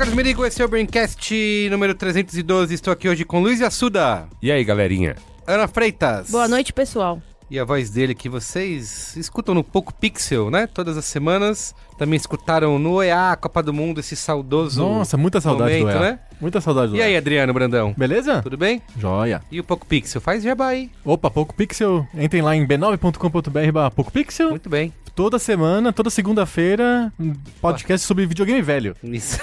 Carlos Merigo, esse é o Braincast número 312. Estou aqui hoje com Luiz Assuda, E aí, galerinha? Ana Freitas. Boa noite, pessoal. E a voz dele que vocês escutam no Poco Pixel, né? Todas as semanas. Também escutaram no EA, Copa do Mundo, esse saudoso. Nossa, muita saudade momento, do EA. né? Muita saudade do E aí. Adriano Brandão? Beleza? Tudo bem? Joia. E o Poco Pixel? Faz jabá aí. Opa, Poco Pixel. Entrem lá em b9.com.br barra Poco Pixel. Muito bem. Toda semana, toda segunda-feira, um podcast sobre videogame velho. Isso.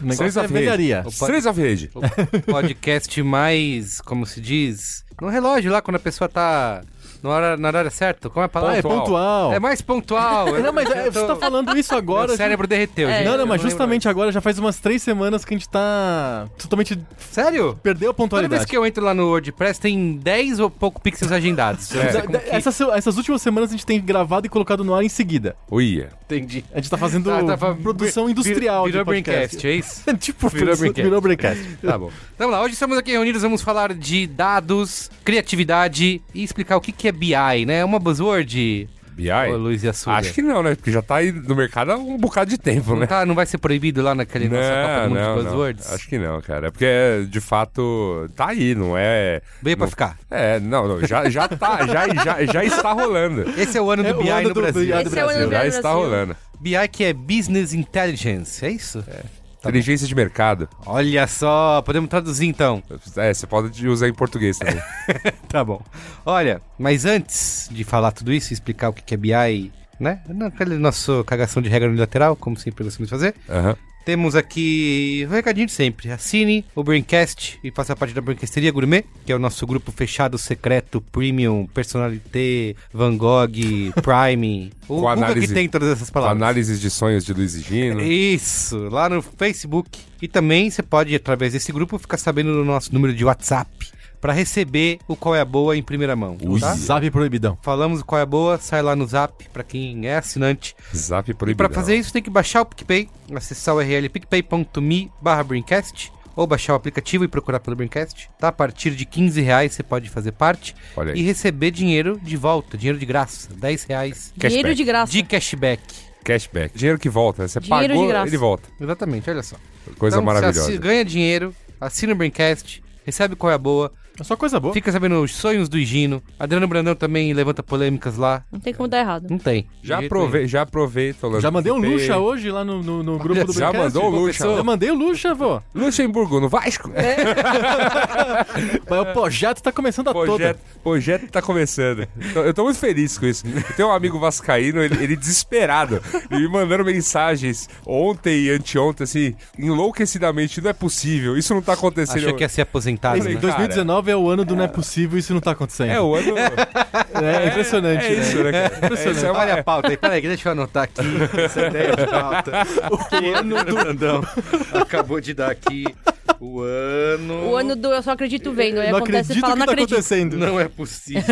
O negócio é of Rage. velharia. Opa. Streets of Rage. o podcast mais, como se diz, no relógio lá, quando a pessoa tá na hora, na hora certa. Como é a Ah, palavra? é pontual. É mais pontual. Não, mas é, Eu tô- você tá falando isso agora. Meu cérebro derreteu, É. gente. Não, não, mas lembro justamente agora já faz umas três semanas que a gente tá totalmente. Sério? Perdeu a Toda vez pontualidade. que eu entro lá no WordPress, tem 10 ou pouco pixels agendados. Não como da- que- essas, essas últimas semanas a gente tem gravado e colocado no ar em seguida. Uia. Entendi. A gente tá fazendo tá, fa- produção industrial Virou de podcast. Braincast, é isso? tipo, Virou Braincast. virou Braincast. Tá bom. Então vamos lá, hoje estamos aqui reunidos, vamos falar de dados, criatividade e explicar o que, que é BI, né? É uma buzzword, BI? ô Luiz e. Acho que não, né? Porque já tá aí no mercado há um bocado de tempo, não, né? tá, não vai ser proibido lá naquele nossa Copa do Não, Mundo não, de não. buzzwords? Acho que não, cara. É porque, de fato, tá aí, não é... Veio pra não- ficar. É, não, não, já, já tá, já, já, já está rolando. Esse é o ano do É o BI ano no do- do Brasil. BI do Esse é o Brasil. ano Já do está Brasil. rolando. BI que é Business Intelligence, é isso? Inteligência de mercado. Olha só, podemos traduzir então. É, você pode usar em português também. Tá bom. Olha, mas antes de falar tudo isso explicar o que que é BI, né? Naquele nosso cagação de regra unilateral, como sempre gostamos de fazer, Aham. temos aqui o recadinho de sempre. Assine o Braincast e faça parte da Braincasteria Gourmet, que é o nosso grupo fechado, secreto, premium, personalité, Van Gogh, Prime. O Com análise- que tem todas essas Com palavras. Análises de sonhos de Luiz e Gino. Isso, lá no Facebook. E também você pode, através desse grupo, ficar sabendo do nosso número de WhatsApp para receber o Qual é a Boa em primeira mão. O tá? Zap proibidão. Falamos o Qual é a Boa, sai lá no Zap para quem é assinante. Zap E proibido. para fazer isso tem que baixar o PicPay, acessar o URL picpay.me barra ou baixar o aplicativo e procurar pelo Braincast. Tá? A partir de 15 reais você pode fazer parte e receber dinheiro de volta, dinheiro de graça, 10 reais Dinheiro de graça. de cashback. Cashback. Dinheiro que volta. né? Você Dinheiro pagou, de graça. ele volta. Exatamente, olha só. Coisa Então, você maravilhosa. assi- ganha dinheiro, assina o Braincast, recebe qual é a boa, É só coisa boa. fica sabendo os sonhos do Higino. Adriano Brandão também levanta polêmicas lá. Não tem como dar errado. Não tem. Já, aprove já aproveita. o Já mandei um. Luxa hoje lá no, no, no grupo do Já mandou o Luxa? Já mandei o Luxa, pô. Luxemburgo, no Vasco? Mas o projeto tá começando a projeto, toda. projeto tá começando. Eu tô muito feliz com isso. Eu tenho um amigo vascaíno, ele, ele desesperado, ele me mandando mensagens ontem e anteontem, assim, enlouquecidamente. Não é possível, isso não tá acontecendo. Achou que ia ser aposentado, Esse né? Falei, 2019 é o ano do não é possível, isso não tá acontendo. É o ano. É impressionante. É isso, né, cara? Essa é uma- Olha a pauta aí, peraí, deixa eu anotar aqui essa ideia de pauta. O ano do Brandão acabou de dar aqui o ano... O ano do Eu Só Acredito Vendo. Aí Não acontece acredito e fala, que não tá acredito. acontecendo. Não é possível.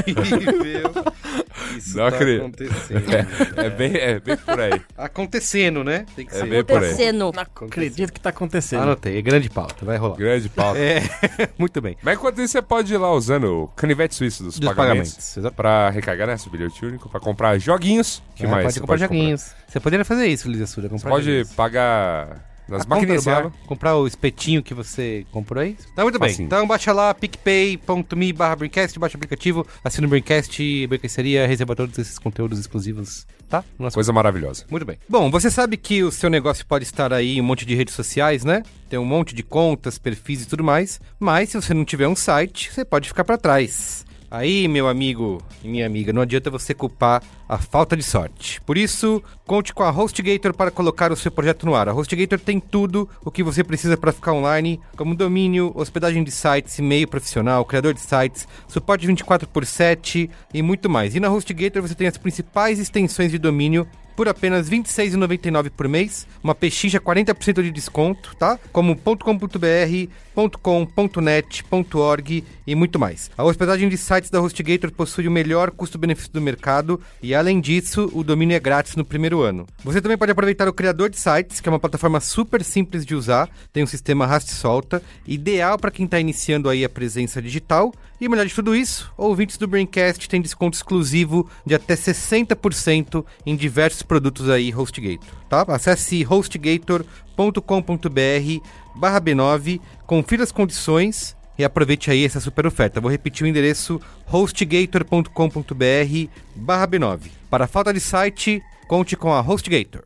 Isso Não tá acredito. acontecendo. É, é bem, é bem por aí. Acontecendo, né? Tem que É ser. bem por aí. Acontecendo. Acredito que tá acontecendo. Anotei, é grande pauta, vai rolar. Grande pauta. É, muito bem. Mas enquanto isso, você pode ir lá usando o canivete suíço dos, Dos pagamentos. pagamentos. Pra recarregar, né? Seu bilhete único, pra comprar joguinhos. que É, mais? pode você comprar joguinhos. Você poderia fazer isso, Luiz Assuda, Você comprar pode joguinhos. pagar nas maquininhas comprar o espetinho que você comprou aí. Tá muito bem. Facinho. Então baixa lá picpay.me barra baixa o aplicativo, assina o Braincast, Brincasteria, receba todos esses conteúdos exclusivos, tá? No nosso Coisa maravilhosa. Muito bem. Bom, você sabe que o seu negócio pode estar aí em um monte de redes sociais, né? Tem um monte de contas, perfis e tudo mais. Mas se você não tiver um site, você pode ficar para trás. Aí, meu amigo e minha amiga, não adianta você culpar a falta de sorte. Por isso, conte com a HostGator para colocar o seu projeto no ar. A HostGator tem tudo o que você precisa para ficar online, como domínio, hospedagem de sites, e-mail profissional, criador de sites, suporte 24 por 7 e muito mais. E na HostGator você tem as principais extensões de domínio por apenas R$ 26,99 por mês. Uma pechincha 40% de desconto, tá? Como .com.br, .com.net, .org e muito mais. A hospedagem de sites da HostGator possui o melhor custo-benefício do mercado e, além disso, o domínio é grátis no primeiro ano. Você também pode aproveitar o criador de sites, que é uma plataforma super simples de usar, tem um sistema arraste-solta, ideal para quem está iniciando aí a presença digital. E melhor de tudo isso, ouvintes do Braincast têm desconto exclusivo de até 60% em diversos produtos aí HostGator, tá? Acesse hostgator.com.br barra B9, confira as condições e aproveite aí essa super oferta. Vou repetir o endereço hostgator.com.br barra B9. Para falta de site, conte com a HostGator.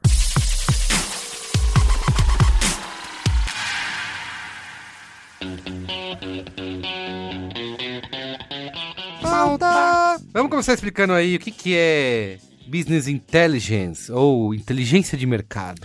Falta! Vamos começar explicando aí o que, que é Business Intelligence ou inteligência de mercado.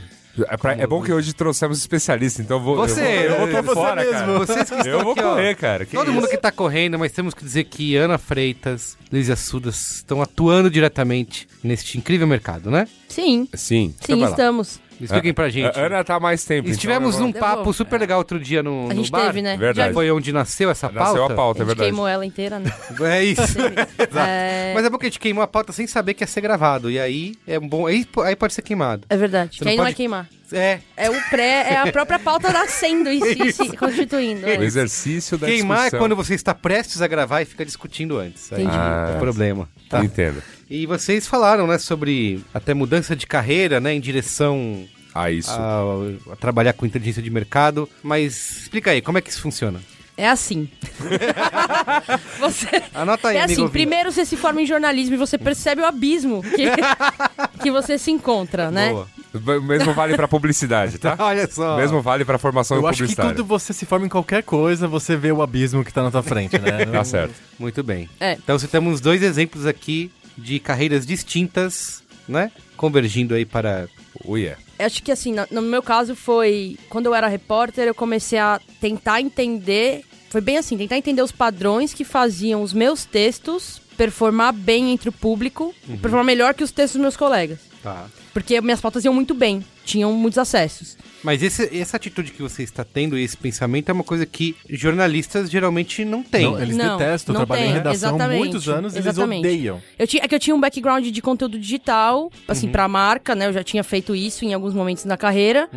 É, pra- é bom que hoje trouxemos especialista, então eu vou. Você, eu vou, eu vou você fora, mesmo. cara. Vocês que estão Eu vou aqui, ó. correr, cara. que Todo isso? mundo que tá correndo, mas temos que dizer que Ana Freitas, Lízia Sudas estão atuando diretamente neste incrível mercado, né? Sim, Sim. sim, vai lá. estamos. Expliquem pra gente. A Ana tá há mais tempo. Estivemos então, num papo vou. super legal outro dia no, A no gente bar. teve, né? Verdade. Já- Foi onde nasceu essa pauta. Nasceu a pauta, a é gente verdade. queimou ela inteira, né? É isso. É, Mas é bom que a gente queimou a pauta sem saber que ia ser gravado. E aí é bom. Aí, aí pode ser queimado. é verdade. Você que aí não não pode- vai queimar. É. É o pré, é a própria pauta nascendo e se, se constituindo. O É. exercício da Queimar é discussão. quando você está prestes a gravar e fica discutindo antes. Aí Entendi. é o problema. Tá. Entendo. E vocês falaram, né, sobre até mudança de carreira, né, em direção Ah, isso. a, a trabalhar com inteligência de mercado. Mas explica aí, como é que isso funciona? É assim. você, Anota aí, é amigo assim, ouvinte. primeiro você se forma em jornalismo e você percebe o abismo que, que você se encontra, né? Boa. O Mesmo vale pra publicidade, tá? Olha só. Mesmo vale pra formação Eu acho que publicitária. quando você se forma em qualquer coisa, você vê o abismo que tá na tua frente, né? Tá certo. Muito bem. É. Então você temos dois exemplos aqui de carreiras distintas, né? Convergindo aí para. Oh, yeah. Acho que assim, no, meu caso foi. Quando eu era repórter, eu comecei a tentar entender. Foi bem assim, tentar entender os padrões que faziam os meus textos performar bem entre o público, performar melhor que os textos dos meus colegas. Tá. Porque minhas pautas iam muito bem, tinham muitos acessos. Mas esse- essa atitude que você está tendo, esse pensamento, é uma coisa que jornalistas geralmente não têm. Não, eles Não, detestam, não trabalham em tem, redação há muitos anos, eles odeiam. Eu tinha, é que eu tinha um background de conteúdo digital, assim, pra marca, né? Eu já tinha feito isso em alguns momentos na carreira.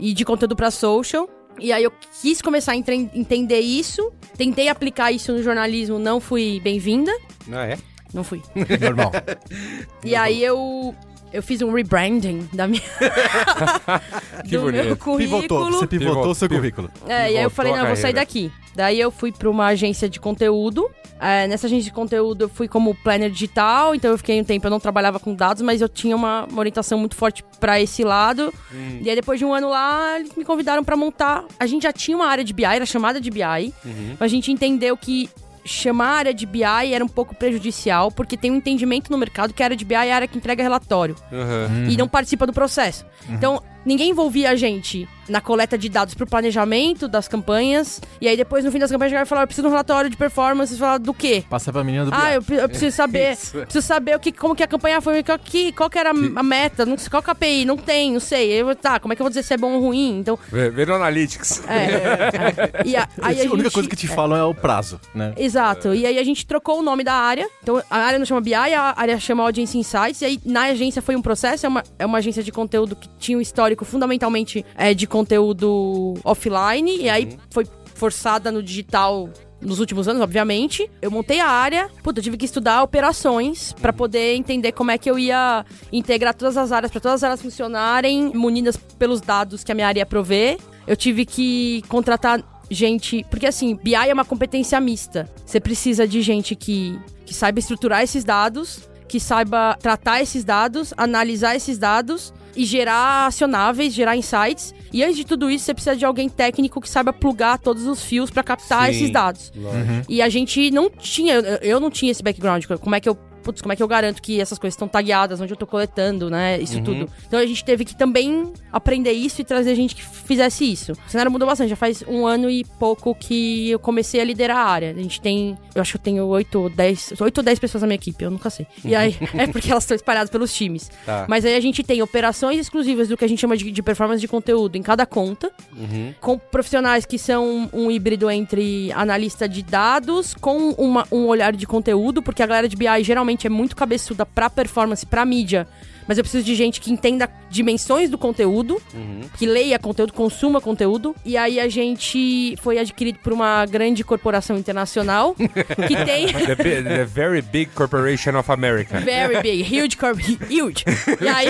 E de conteúdo pra social. E aí eu quis começar a entre- entender isso. Tentei aplicar isso no jornalismo, não fui bem-vinda. Ah, é? Não fui. Normal. E aí eu... Eu fiz um rebranding da minha... Que do bonito. meu currículo. Pivotou, você pivotou Pivotou, seu currículo. É, e aí eu falei, não, eu vou sair daqui. Daí eu fui pra uma agência de conteúdo. É, nessa agência de conteúdo eu fui como planner digital, então eu fiquei um tempo, eu não trabalhava com dados, mas eu tinha uma, uma orientação muito forte pra esse lado. Hum. E aí depois de um ano lá, eles me convidaram pra montar. A gente já tinha uma área de BI, era chamada de BI, Uhum. a gente entendeu que chamar a área de BI era um pouco prejudicial, porque tem um entendimento no mercado que a área de BI é a área que entrega relatório Aham. e não participa do processo. Então, ninguém envolvia a gente na coleta de dados pro planejamento das campanhas. E aí, depois, no fim das campanhas, a gente vai falar: eu preciso de um relatório de performance. Você fala do quê? Passa pra menina do Ah, eu, eu preciso saber. Isso. preciso saber o que, como que a campanha foi, qual, que, qual que era a meta, não sei, qual que é a API, não tem, não sei. Eu, tá, como é que eu vou dizer se é bom ou ruim? Então, no Analytics. é. é. E a, aí a, a única gente- coisa que te falam é o prazo, né? Exato. E aí a gente trocou o nome da área. Então a área não chama BI, a área chama Audience Insights. E aí na agência foi um processo, é uma, é uma agência de conteúdo que tinha um histórico fundamentalmente é, de conteúdo offline. E aí foi forçada no digital. Nos últimos anos, obviamente, eu montei a área. Puta, eu tive que estudar operações pra poder entender como é que eu ia integrar todas as áreas, pra todas elas funcionarem, munidas pelos dados que a minha área ia prover. Eu tive que contratar gente. Porque assim, BI é uma competência mista. Você precisa de gente que, que saiba estruturar esses dados, que saiba tratar esses dados, analisar esses dados e gerar acionáveis, gerar insights. E antes de tudo isso, você precisa de alguém técnico que saiba plugar todos os fios pra captar Sim. esses dados. E a gente não tinha, eu não tinha esse background. Como é que eu putz, como é que eu garanto que essas coisas estão tagueadas, onde eu tô coletando, né? Isso tudo. Então a gente teve que também aprender isso e trazer gente que fizesse isso. O cenário mudou bastante, já faz um ano e pouco que eu comecei a liderar a área. A gente tem, eu acho que eu tenho 8 ou 10, 8 ou 10 pessoas na minha equipe, eu nunca sei. E aí, é porque elas estão espalhadas pelos times. Tá. Mas aí a gente tem operações exclusivas do que a gente chama de, de performance de conteúdo em cada conta, com profissionais que são um híbrido entre analista de dados com uma- um olhar de conteúdo, porque a galera de BI geralmente é muito cabeçuda pra performance, pra mídia. Mas eu preciso de gente que entenda dimensões do conteúdo, que leia conteúdo, consuma conteúdo. E aí a gente foi adquirido por uma grande corporação internacional que tem. The, the Very Big Corporation of America. Very big, huge, corp huge. E aí,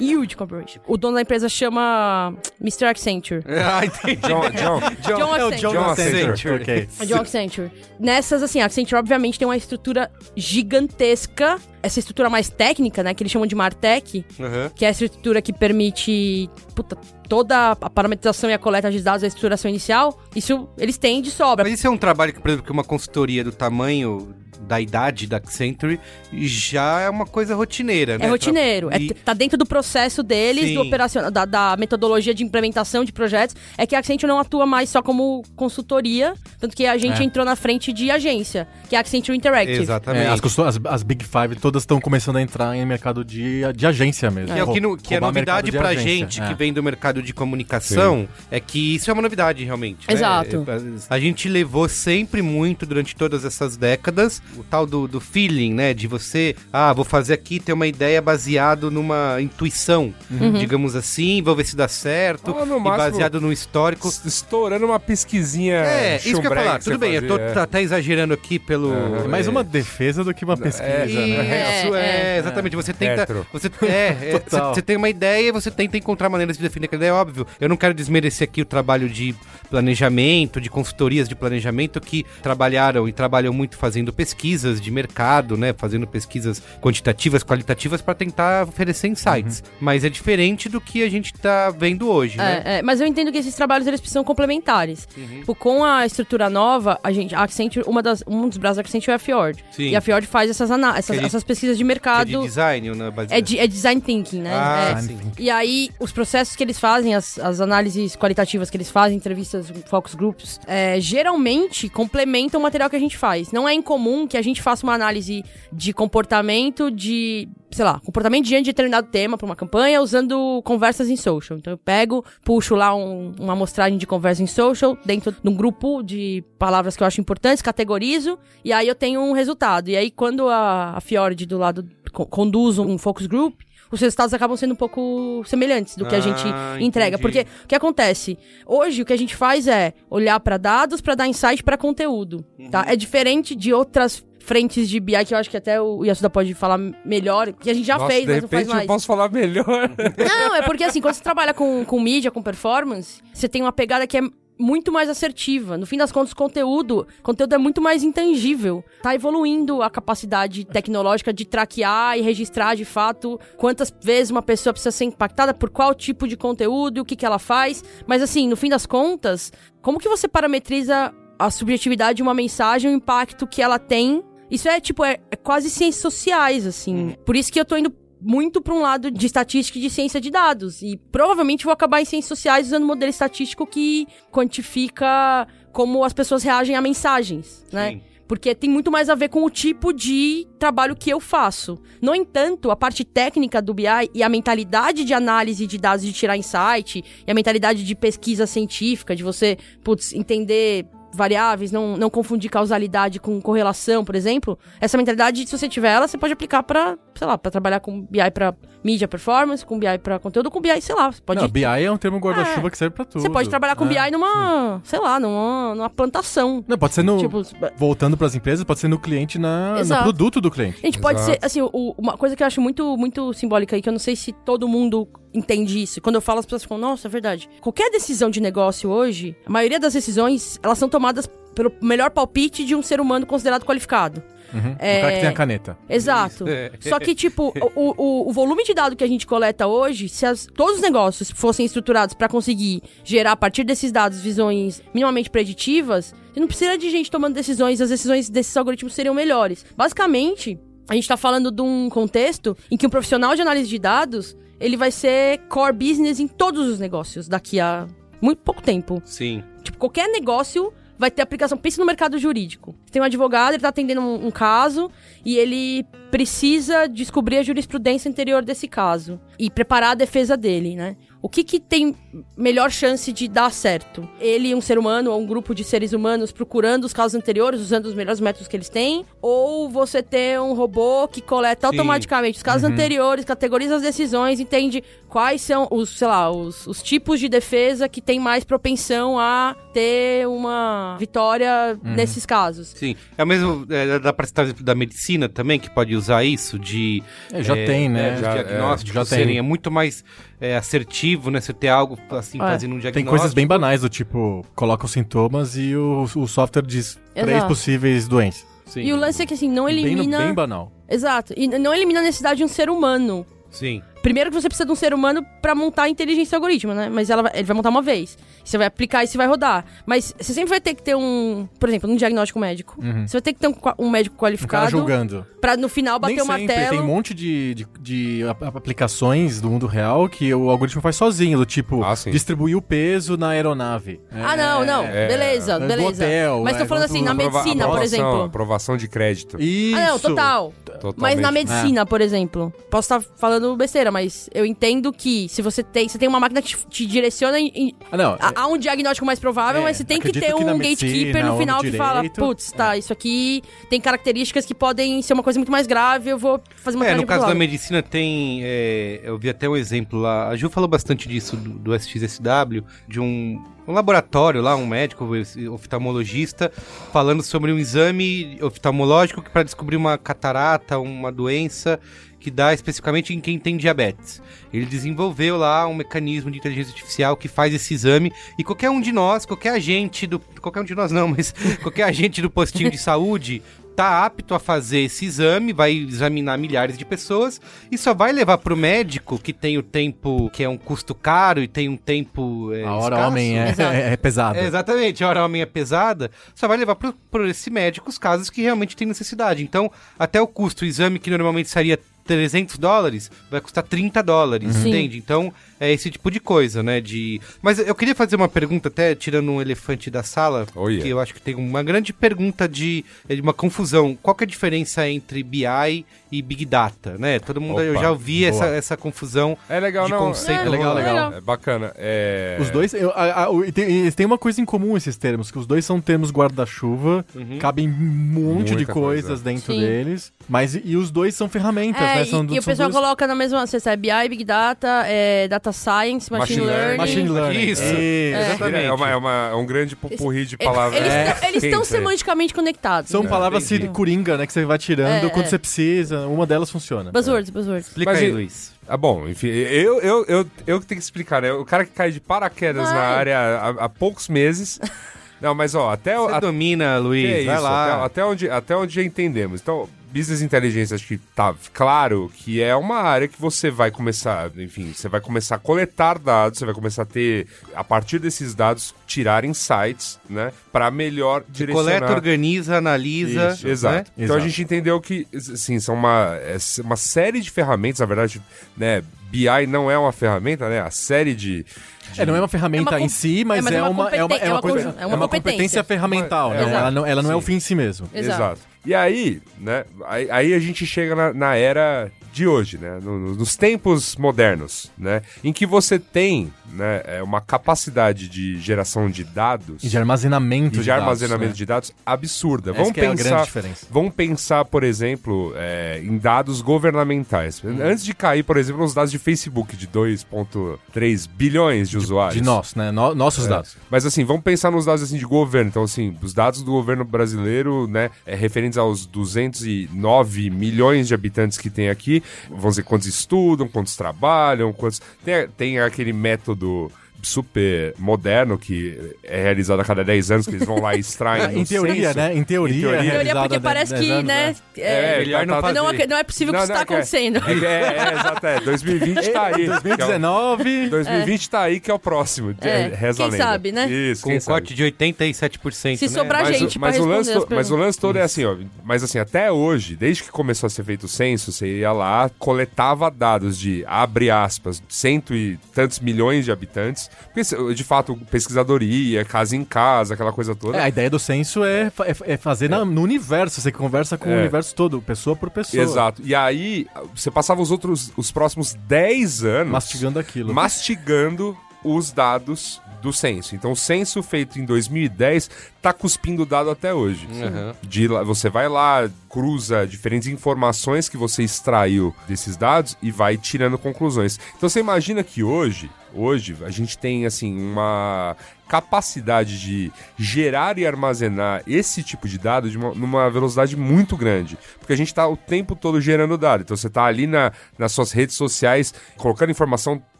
huge corporation. O dono da empresa chama Mr. Accenture. Ah, entendi. John, John, John É o Accenture. John John Accenture. Accenture. Ok. A John Accenture. Nessas, assim, a Accenture obviamente tem uma estrutura gigantesca. Essa estrutura mais técnica, né, que eles chamam de Martech, Uhum. que é a estrutura que permite puta, toda a parametrização e a coleta de dados da estruturação inicial. Isso eles têm de sobra. Mas isso é um trabalho que, por exemplo, que uma consultoria do tamanho da idade da Accenture já é uma coisa rotineira, né? É rotineiro. É, E- tá dentro do processo deles, Sim. do operacional, da, da metodologia de implementação de projetos. É que a Accenture não atua mais só como consultoria, tanto que a gente É. entrou na frente de agência, que é a Accenture Interactive. Exatamente. É, as, as, as Big Five todas estão começando a entrar em mercado de, de agência mesmo. Que é, o que, no- que é novidade pra agência. gente É. que vem do mercado de comunicação, é que isso é uma novidade realmente. né? Exato. É, A gente levou sempre muito durante todas essas décadas o tal do, do feeling, né? De você, ah, vou fazer aqui, ter uma ideia baseado numa intuição, Uhum. digamos assim, vou ver se dá certo, no e baseado no histórico. Estourando uma pesquisinha. É, isso que eu ia falar. Tudo bem, eu tô fazia, é. tá, tá exagerando aqui pelo. É mais uma defesa do que uma pesquisa, É, né? Isso, É, é, exatamente. Você tenta. Você, é, é, você, você tem uma ideia e você tenta encontrar maneiras de definir aquela ideia, é óbvio. Eu não quero desmerecer aqui o trabalho de planejamento, de consultorias de planejamento que trabalharam e trabalham muito fazendo pesquisas de mercado, né? Fazendo pesquisas quantitativas, qualitativas para tentar oferecer insights. Mas é diferente do que a gente tá vendo hoje, né? É, é, mas eu entendo que esses trabalhos eles são complementares. Tipo, com a estrutura nova, a gente, a Accenture, uma das, um dos braços da Accenture é a Fjord. Sim. E a Fjord faz essas, essas, Que é de- essas pesquisas de Que é mercado. de design, né? É, de- é design thinking, né? Ah, É. sim. E aí, os processos que eles fazem, as, as análises qualitativas que eles fazem, entrevistas, focus groups, é, geralmente complementam o material que a gente faz. Não é incomum que a gente faça uma análise de comportamento de, sei lá, comportamento diante de determinado tema para uma campanha usando conversas em social. Então eu pego, puxo lá um- uma amostragem de conversa em social dentro de um grupo de palavras que eu acho importantes, categorizo e aí eu tenho um resultado. E aí quando a, a Fiord do lado co- conduz um focus group, os resultados acabam sendo um pouco semelhantes do que a Ah, gente entrega. entendi. Porque o que acontece? Hoje, o que a gente faz é olhar para dados para dar insight para conteúdo. Tá? Uhum. É diferente de outras frentes de BI que eu acho que até o Yasuda pode falar melhor, que a gente já Nossa, fez, de mas não faz repente eu mais. posso falar melhor. Não, é porque assim, quando você trabalha com, com mídia, com performance, você tem uma pegada que é muito mais assertiva. No fim das contas, conteúdo, conteúdo é muito mais intangível. Tá evoluindo a capacidade tecnológica de traquear e registrar de fato quantas vezes uma pessoa precisa ser impactada por qual tipo de conteúdo e o que, que ela faz. Mas assim, no fim das contas, como que você parametriza a subjetividade de uma mensagem, o impacto que ela tem? Isso é tipo, é, é quase ciências sociais, assim. Por isso que eu tô indo muito para um lado de estatística e de ciência de dados. E provavelmente vou acabar em ciências sociais usando um modelo estatístico que quantifica como as pessoas reagem a mensagens, né? Sim. Porque tem muito mais a ver com o tipo de trabalho que eu faço. No entanto, a parte técnica do BI e a mentalidade de análise de dados, de tirar insight, e a mentalidade de pesquisa científica, de você, putz, entender variáveis, não, não confundir causalidade com correlação, por exemplo. Essa mentalidade, se você tiver ela, você pode aplicar pra, sei lá, pra trabalhar com BI pra mídia performance, com BI pra conteúdo, com BI, sei lá. Você pode Não, BI é um termo guarda-chuva que serve pra tudo. você pode trabalhar com né? BI numa, sei lá, numa, numa plantação. Não, pode ser no. Tipo, Voltando pras empresas, pode ser no cliente, na, no produto do cliente. a gente pode Exato. ser, assim, o- uma coisa que eu acho muito, muito simbólica aí, que eu não sei se todo mundo entende isso. Quando eu falo, as pessoas ficam, nossa, é verdade. Qualquer decisão de negócio hoje, a maioria das decisões, elas são tomadas pelo melhor palpite de um ser humano considerado qualificado. Uhum. É. O cara que tem a caneta. Exato. É. Só que, tipo, o, o, o volume de dado que a gente coleta hoje, se as- todos os negócios fossem estruturados pra conseguir gerar a partir desses dados visões minimamente preditivas, você não precisa de gente tomando decisões, as decisões desses algoritmos seriam melhores. Basicamente. a gente tá falando de um contexto em que um profissional de análise de dados, ele vai ser core business em todos os negócios daqui a muito pouco tempo. Sim. Tipo, qualquer negócio vai ter aplicação. Pense no mercado jurídico. Tem um advogado, ele tá atendendo um, um caso e ele precisa descobrir a jurisprudência anterior desse caso e preparar a defesa dele, né? O que, que tem melhor chance de dar certo? Ele, um ser humano, ou um grupo de seres humanos procurando os casos anteriores, usando os melhores métodos que eles têm? Ou você ter um robô que coleta Sim. automaticamente os casos anteriores, categoriza as decisões, entende quais são os, sei lá, os, os tipos de defesa que tem mais propensão a ter uma vitória nesses casos? Sim. É o mesmo. É, dá pra citar da medicina também, que pode usar isso, de. É, já tem, né? Já- diagnósticos é, já tem. serem. É muito mais é, assertivo, né? Você ter algo assim, É. fazendo um diagnóstico. Tem coisas bem banais, do tipo, coloca os sintomas e o, o software diz três Exato. possíveis doenças. Sim. E o lance é que, assim, não Bem, elimina... bem banal. Exato. E não elimina a necessidade de um ser humano. Sim. Primeiro que você precisa de um ser humano pra montar a inteligência algoritmo, né? Mas ela ele vai montar uma vez. Você vai aplicar e você vai rodar. Mas você sempre vai ter que ter um... Por exemplo, um diagnóstico médico. Você vai ter que ter um, um médico qualificado julgando. pra no final bater Nem o sempre, martelo. tem um monte de, de, de ap- aplicações do mundo real que o algoritmo faz sozinho, do tipo, Ah, distribuir o peso na aeronave. Ah, não, não. É, beleza, é, do beleza. hotel, Mas tô é, falando assim, na medicina, por exemplo. Aprovação de crédito. Isso. Ah, não, total. Totalmente. Mas na medicina, por exemplo, posso estar falando besteira, mas eu entendo que se você tem, você tem uma máquina que te, te direciona em, Ah, não. há, há um diagnóstico mais provável, É, mas você tem que ter que um medicina gatekeeper no no final que fala, putz, tá, isso aqui tem características que podem ser uma coisa muito mais grave, eu vou fazer uma É, no caso da medicina tem. é, eu vi até um exemplo lá. A Ju falou bastante disso do, do SXSW, de um, um laboratório lá, um médico oftalmologista, falando sobre um exame oftalmológico para descobrir uma catarata, uma doença que dá especificamente em quem tem diabetes. Ele desenvolveu lá um mecanismo de inteligência artificial que faz esse exame e qualquer um de nós, qualquer agente do. Qualquer um de nós não, mas qualquer agente do postinho de saúde tá apto a fazer esse exame, vai examinar milhares de pessoas e só vai levar pro médico que tem o tempo, que é um custo caro e tem um tempo é, A hora escasso. homem é, é, é pesada. Exatamente, a hora homem é pesada, só vai levar pro, pro esse médico os casos que realmente tem necessidade. Então, até o custo, o exame que normalmente seria 300 dólares, vai custar 30 dólares, Sim. entende? Então, é esse tipo de coisa, né? De... Mas eu queria fazer uma pergunta, até tirando um elefante da sala, Oh, yeah. que eu acho que tem uma grande pergunta de, é de uma confusão. Qual que é a diferença entre BI e Big Data, né? Todo mundo, eu Opa, já ouvi boa. essa, essa confusão É legal, de não. conceito. É legal, rolando. legal. É bacana. É... Os dois, eu, a- a- o- e tem, e eles têm uma coisa em comum esses termos, que os dois são termos guarda-chuva, cabem um monte de Muita coisa. coisas dentro Sim. deles, mas e, e os dois são ferramentas, É, né? e, São, e o são pessoal duas- coloca na mesma, você sabe, BI, Big Data, é, Data Science, Machine, Machine Learning. learning. Machine Learning. Isso. É. Exatamente. É, uma, é, uma- é um grande pupurri de É, palavras. Eles É, tão- eles estão né? semanticamente conectados. São né? palavras assim, coringa, né? Que você vai tirando É, quando é. você precisa. Uma delas funciona. Buzzwords, buzzwords. Explica Mas aí, Luiz. Ah, bom, enfim, eu, eu, eu, eu que tenho que explicar, né? O cara que cai de paraquedas Vai. na área há, há poucos meses. Não, mas ó, até, o- Você domina, Luiz, é vai isso, lá. Até, até onde, até onde já entendemos. Então, Business Intelligence, acho que tá claro que é uma área que você vai começar, enfim, você vai começar a coletar dados, você vai começar a ter, a partir desses dados, tirar insights, né? Pra melhor direcionar. Coleta, organiza, analisa. Isso, Exato. né? Então a Exato. gente entendeu que, assim, são uma, é, uma série de ferramentas, na verdade, né? BI não é uma ferramenta, né? A série de. De- É, não é uma ferramenta É uma em si, mas é, mas uma uma, é uma, é uma, coisa, é competência competência. ferramental, né? Exato. Ela não, ela não é o fim em si mesmo. Exato. E aí, né? Aí, aí a gente chega na, na era de hoje, né? no- nos tempos modernos, né? Em que você tem, né? é, Uma capacidade de geração de dados E de armazenamento e de, de armazenamento dados, né? de dados absurda. Essa Vamos é pensar, diferença. vamos pensar, por exemplo, é, em dados governamentais. Uhum. Antes de cair, por exemplo, nos dados de Facebook de 2.3 bilhões de, usuários. De nós, né? No- nossos É. dados. Mas assim, vamos pensar nos dados assim de governo. Então assim, os dados do governo brasileiro, né, é, referentes aos 209 milhões de habitantes que tem aqui, vamos dizer quantos estudam, quantos trabalham, quantos tem, tem aquele método do super moderno que é realizado a cada 10 anos, que eles vão lá e extraem Em teoria, né? Em teoria. Em teoria. é Teoria realizada porque parece 10 que, anos, né? É, melhor não fazer. não, não é possível que Não, isso está que é- acontecendo. É, é, é, exato, é. 2020 tá aí. 2019. 2020 tá aí que é o próximo. É, Reza a quem lenda. sabe, né? Isso, Com um sabe. corte de 87%. Se né? sobrar mas, gente mas o lance to- mas o lance todo é assim, ó. Mas assim, até hoje, desde que começou a ser feito o censo, você ia lá, coletava dados de, abre aspas, cento e tantos milhões de habitantes. Porque, de fato, pesquisadoria, casa em casa, aquela coisa toda. É, a ideia do censo é, é- é fazer na- no universo. Você conversa com o É. universo todo, pessoa por pessoa. Exato. E aí, você passava os outros, os próximos 10 anos Mastigando aquilo. mastigando os dados do censo. Então, o censo feito em 2010 tá cuspindo dado até hoje. Uhum. De lá- você vai lá, cruza diferentes informações que você extraiu desses dados e vai tirando conclusões. Então, você imagina que hoje, hoje a gente tem assim uma capacidade de gerar e armazenar esse tipo de dado de uma, numa velocidade muito grande. Porque a gente está o tempo todo gerando dado. Então você está ali na, nas suas redes sociais colocando informação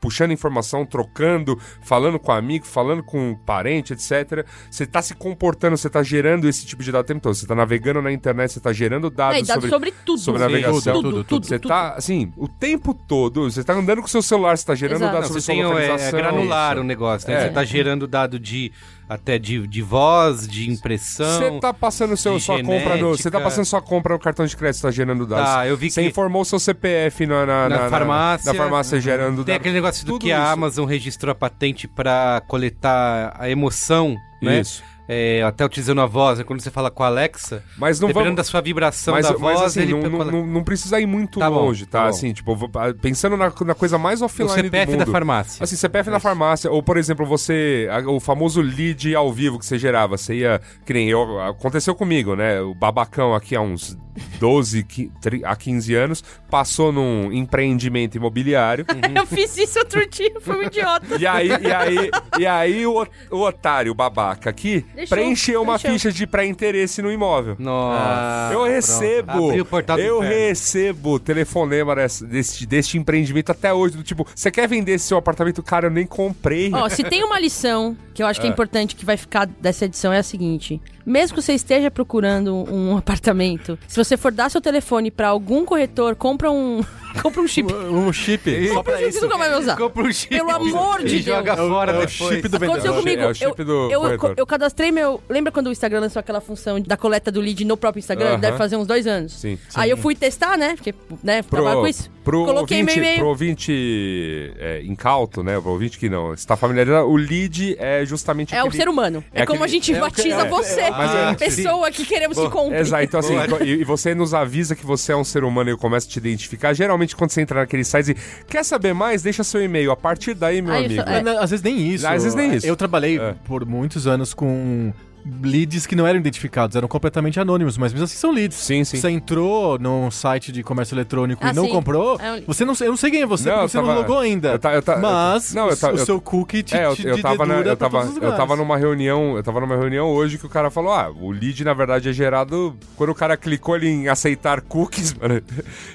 puxando informação, trocando, falando com amigo, falando com parente, etc. Você tá se comportando, você tá gerando esse tipo de dado o tempo todo. Você tá navegando na internet, você tá gerando dados, É, e dados sobre, tudo. sobre Sim, navegação. tudo, tudo, tudo, Você tudo. tá, assim, o tempo todo, você tá andando com o seu celular, você tá gerando Exato. dados Não, sobre você sua tem, é, é localização. granular Isso. o negócio, né? É. Você tá gerando dado de até de, de voz, de impressão. Você tá passando seu, sua compra no. Você tá genética. passando sua compra no cartão de crédito, tá gerando dados. Tá, eu vi Você que- informou seu CPF na, na, Na farmácia. Na farmácia gerando Tem dados. aquele negócio do Tudo que a isso. Amazon registrou a patente pra coletar a emoção, né? Isso. É, até utilizando a voz, né? quando você fala com a Alexa, Mas não dependendo vamos. da sua vibração Mas, da mas voz, assim, ele não, não, não- precisa ir muito Tá bom, longe, tá? tá bom. Assim, tipo, vou- pensando na, na coisa mais o offline CPF do da mundo. farmácia. Assim, CPF na farmácia, ou por exemplo, você. a- O famoso lead ao vivo que você gerava. Você ia. Que nem eu. Aconteceu comigo, né? O babacão aqui há uns 12 qui- tri- a 15 anos passou num empreendimento imobiliário. Eu fiz isso outro dia, foi um idiota. E aí, e aí, e aí o, o otário, o babaca aqui, Deixou, preencheu uma deixou. ficha de pré-interesse no imóvel. Nossa. eu recebo, Abriu o portal do eu inferno. recebo telefonema desse, deste, deste empreendimento até hoje, do tipo, você quer vender esse seu apartamento? Cara, eu nem comprei. Ó, se tem uma lição que eu acho que é importante que vai ficar dessa edição é a seguinte: mesmo que você esteja procurando um apartamento, se você for dar seu telefone pra algum corretor, compra um compra um chip. Um chip. Só pra Você isso. nunca vai me usar. Compra um chip. Pelo amor de e joga Deus. fora É o depois. chip do Aconteceu o comigo. é o chip eu, do eu, corretor. eu cadastrei meu. Lembra quando o Instagram lançou aquela função da coleta do lead no próprio Instagram? Aham. Deve fazer uns dois anos. Sim. Aí eu fui testar, né? Porque, né, Pro, trabalho com isso. Pro Coloquei ouvinte, meu e-mail. pro ouvinte é, incauto, né? Pro ouvinte que não está familiarizado, o lead é justamente É o aquele- ser humano. É, é como a aquele- gente é o que- batiza é- você, é- é- pessoa que queremos que compre. Exato, então assim, e, e você nos avisa que você é um ser humano e eu começo a te identificar. Geralmente, quando você entra naquele site e quer saber mais, deixa seu e-mail. A partir daí, meu Ah, amigo. sou- é. Às vezes nem isso. Às vezes nem isso. Eu trabalhei É. por muitos anos com leads que não eram identificados, eram completamente anônimos, mas mesmo assim são leads. Sim, sim. Você entrou num site de comércio eletrônico Ah, e não sim. comprou, É um- você não, eu não sei quem é você, Não, porque você tava- não logou ainda. eu ta- eu ta- mas não, eu ta- o eu- seu cookie te, É, eu, te, eu tava, na- eu, tava, eu tava numa reunião, eu tava numa reunião hoje que o cara falou: ah, o lead na verdade é gerado quando o cara clicou ali em aceitar cookies, mano,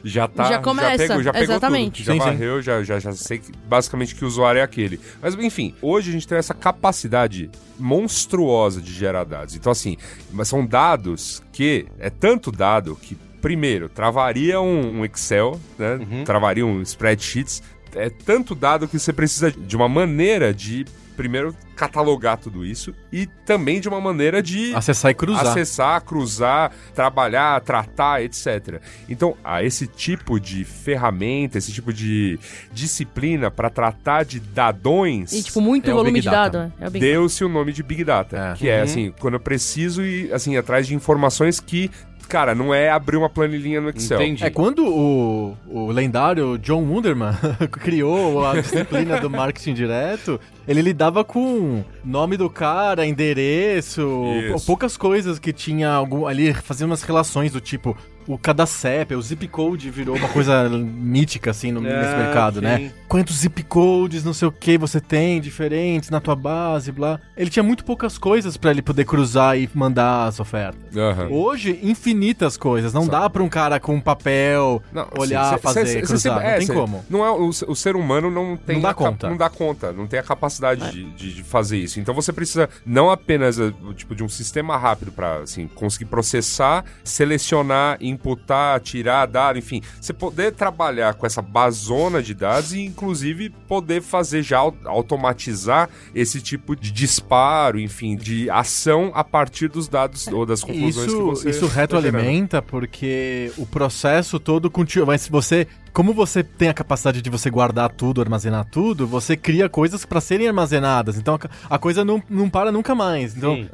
já tá. Já começa, pegou, já pegou exatamente. tudo. Já Sim, sim. varreu, já, já, já sei que, basicamente que o usuário é aquele. Mas enfim, hoje a gente tem essa capacidade monstruosa de gerar dados. Então, assim, mas são dados que é tanto dado que, primeiro, travaria um, um Excel, né? Travaria um spreadsheets. É tanto dado que você precisa de uma maneira de, primeiro, catalogar tudo isso e também de uma maneira de Acessar e cruzar. acessar, cruzar, trabalhar, tratar, etc. Então, há esse tipo de ferramenta, esse tipo de disciplina para tratar de dadões. E, tipo, muito É o volume Big de Data. dado. É Deu-se o nome de Big Data, É. que é assim, quando eu preciso ir assim atrás de informações que, cara, não é abrir uma planilhinha no Excel. Entendi. É quando o, o lendário John Wunderman criou a disciplina do marketing direto, ele lidava com nome do cara, endereço, Isso. pou- poucas coisas que tinha algum ali, fazia umas relações do tipo o Cadacep, o zip code virou uma coisa mítica, assim, no, nesse Ah, mercado, sim. né? Quantos zip codes, não sei o que, você tem, diferentes na tua base, blá. Ele tinha muito poucas coisas pra ele poder cruzar e mandar as ofertas. Aham. Hoje, infinitas coisas. Não dá pra um cara com papel Não, olhar, cê- fazer, cê- cê cruzar. não é, tem cê- como. Não é, o, o ser humano não tem Não dá conta. não dá conta, não tem a capacidade de, de- de fazer isso. Então você precisa não apenas eh, tipo de um sistema rápido para assim conseguir processar, selecionar, imputar, tirar, dar, enfim, você poder trabalhar com essa bazona de dados e inclusive poder fazer já au- automatizar esse tipo de disparo, enfim, de ação a partir dos dados ou das conclusões que Isso, você isso tá retroalimenta porque o processo todo continua. Mas se você. Como você tem a capacidade de você guardar tudo, armazenar tudo, você cria coisas para serem armazenadas. Então a, a coisa não, não para nunca mais. Então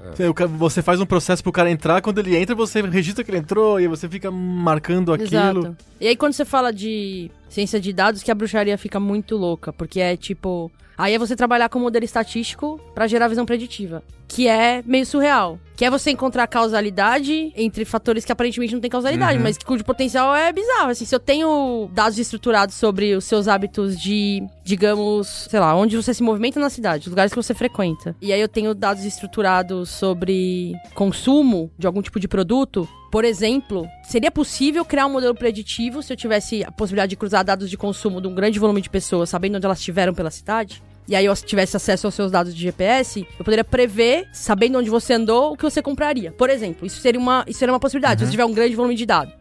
você faz um processo pro cara entrar, quando ele entra, você registra que ele entrou e você fica marcando aquilo. Exato. E aí quando você fala de ciência de dados, que a bruxaria fica muito louca, porque é tipo, aí é você trabalhar com modelo estatístico pra gerar visão preditiva, que é meio surreal. Que é você encontrar causalidade entre fatores que aparentemente não tem causalidade, mas que cujo potencial é bizarro. Assim, se eu tenho dados estruturados sobre os seus hábitos de, digamos, sei lá, onde você se movimenta na cidade, os lugares que você frequenta. E aí eu tenho dados estruturados sobre consumo de algum tipo de produto. Por exemplo, seria possível criar um modelo preditivo se eu tivesse a possibilidade de cruzar dados de consumo de um grande volume de pessoas, sabendo onde elas estiveram pela cidade? E aí eu tivesse acesso aos seus dados de GPS, eu poderia prever, sabendo onde você andou, o que você compraria. Por exemplo, isso seria uma, isso seria uma possibilidade, se você tiver um grande volume de dados.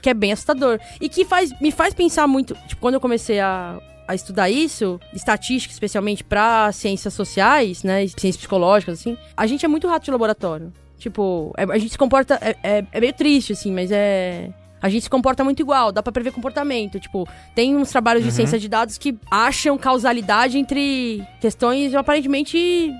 Que é bem assustador. E que faz, me faz pensar muito. Tipo, quando eu comecei a, a estudar isso, estatística especialmente pra ciências sociais, né? Ciências psicológicas, assim, a gente é muito rato de laboratório. Tipo, é- a gente se comporta. É, é, é meio triste, assim, mas é. A gente se comporta muito igual, dá pra prever comportamento. Tipo, tem uns trabalhos de ciência de dados que acham causalidade entre questões aparentemente,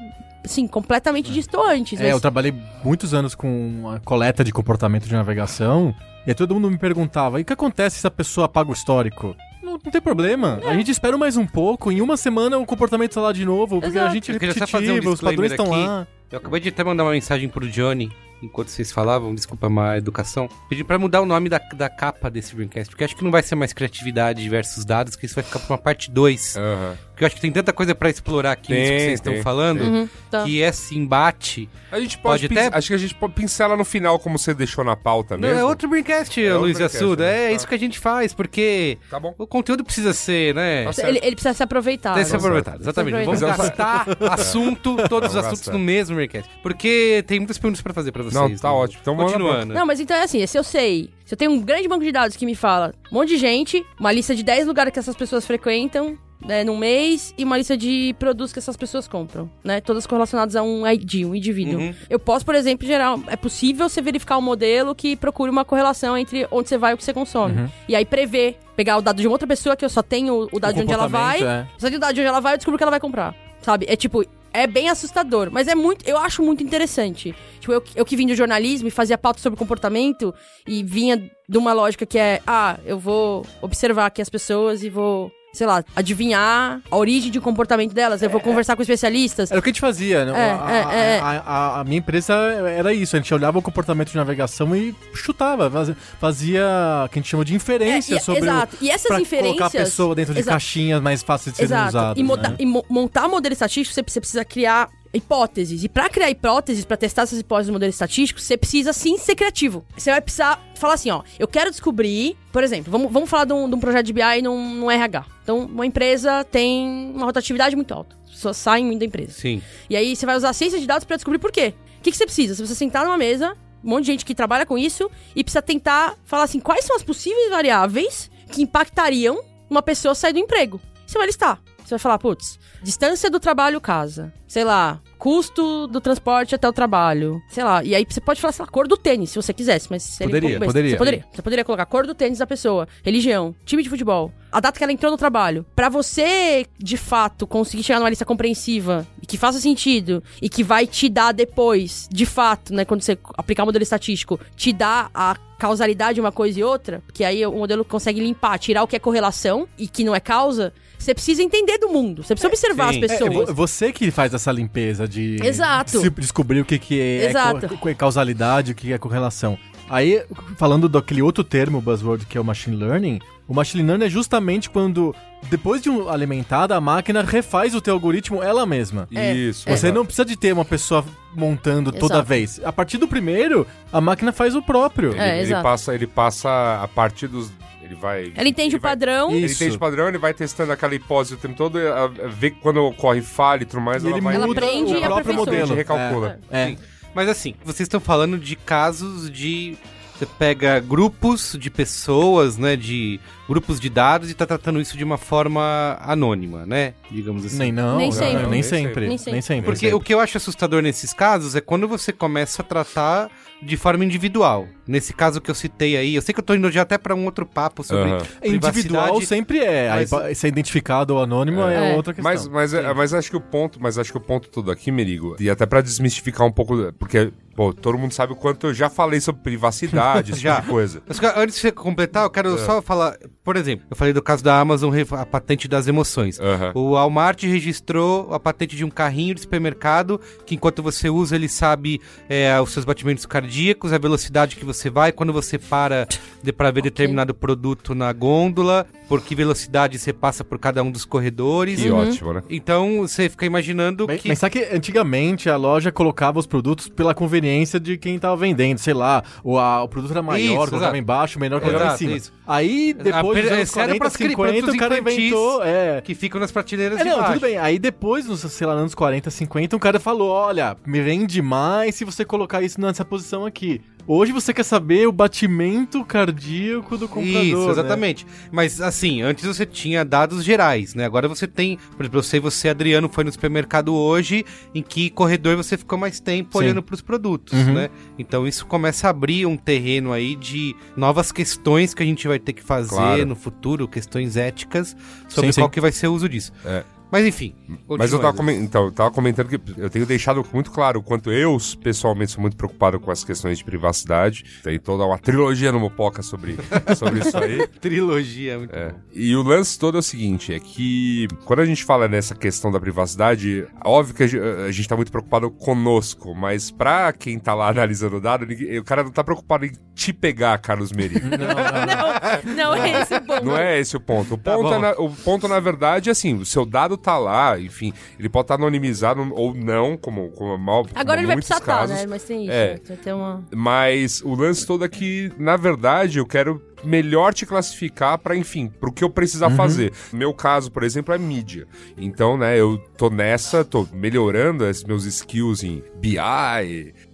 assim, completamente distantes. É, mas- eu trabalhei muitos anos com a coleta de comportamento de navegação e aí todo mundo me perguntava: e o que acontece se a pessoa apaga o histórico? Não, não tem problema. A gente espera mais um pouco. Em uma semana o comportamento tá lá de novo, porque a Exato. gente é fazer um repetitivo, os padrões estão lá. Eu acabei de até mandar uma mensagem pro Johnny, enquanto vocês falavam, desculpa a má educação, pedi pra mudar o nome da, da capa desse Dreamcast, porque acho que não vai ser mais criatividade versus dados, que isso vai ficar pra uma parte 2. Aham. Porque eu acho que tem tanta coisa pra explorar aqui nisso que Tem, vocês estão tem, falando, Uhum, tá. que esse embate... A gente pode, Pode pin- até- acho que a gente pode pincelar no final como você deixou na pauta Não, mesmo. é outro Dreamcast, É Luiz Assuda, né? é Tá. isso que a gente faz, porque Tá bom. o conteúdo precisa ser, né... Tá. Ele, ele precisa se aproveitar. Deve ser né? aproveitado, exatamente. Precisa Vamos gastar assunto, todos os assuntos no mesmo Dreamcast. Porque tem muitas perguntas pra fazer pra vocês. Não, tá né? ótimo. Então Continuando. Não, mas então é assim, se eu sei, se eu tenho um grande banco de dados que me fala um monte de gente, uma lista de 10 lugares que essas pessoas frequentam, né, num mês, e uma lista de produtos que essas pessoas compram, né, todas correlacionadas a um ID, um indivíduo. Uhum. Eu posso, por exemplo, gerar, é possível você verificar um modelo que procure uma correlação entre onde você vai e o que você consome. E aí prever, pegar o dado de uma outra pessoa que eu só tenho o dado de onde ela vai, é. só de idade onde ela vai, eu descubro o que ela vai comprar. Sabe? É tipo, é bem assustador, mas é muito, eu acho muito interessante. Tipo, eu, eu que vim do jornalismo e fazia pauta sobre comportamento e vinha de uma lógica que é, ah, eu vou observar aqui as pessoas e vou, sei lá, adivinhar a origem de comportamento delas, eu vou conversar com especialistas. Era o que a gente fazia, né? É, a, é, é. a- a- a minha empresa era isso, a gente olhava o comportamento de navegação e chutava, fazia, fazia o que a gente chama de inferência É, e- sobre exato. E essas o, inferências. colocar a pessoa dentro de Exato. caixinhas mais fáceis de serem usadas. e, né? e mo- montar modelo estatístico, você, você precisa criar hipóteses. E pra criar hipóteses, pra testar essas hipóteses no modelo estatístico, você precisa sim ser criativo. Você vai precisar falar assim, ó, eu quero descobrir, por exemplo, vamos, vamos falar de um, de um projeto de BI num, num RH. Então, uma empresa tem uma rotatividade muito alta. As pessoas saem muito da empresa. Sim. E aí você vai usar a ciência de dados pra descobrir por quê. O que, que você precisa? Você precisa sentar numa mesa, um monte de gente que trabalha com isso, e precisa tentar falar assim, quais são as possíveis variáveis que impactariam uma pessoa sair do emprego. Você vai listar. Você vai falar, putz, distância do trabalho casa. Sei lá, custo do transporte até o trabalho. Sei lá. E aí você pode falar, sei lá, cor do tênis, se você quisesse. Mas se ele- Poderia, mas poderia. Você poderia. Você poderia colocar cor do tênis da pessoa, religião, time de futebol, a data que ela entrou no trabalho. Pra você, de fato, conseguir chegar numa lista compreensiva e que faça sentido e que vai te dar depois, de fato, né, quando você aplicar o modelo estatístico, te dá a causalidade de uma coisa e outra, que aí o modelo consegue limpar, tirar o que é correlação e que não é causa, você precisa entender do mundo. Você precisa observar sim. as É, pessoas. vo- você que faz essa limpeza de Exato. se- descobrir o que, que é, Exato. co- co- causalidade, o que é correlação. Aí, falando daquele outro termo, buzzword, que é o machine learning, o machine learning é justamente quando, depois de um alimentada, a máquina refaz o teu algoritmo ela mesma. É. Isso. Você exato. não precisa de ter uma pessoa montando toda Exato. vez. A partir do primeiro, a máquina faz o próprio. Ele, É, ele exato. passa, ele passa a partir dos. Ele vai. Ela entende ele o vai- padrão. Isso. Ele entende o padrão, ele vai testando aquela hipótese o tempo todo, a- a- vê quando ocorre falha e tudo mais, E ela ele vai. Ela aprende o próprio modelo. Ele recalcula. É. Sim. Mas assim, vocês estão falando de casos de. Você pega grupos de pessoas, né? De grupos de dados e tá tratando isso de uma forma anônima, né? Digamos assim. Nem não, Nem não, sempre. nem Nem sempre. sempre. Nem sempre. Porque o que eu acho assustador nesses casos é quando você começa a tratar de forma individual. Nesse caso que eu citei aí, eu sei que eu tô indo já até pra um outro papo sobre Aham. Individual sempre é. Mas- ser identificado ou anônimo é, É. outra questão. Mas, mas, é- mas acho que o ponto, mas acho que o ponto todo aqui, Merigo, e até pra desmistificar um pouco, porque, pô, todo mundo sabe o quanto eu já falei sobre privacidade, esse Já. tipo de coisa. Mas, Antes de você completar, eu quero só falar. Por exemplo, eu falei do caso da Amazon, a patente das emoções. Aham. O Walmart registrou a patente de um carrinho de supermercado que, enquanto você usa, ele sabe é, os seus batimentos cardíacos, a velocidade que você vai, quando você para de, para ver determinado produto na gôndola, por que velocidade você passa por cada um dos corredores. Que ótimo, né? Então você fica imaginando Mas, que. mas sabe que antigamente a loja colocava os produtos pela conveniência de quem tava vendendo, sei lá, o, a- o produto era maior, Isso, colocava exato. embaixo, o menor colocava em Exato, cima. isso. Aí depois Dos per- exceto 40, pras cri- 50, o cara inventou, é. que ficam nas prateleiras É, não, baixo. tudo bem. Aí depois, nos, sei lá, anos 40, 50, um cara falou: olha, me vende mais se você colocar isso nessa posição aqui. Hoje você quer saber o batimento cardíaco do comprador. Isso, né? exatamente. Mas assim, antes você tinha dados gerais, né? Agora você tem, por exemplo, eu sei você, Adriano, foi no supermercado hoje, em que corredor você ficou mais tempo Sim. olhando para os produtos, Uhum. né? Então isso começa a abrir um terreno aí de novas questões que a gente vai ter que fazer Claro. no futuro, questões éticas sobre Sim, sim. qual que vai ser o uso disso. É. Mas enfim. Mas eu tava, comen- então, eu tava comentando que eu tenho deixado muito claro o quanto eu, pessoalmente, sou muito preocupado com as questões de privacidade. Tem toda uma trilogia no Mopoca sobre, sobre isso aí. Trilogia, muito É. bom. E o lance todo é o seguinte, é que quando a gente fala nessa questão da privacidade, óbvio que a gente, tá muito preocupado conosco, mas pra quem tá lá analisando o dado, o cara não tá preocupado em te pegar, Carlos Meri. Não, não é esse o ponto. Não é esse o ponto. O ponto, bom. é na- o ponto, na verdade, é assim, o seu dado tá lá, enfim, ele pode estar anonimizado ou não, como, como mal Agora como ele vai precisar estar, casos. né? Mas tem isso. É. Vai ter uma... Mas o lance todo é que, na verdade, eu quero melhor te classificar para, enfim, pro que eu precisar fazer. Meu caso, por exemplo, é mídia. Então, né, eu tô nessa, tô melhorando esses meus skills em BI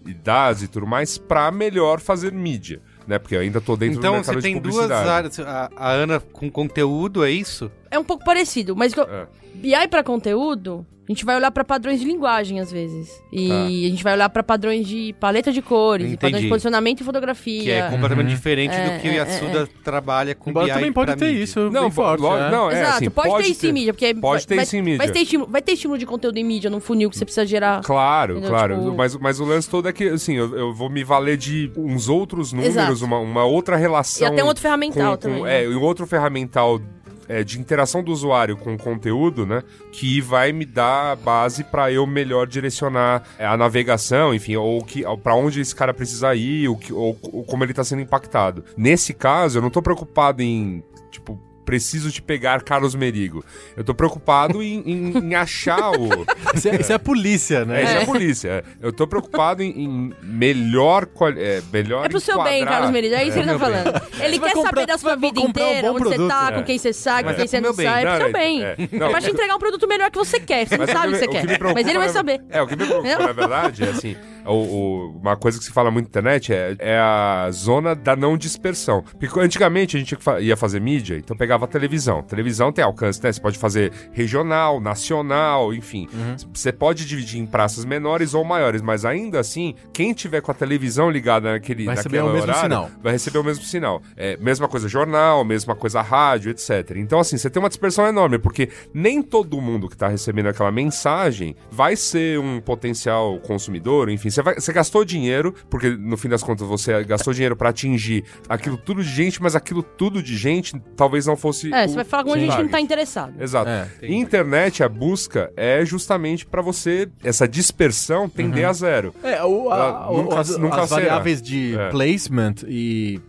e dados e tudo mais para melhor fazer mídia, né? Porque eu ainda tô dentro do Então mercado você tem de duas publicidade. áreas. A, a Ana com conteúdo, é isso? É um pouco parecido, mas que eu- É. BI pra conteúdo, a gente vai olhar pra padrões de linguagem às vezes. E Tá. a gente vai olhar pra padrões de paleta de cores, e Entendi. padrões de posicionamento e fotografia. Que é completamente diferente É, do que o é, Yasuda trabalha com Embora BI também pode ter mídia. isso Não, forte. lo- é. não, é Exato, assim, pode, ter isso em mídia, porque Pode ter vai, isso em mídia. Vai ter, estímulo, vai ter estímulo de conteúdo em mídia num funil que você precisa gerar. Claro, Entendeu? claro. Tipo- Mas, mas o lance todo é que, assim, eu, eu vou me valer de uns outros números, Exato. uma, uma outra relação. E até um outro ferramental com- com- também, né? É, e um outro ferramental é, de interação do usuário com o conteúdo, né? Que vai me dar base para eu melhor direcionar é, a navegação, enfim, ou que, para onde esse cara precisa ir, o que, ou, ou como ele tá sendo impactado. Nesse caso, eu não tô preocupado em, tipo, preciso te pegar, Carlos Merigo. Eu tô preocupado em, em- em achar o. Isso, é, isso é a polícia, É, né? isso é a polícia. é. Eu tô preocupado em, em melhor, é, melhor É pro seu bem, enquadrar- Carlos Merida, é isso que ele tá bem. falando. Ele quer comprar- saber da sua vida um inteira, bom onde você produto, tá, é. com quem você sai, com Mas quem é você não bem. sai. É pro seu é- bem. é. Ele Não, vai te entregar um produto melhor que você quer. Você não Mas sabe o que você que quer. Mas ele vai saber. É, o que me preocupa, na verdade, é assim, o, o- uma coisa que se fala muito na internet é, é a zona da não dispersão. Porque antigamente a gente ia fazer mídia, então pegava a televisão. Televisão tem alcance, né? Você pode fazer regional, nacional, enfim. Você pode dividir em praças menores ou maiores, mas ainda assim, quem tiver com a televisão ligada naquele, Vai receber o mesmo horário, sinal. vai receber o mesmo sinal. É, mesma coisa jornal, mesma coisa rádio, etc. Então, assim, você tem uma dispersão enorme, porque nem todo mundo que tá recebendo aquela mensagem vai ser um potencial consumidor, enfim, Você, vai, você gastou dinheiro, porque no fim das contas você gastou dinheiro pra atingir aquilo tudo de gente, mas aquilo tudo de gente talvez não fosse. É, o você vai falar com a gente que não tá interessado. Exato. É, internet, a busca é justamente pra você, essa dispersão tender a zero. É, o, a- o- nunca- as, nunca as variáveis de É. placement e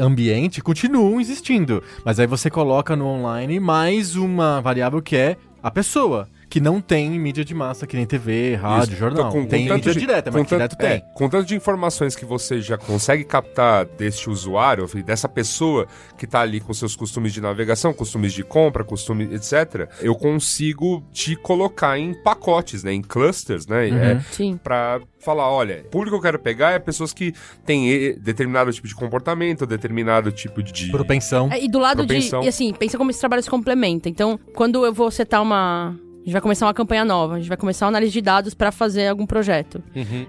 ambiente continuam existindo. Mas aí você coloca no online mais uma variável que é a pessoa. Que não tem mídia de massa, que nem TV, rádio, Isso. jornal. Então, com- tem com mídia de- direta, mas tanto- direto tem. é, com tanto de informações que você já consegue captar deste usuário, dessa pessoa que tá ali com seus costumes de navegação, costumes de compra, costumes, etc., eu consigo te colocar em pacotes, né? Em clusters, né? Uhum. É, Sim. pra falar, olha, o público que eu quero pegar é pessoas que têm determinado tipo de comportamento, determinado tipo de... Propensão. É, e do lado Propensão. de. E assim, pensa como esse trabalho se complementa. Então, quando eu vou setar uma. A gente vai começar uma campanha nova, a gente vai começar uma análise de dados pra fazer algum projeto.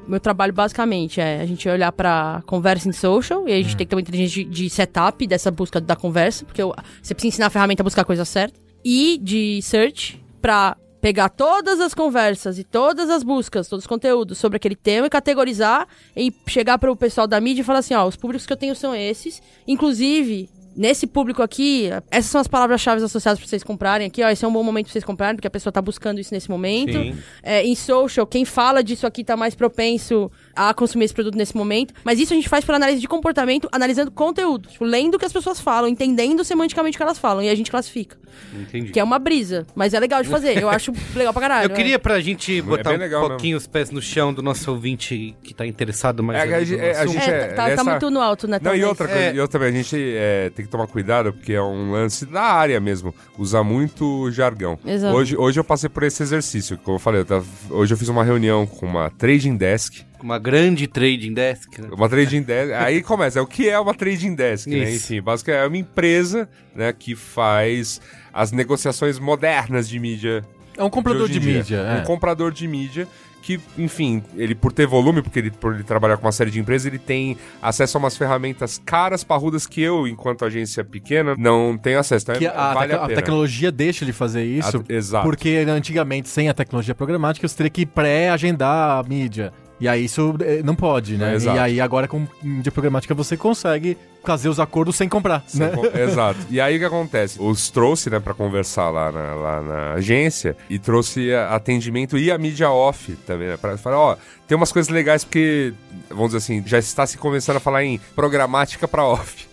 Meu trabalho basicamente é a gente olhar pra conversa em social, e a gente tem que ter uma inteligência de, de setup dessa busca da conversa, porque eu- você precisa ensinar a ferramenta a buscar a coisa certa. E de search pra pegar todas as conversas e todas as buscas, todos os conteúdos sobre aquele tema e categorizar e chegar para o pessoal da mídia e falar assim, ó, os públicos que eu tenho são esses, inclusive Nesse público aqui, essas são as palavras-chave associadas para vocês comprarem aqui, ó. Esse é um bom momento para vocês comprarem, porque a pessoa tá buscando isso nesse momento. É, em social, quem fala disso aqui tá mais propenso a consumir esse produto nesse momento. Mas isso a gente faz por análise de comportamento, analisando conteúdo. Tipo, lendo o que as pessoas falam, entendendo semanticamente o que elas falam. E a gente classifica. Entendi. Que é uma brisa. Mas é legal de fazer. Eu acho legal pra caralho. Eu queria pra gente botar bem um pouquinho os pés no chão do nosso ouvinte que tá interessado mais É, a gente- é, a gente- É, é, tá, tá nessa- muito no alto, né? Não, e outra coisa, É. e outra também, a gente é, tem que tomar cuidado, porque é um lance da área mesmo. Usar muito jargão. Exato. Hoje, hoje eu passei por esse exercício. Como eu falei, eu tava- hoje eu fiz uma reunião com uma trading desk. Uma grande trading desk, né? Uma trading desk. aí começa, é o que é uma trading desk, né? Enfim, basicamente é uma empresa né, que faz as negociações modernas de mídia. É um comprador de, dia. mídia. Um é. comprador de mídia que, enfim, ele por ter volume, porque ele por ele trabalhar com uma série de empresas, ele tem acesso a umas ferramentas caras, parrudas que eu, enquanto agência pequena, não tenho acesso. Então, Que é- a, vale a a pena. tecnologia deixa ele fazer isso. A- exato. Porque antigamente, sem a tecnologia programática, você teria que pré-agendar a mídia. E aí isso eh, não pode, né? Exato. e aí agora com mídia programática você consegue fazer os acordos sem comprar, Sem né? com- Exato. E aí o que acontece? Os trouxe, né, pra conversar lá na, lá na agência e trouxe atendimento e a mídia off também, né? Pra falar, ó, tem umas coisas legais porque, vamos dizer assim, já está se começando a falar em programática pra off.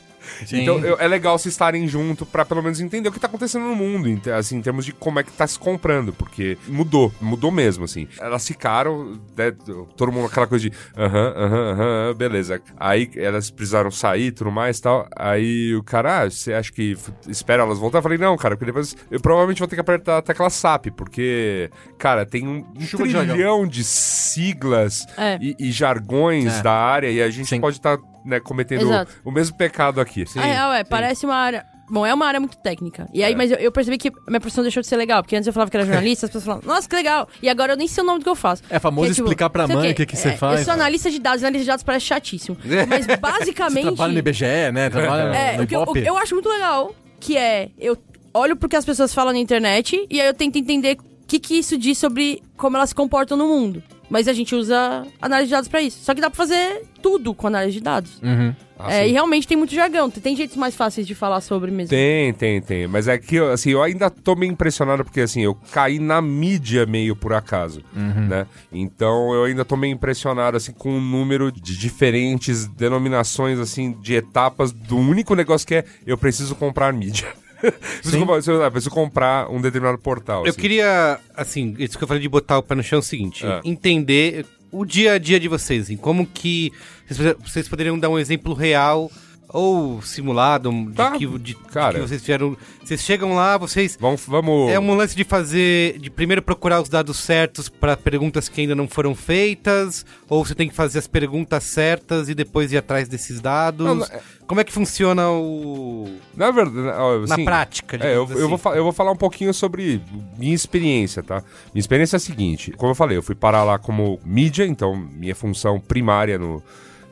Sim. Então eu- é legal se estarem junto pra pelo menos entender o que tá acontecendo no mundo, em, assim, em termos de como é que tá se comprando, porque mudou, mudou mesmo, assim. Elas ficaram, né, todo mundo aquela coisa de aham, aham, aham, beleza. Aí elas precisaram sair e tudo mais e tal. Aí o cara, ah, você acha que espera elas voltar? Eu falei, não, cara, porque depois eu provavelmente vou ter que apertar a tecla SAP, porque, cara, tem um, um Chuva de trilhão de siglas É. e, e jargões É. da área e a gente Sim. pode estar cometendo Exato. o mesmo pecado aqui. Real é, parece uma área. Bom, é uma área muito técnica. E aí, É. mas eu, eu percebi que a minha profissão deixou de ser legal. Porque antes eu falava que era jornalista, as pessoas falavam, nossa, que legal. E agora eu nem sei o nome do que eu faço. É famoso tipo, explicar pra mãe o que, que você É, faz. Eu sou analista de dados, analista de dados parece chatíssimo. Mas Você basicamente. trabalha no IBGE, né? Trabalha É, no o que eu, o eu acho muito legal, que é, eu olho pro que as pessoas falam na internet e aí eu tento entender o que, que isso diz sobre como elas se comportam no mundo. Mas a gente usa análise de dados pra isso. Só que dá pra fazer tudo com análise de dados. Uhum. Ah, É, sim. e realmente tem muito jargão. Tem jeitos mais fáceis de falar sobre mesmo. Tem, tem, tem. Mas é que, assim, eu ainda tô meio impressionado porque, assim, eu caí na mídia meio por acaso, né? Então, eu ainda tô meio impressionado, assim, com o número de diferentes denominações, assim, de etapas do único negócio que é eu preciso comprar mídia. Preciso, eu preciso comprar um determinado portal. Eu assim. queria, assim, isso que eu falei de botar o pé no chão é o seguinte: É. entender o dia a dia de vocês, assim, como que vocês, vocês poderiam dar um exemplo real ou simulado de Tá, que, de, cara. que vocês fizeram. Vocês chegam lá, vocês. Vamos, vamos... É um lance de fazer, de primeiro procurar os dados certos para perguntas que ainda não foram feitas, ou você tem que fazer as perguntas certas e depois ir atrás desses dados. Não, não, é- Como é que funciona o Na verdade, ó, na assim, prática? É, eu, digamos eu, vou, assim? eu vou falar um pouquinho sobre minha experiência, tá? Minha experiência é a seguinte: como eu falei, eu fui parar lá como mídia, então minha função primária no,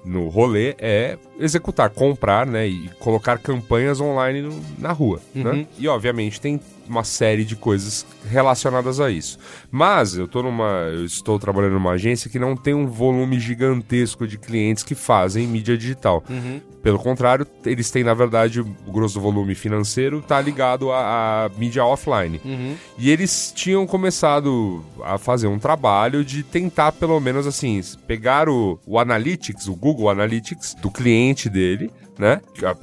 no rolê é executar, comprar, né? E colocar campanhas online no- na rua, né? E obviamente tem uma série de coisas relacionadas a isso. Mas eu tô numa. Eu estou trabalhando numa agência que não tem um volume gigantesco de clientes que fazem mídia digital. Pelo contrário, eles têm, na verdade, o grosso do volume financeiro tá ligado à, mídia offline. E eles tinham começado a fazer um trabalho de tentar, pelo menos assim, pegar o, o Analytics, o Google Analytics, do cliente dele, né?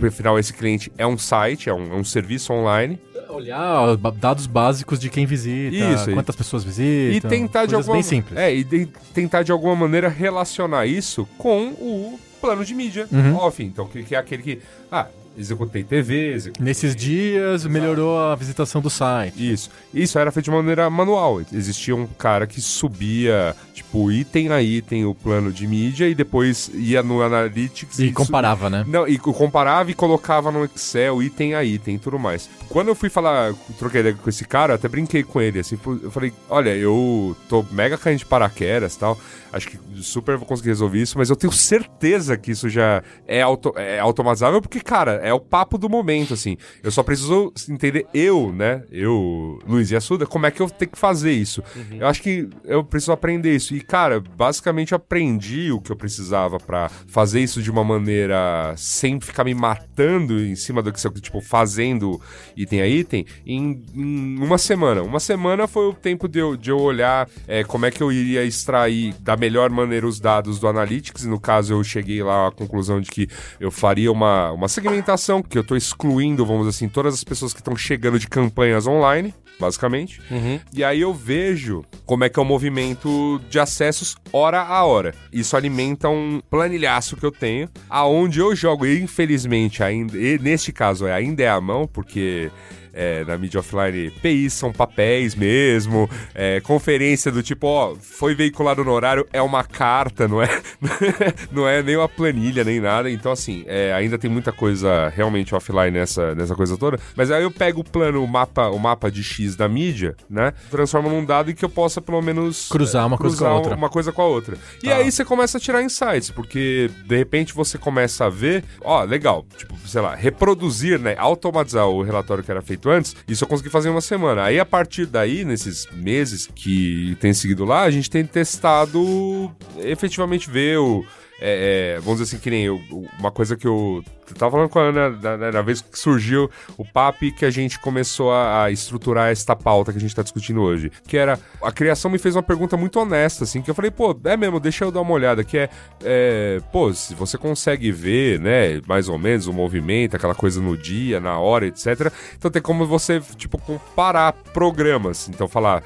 Afinal, esse cliente é um site, é um, é um serviço online. Olhar dados básicos de quem visita, Isso, e- quantas pessoas visitam. E tentar de alguma bem simples. É, e de- tentar de alguma maneira relacionar isso com o plano de mídia Uhum. off. Então, que, que é aquele que. Ah, executei TV, executei. Nesses dias melhorou a visitação do site. Isso. Isso era feito de maneira manual. Existia um cara que subia, tipo, item a item o plano de mídia e depois ia no Analytics E su- comparava, né? Não, e comparava e colocava no Excel, item a item e tudo mais. Quando eu fui falar, troquei ideia com esse cara, eu até brinquei com ele, assim, eu falei, olha, eu tô mega caindo de paraquedas e tal, acho que super vou conseguir resolver isso, mas eu tenho certeza que isso já é, auto, é automatizável, porque, cara, é o papo do momento, assim. Eu só preciso entender, eu, né, eu, Luiz e Assuda, como é que eu tenho que fazer isso. Eu acho que eu preciso aprender isso. E, cara, basicamente aprendi o que eu precisava pra fazer isso de uma maneira sem ficar me matando em cima do que você, tipo, fazendo item a item, em, em uma semana. Uma semana foi o tempo de eu, de eu olhar é, como é que eu iria extrair da melhor maneira os dados do Analytics. E no caso, eu cheguei lá à conclusão de que eu faria uma, uma segmentação, que eu tô excluindo, vamos assim, todas as pessoas que estão chegando de campanhas online, basicamente. E aí eu vejo como é que é o movimento de acessos hora a hora. Isso alimenta um planilhaço que eu tenho, aonde eu jogo, e infelizmente, ainda, e neste caso é, ainda é a mão, porque é, na mídia offline, PIs são papéis mesmo, é, conferência do tipo, ó, foi veiculado no horário, é uma carta, não é, não é nem uma planilha, nem nada. Então, assim, é, ainda tem muita coisa realmente offline nessa, nessa coisa toda. Mas aí eu pego o plano, o mapa, o mapa de X da mídia, né? Transformo num dado em que eu possa, pelo menos, Cruzar uma coisa com a cruzar outra. uma coisa com a outra. E aí você começa a tirar insights, porque de repente você começa a ver, ó, legal, tipo, sei lá, reproduzir, né, automatizar o relatório que era feito antes, isso eu consegui fazer em uma semana. Aí a partir daí, nesses meses que tem seguido lá, a gente tem testado efetivamente ver o é, é, vamos dizer assim, que nem eu, uma coisa que eu, tava falando com a Ana na, na- na vez que surgiu o papo e que a gente começou a, a estruturar esta pauta que a gente tá discutindo hoje. Que era, a criação me fez uma pergunta muito honesta, assim, que eu falei, pô, é mesmo, deixa eu dar uma olhada, que é, é, pô, se você consegue ver, né, mais ou menos o movimento, aquela coisa no dia, na hora, etc. Então tem como você, tipo, comparar programas. Então falar,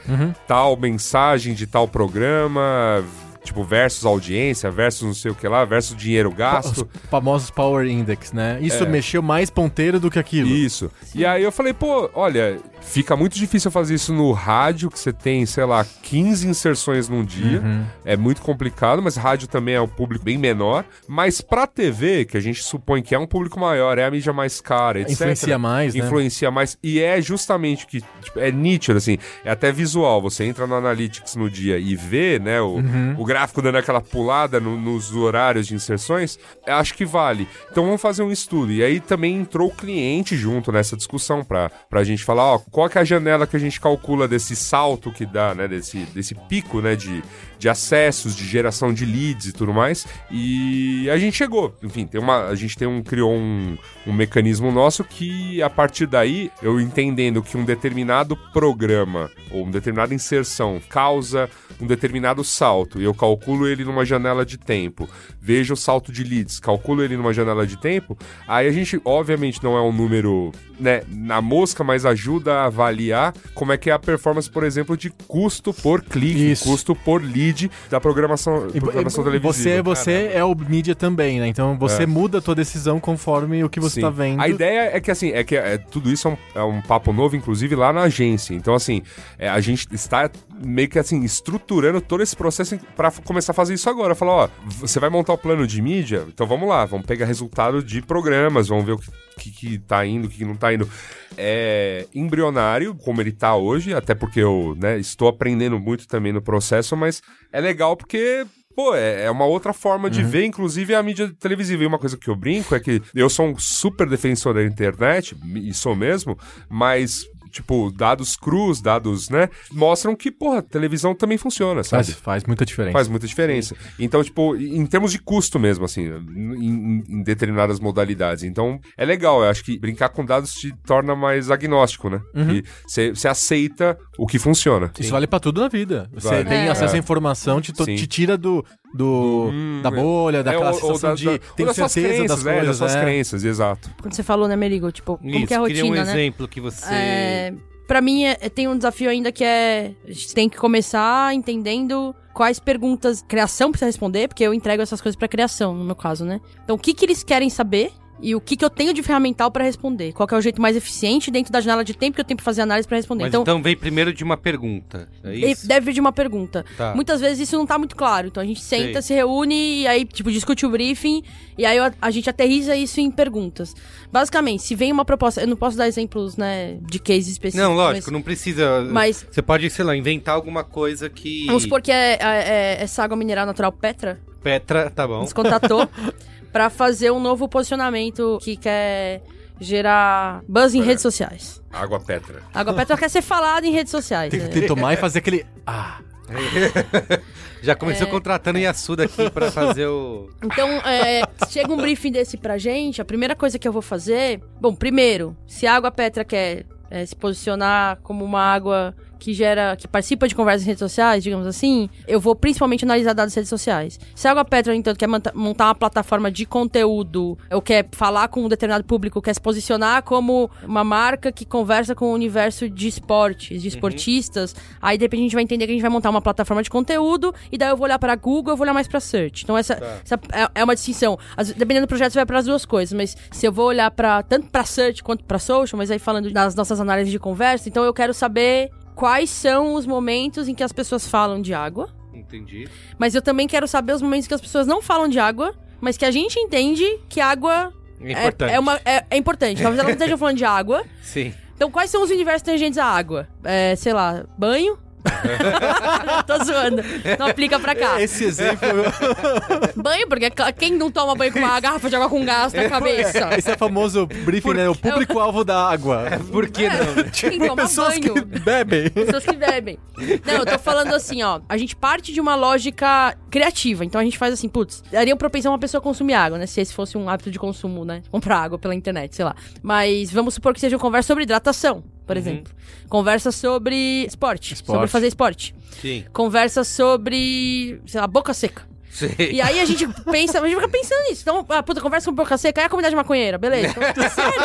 tal mensagem de tal programa tipo, versus audiência, versus não sei o que lá, versus dinheiro gasto. Os famosos Power Index, né? Isso É. mexeu mais ponteiro do que aquilo. Isso. E aí eu falei, pô, olha, fica muito difícil fazer isso no rádio, que você tem, sei lá, 15 inserções num dia. É muito complicado, mas rádio também é um público bem menor. Mas pra TV, que a gente supõe que é um público maior, é a mídia mais cara, etc. Influencia mais, né? Influencia mais. E é justamente que tipo, é nítido, assim, é até visual. Você entra no Analytics no dia e vê, né, o, Uhum. o gráfico dando aquela pulada no- nos horários de inserções, acho que vale. Então vamos fazer um estudo. E aí também entrou o cliente junto nessa discussão pra, pra gente falar, ó, qual é a janela que a gente calcula desse salto que dá, né, desse, desse pico, né, de, de acessos, de geração de leads e tudo mais. E a gente chegou. Enfim, tem uma, a gente tem um, criou um, um mecanismo nosso que, a partir daí, eu entendendo que um determinado programa ou uma determinada inserção causa um determinado salto e eu calculo ele numa janela de tempo, vejo o salto de leads, calculo ele numa janela de tempo, aí a gente, obviamente, não é um número né, na mosca, mas ajuda a avaliar como é que é a performance, por exemplo, de custo por clique, Isso. custo por lead da programação, E, programação e- televisiva. você, você é o mídia também, né? Então você É. muda a tua decisão conforme o que você Sim. tá vendo. A ideia é que, assim, é que é, tudo isso é um, é um papo novo, inclusive, lá na agência. Então, assim, é, a gente está meio que, assim, estruturando todo esse processo para começar a fazer isso agora. Falar, ó, você vai montar o plano de mídia? Então vamos lá, vamos pegar resultado de programas, vamos ver o que, que, que tá indo, o que, que não tá indo. É embrionário, como ele tá hoje, até porque eu, né, estou aprendendo muito também no processo, mas é legal porque Pô, é é uma outra forma de ver, inclusive, a mídia televisiva. E uma coisa que eu brinco é que eu sou um super defensor da internet, e sou mesmo, mas tipo, dados crus, dados, né? Mostram que, porra, televisão também funciona, sabe? Faz, faz muita diferença. Faz muita diferença. Então, tipo, em termos de custo mesmo, assim, em, em determinadas modalidades. Então, é legal. Eu acho que brincar com dados te torna mais agnóstico, né? E você aceita o que funciona. Isso vale pra tudo na vida. Você Vale. tem É. acesso à informação, te, to- Sim. te tira do, do, Hum, da bolha, daquela É, ou- ou sensação da- de da- tenho certeza crenças, das coisas. Das suas é. crenças, exato. Quando você falou, né, Merigo? Tipo, como Isso, que é a queria um rotina, né? exemplo que você... É, pra mim, é- tem um desafio ainda que é... A gente tem que começar entendendo quais perguntas criação precisa responder, porque eu entrego essas coisas pra criação, no meu caso, né? Então, o que que eles querem saber e o que que eu tenho de ferramental pra responder? Qual que é o jeito mais eficiente dentro da janela de tempo que eu tenho pra fazer análise pra responder? Mas então, então vem primeiro de uma pergunta, é isso? deve vir de uma pergunta. Tá. Muitas vezes isso não tá muito claro. Então a gente senta, Sei. se reúne e aí, tipo, discute o briefing e aí a, a gente aterriza isso em perguntas. Basicamente, se vem uma proposta. Eu não posso dar exemplos, né, de cases específicos. Não, lógico, mas, não precisa... Mas Você pode, sei lá, inventar alguma coisa que... vamos supor que é, é- é essa água mineral natural Petra Petra, tá bom. nos contatou pra fazer um novo posicionamento que quer gerar buzz em redes sociais. Água Petra. Água Petra quer ser falada em redes sociais. Tem, né? tem que tomar e fazer aquele. Ah, Já começou É. contratando Yasuda aqui pra fazer o... Então, é, chega um briefing desse pra gente, a primeira coisa que eu vou fazer. Bom, primeiro, se a água Petra quer é, se posicionar como uma água que gera, que participa de conversas em redes sociais, digamos assim, eu vou principalmente analisar dados das redes sociais. Se a Água no entanto, quer montar uma plataforma de conteúdo, ou quer falar com um determinado público, quer se posicionar como uma marca que conversa com o universo de esportes, de esportistas, aí de repente a gente vai entender que a gente vai montar uma plataforma de conteúdo, e daí eu vou olhar para Google, eu vou olhar mais para Search. Então essa, essa é, é uma distinção. Dependendo do projeto, você vai para as duas coisas, mas se eu vou olhar para tanto para Search quanto para Social, mas aí falando das nossas análises de conversa, então eu quero saber quais são os momentos em que as pessoas falam de água, Entendi. mas eu também quero saber os momentos que as pessoas não falam de água, mas que a gente entende que água É é, importante. é, uma, é, é importante. Talvez elas não estejam falando de água. Sim. Então, quais são os universos tangentes à água? É, sei lá, banho? Tô zoando. Não aplica pra cá. esse exemplo. Banho, porque quem não toma banho com uma garrafa de água com gás na cabeça? esse é o famoso briefing, né? O público-alvo da água. Por que não? Quem toma Pessoas banho? que bebem. Pessoas que bebem. Não, eu tô falando assim, ó. A gente parte de uma lógica criativa. Então a gente faz assim, putz, daria propensão uma pessoa consumir água, né? Se esse fosse um hábito de consumo, né? Comprar água pela internet, sei lá. Mas vamos supor que seja uma conversa sobre hidratação, por exemplo. Conversa sobre esporte, Esporte. Sobre fazer esporte. Sim. Conversa sobre, sei lá, boca seca. Sim. E aí a gente pensa, a gente fica pensando nisso. Então, ah, puta, conversa com boca seca, é a comunidade maconheira, beleza. Então, sério,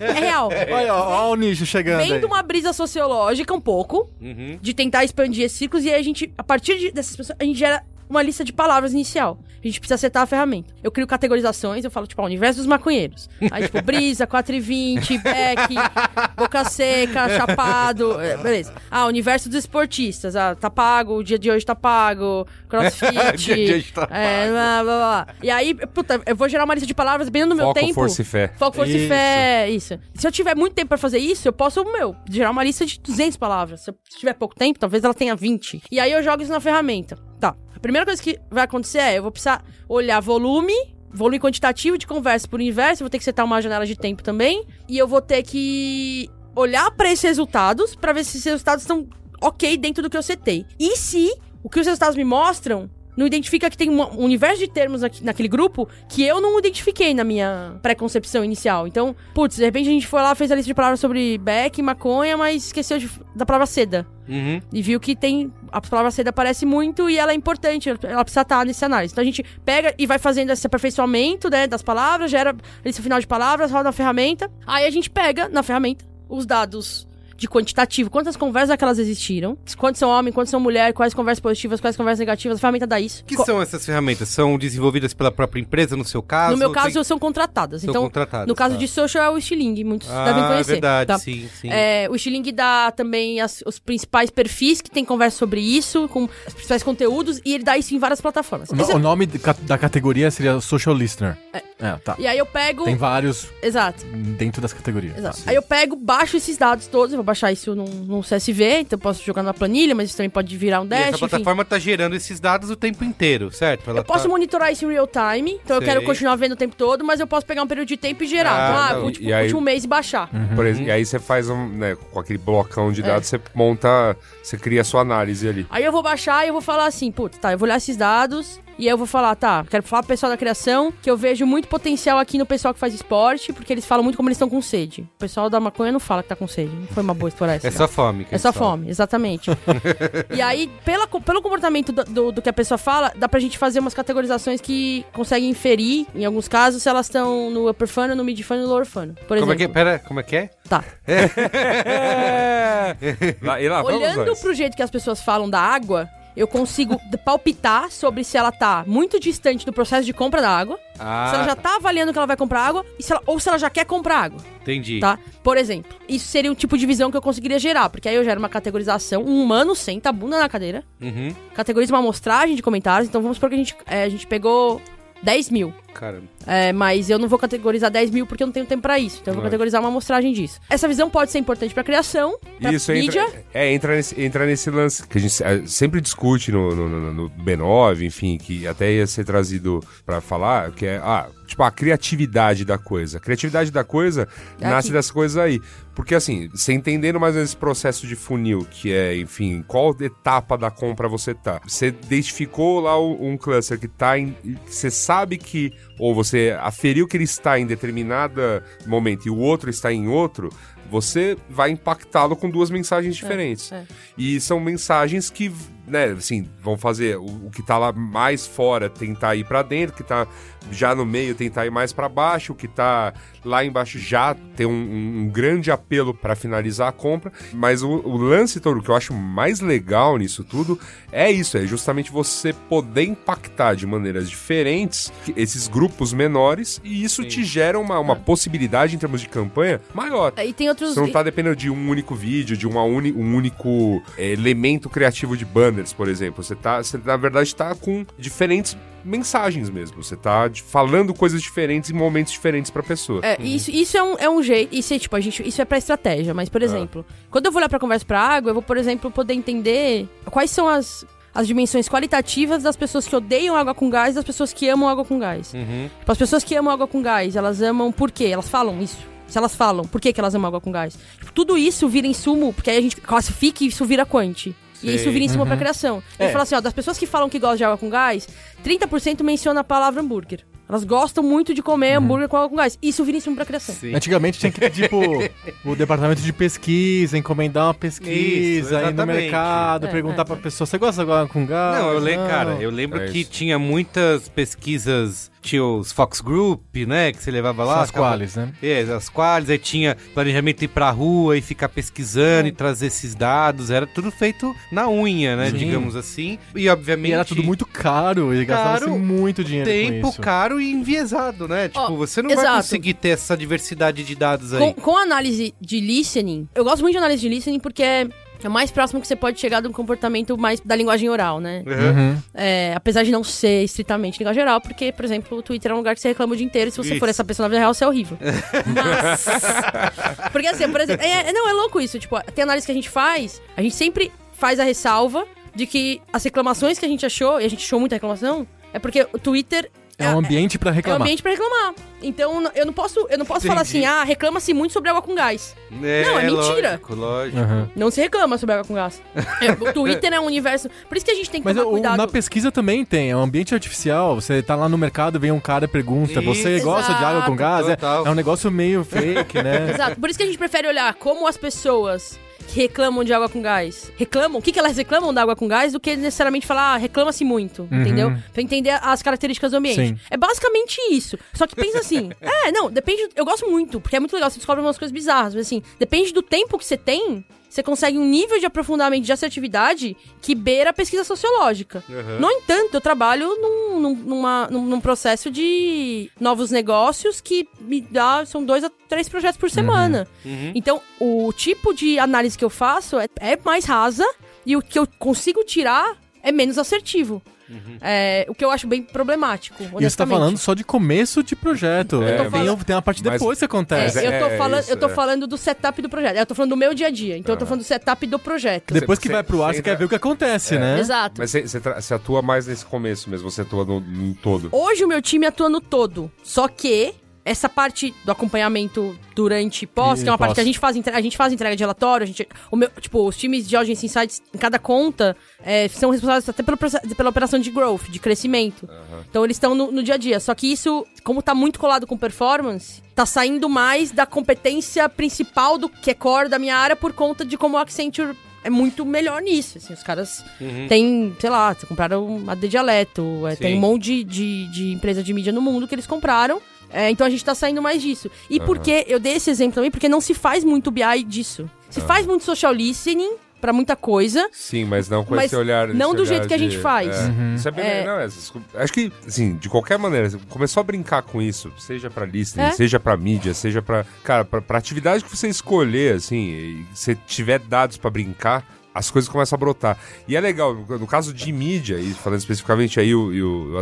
é real. É real. Olha, ó, ó o nicho chegando. Vem aí. de uma brisa sociológica um pouco, Uhum. de tentar expandir esses ciclos, e aí a gente, a partir de- dessas pessoas, a gente gera uma lista de palavras inicial. A gente precisa acertar a ferramenta. Eu crio categorizações, eu falo, tipo, ó, universo dos maconheiros. Aí, tipo, brisa, 4,20, beck, boca seca, chapado, é, beleza. Ah, universo dos esportistas. Ah, tá pago, o dia de hoje tá pago, crossfit. Dia de hoje tá é, blá, blá, blá. E aí, puta, eu vou gerar uma lista de palavras dependendo do meu Foco, tempo. força e fé. Foco, força e Isso. fé, isso. Se eu tiver muito tempo pra fazer isso, eu posso, meu, gerar uma lista de 200 palavras. Se eu tiver pouco tempo, talvez ela tenha 20. E aí eu jogo isso na ferramenta. A primeira coisa que vai acontecer é, eu vou precisar olhar volume, volume quantitativo de conversa por universo, eu vou ter que setar uma janela de tempo também, e eu vou ter que olhar pra esses resultados pra ver se esses resultados estão ok dentro do que eu setei. E se o que os resultados me mostram não identifica que tem um universo de termos aqui, naquele grupo que eu não identifiquei na minha pré-concepção inicial. Então, putz, de repente a gente foi lá, fez a lista de palavras sobre beck, maconha, mas esqueceu de- da palavra seda. Uhum. E viu que tem. A palavra seda aparece muito e ela é importante, ela precisa estar nesse análise. Então a gente pega e vai fazendo esse aperfeiçoamento né, das palavras, gera esse final de palavras, roda na ferramenta. Aí a gente pega na ferramenta os dados de quantitativo, quantas conversas aquelas existiram, quantos são homem, quantos são mulher, quais conversas positivas, quais conversas negativas, a ferramenta dá isso. que Co- são essas ferramentas? São desenvolvidas pela própria empresa, no seu caso? no meu Tem- caso, são contratadas. São então, contratadas, no caso tá. de social é o Stiling, muitos Ah, devem conhecer. é verdade, tá? sim, sim. É, o Stiling dá também as- os principais perfis que tem conversa sobre isso, com os principais conteúdos, e ele dá isso em várias plataformas. O, Esse- o nome da categoria seria Social Listener. É, tá. E aí eu pego. Tem vários Exato. dentro das categorias. Exato. Aí eu pego, baixo esses dados todos, eu vou baixar isso num, num CSV, então eu posso jogar numa planilha, mas isso também pode virar um E dash, essa enfim. plataforma tá gerando esses dados o tempo inteiro, certo? Ela Eu posso tá... monitorar isso em real time, então eu Sei. quero continuar vendo o tempo todo, mas eu posso pegar um período de tempo e gerar. Ah, então, ah, e aí- último mês e baixar. Por exemplo, e aí você faz um, né, com aquele blocão de dados, você monta, você cria a sua análise ali. Aí eu vou baixar e eu vou falar assim, putz, tá, eu vou olhar esses dados e aí eu vou falar, tá, quero falar pro pessoal da criação que eu vejo muito potencial aqui no pessoal que faz esporte, porque eles falam muito como eles estão com sede. O pessoal da maconha não fala que tá com sede. Não foi uma boa história essa. É só fome. É só fome, exatamente. e aí, pela, pelo comportamento do, do, do que a pessoa fala, dá pra gente fazer umas categorizações que conseguem inferir, em alguns casos, se elas estão no upper funnel, no mid funnel e no lower funnel. Por Como exemplo. é que é? Pera, como é que é? Tá. Lá, e lá, vamos Olhando pro jeito que as pessoas falam da água, eu consigo palpitar sobre se ela tá muito distante do processo de compra da água, Ah, se ela já tá avaliando que ela vai comprar água, se ela- ou se ela já quer comprar água, entendi. tá? Por exemplo, isso seria um tipo de visão que eu conseguiria gerar, porque aí eu gero uma categorização, um humano senta a bunda na cadeira, Uhum. categoriza uma amostragem de comentários, então vamos supor que a gente, é, a gente pegou 10 mil. Caramba. É, mas eu não vou categorizar 10 mil porque eu não tenho tempo pra isso. Então eu vou categorizar uma amostragem disso. Essa visão pode ser importante pra criação, pra Isso mídia. entra, é, entra, nesse, entra nesse lance que a gente é, sempre discute no, no, no- no B9, enfim, que até ia ser trazido pra falar, que é ah, tipo, a criatividade da coisa. A criatividade da coisa É nasce aqui. dessas coisas aí. Porque assim, você entendendo mais esse processo de funil, que é, enfim, qual etapa da compra você tá. Você identificou lá um cluster que tá em. que Você sabe que. Ou você aferiu que ele está em determinado momento e o outro está em outro, você vai impactá-lo com duas mensagens diferentes. é. E são mensagens que, né, assim, vão fazer o, o que tá lá mais fora tentar ir pra dentro, o que tá já no meio tentar ir mais pra baixo, o que tá lá embaixo já ter um, um- grande apelo pra finalizar a compra. Mas o, o lance todo, que eu acho mais legal nisso tudo, é isso, é justamente você poder impactar de maneiras diferentes esses grupos menores e isso te gera uma, uma possibilidade em termos de campanha maior. E tem outros. Você não tá dependendo de um único vídeo, de uma uni- um único é, elemento criativo de banners, por exemplo. Você tá, você na verdade tá com diferentes mensagens mesmo. Você tá de- falando coisas diferentes em momentos diferentes pra pessoa. É, isso, isso é um, é um jeito. Isso é tipo, a gente, isso é pra estratégia, mas, por exemplo, quando eu vou olhar pra conversa pra água, eu vou, por exemplo, poder entender quais são as, as dimensões qualitativas das pessoas que odeiam água com gás e das pessoas que amam água com gás. Uhum. Tipo, as pessoas que amam água com gás, elas amam por quê? Elas falam isso. Se elas falam, por que, que elas amam água com gás? Tipo, tudo isso vira insumo, porque aí a gente classifica e isso vira E isso vira insumo pra criação. A gente É. fala assim, ó, das pessoas que falam que gostam de água com gás, 30% menciona a palavra hambúrguer. Elas gostam muito de comer hambúrguer com água com gás. Isso vira insumo pra criação. Sim. Antigamente tinha que pedir pro o departamento de pesquisa, encomendar uma pesquisa, Isso, aí no mercado, É, perguntar é, pra é. pessoa, você gosta agora com gás? Não, eu lembro, cara, eu lembro É que tinha muitas pesquisas, tinha os Fox Group, né, que você levava lá. As ficava- quales, né? É, as quales, aí tinha planejamento de ir pra rua e ficar pesquisando É. e trazer esses dados, era tudo feito na unha, né, Sim. digamos assim. E obviamente E era tudo muito caro, e gastava-se Caro, muito dinheiro com tempo isso. caro e enviesado, né? Tipo, Ó, você não vai exato. conseguir ter essa diversidade de dados aí. Com, com a análise de listening, eu gosto muito de análise de listening porque é, o mais próximo que você pode chegar de um comportamento mais da linguagem oral, né? Uhum. Uhum. É, apesar de não ser estritamente linguagem oral, porque, por exemplo, o Twitter é um lugar que você reclama o dia inteiro e se você Isso. for essa pessoa na vida real, você é horrível. Mas... porque assim, por exemplo, é- não, é louco isso. Tipo, tem análise que a gente faz, a gente sempre faz a ressalva de que as reclamações que a gente achou, e a gente achou muita reclamação, é porque o Twitter É um ambiente pra é um reclamar. ambiente pra reclamar. Então eu não posso, eu não posso falar assim, Entendi. ah, reclama-se muito sobre água com gás. É, Não, é mentira. Lógico, lógico. Uhum. Não se reclama sobre água com gás. É, o Twitter é um universo. Por isso que a gente tem que Mas tomar o- cuidado. na pesquisa também tem, é um ambiente artificial. Você tá lá no mercado, vem um cara e pergunta: Você Isso. gosta de água com gás? É, é um negócio meio fake, né? Exato. Por isso que a gente prefere olhar como as pessoas que reclamam de água com gás reclamam, o que, que elas reclamam da água com gás, do que necessariamente falar, ah, reclama-se muito, Uhum. entendeu? Pra entender as características do ambiente. Sim. É basicamente isso. Só que pensa assim, é, não, depende. Eu gosto muito, porque é muito legal, você descobre umas coisas bizarras, mas assim, depende do tempo que você tem. Você consegue um nível de aprofundamento de assertividade que beira a pesquisa sociológica. Uhum. No entanto, eu trabalho num, num, numa- num- num processo de novos negócios que me dá. São dois a três projetos por semana. Uhum. Então, o tipo de análise que eu faço é, é mais rasa e o que eu consigo tirar é menos assertivo. É, o que eu acho bem problemático, E você tá falando só de começo de projeto. É, É, tem, falando- tem uma parte Mas- depois que É, acontece. eu tô, É, falando, isso, eu tô é. falando do setup do projeto. Eu tô falando do meu dia a dia. Então eu tô falando do setup do projeto. Depois que Você- vai pro ar, você quer ver o que acontece, né? Exato. Mas você, você tra- você atua mais nesse começo mesmo, você atua no, no todo. Hoje o meu time atua no todo. Só que essa parte do acompanhamento durante e pós, E que é uma parte pós. que a gente faz, a gente faz entrega de relatório, a gente, o meu, tipo, os times de Audience Insights em cada conta é, são responsáveis até proce- pela operação de growth, de crescimento. Então eles estão no, no dia a dia. Só que isso, como tá muito colado com performance, tá saindo mais da competência principal do que é core da minha área por conta de como o Accenture é muito melhor nisso. Assim, os caras têm, sei lá, compraram a de dialeto, é, tem um monte de, de, de empresa de mídia no mundo que eles compraram. É, então a gente tá saindo mais disso. E por que eu dei esse exemplo também? Porque não se faz muito BI disso. Se faz muito social listening pra muita coisa. Sim, mas não com Mas esse olhar. não esse do olhar jeito que a gente de- faz. É. Isso é bem. É. Não, é, acho que, assim, de qualquer maneira, começou a brincar com isso, seja pra listening, É. seja pra mídia, seja pra. Cara, pra, pra atividade que você escolher, assim, e você tiver dados pra brincar. As coisas começam a brotar. E é legal, no caso de mídia, e falando especificamente aí, o, e o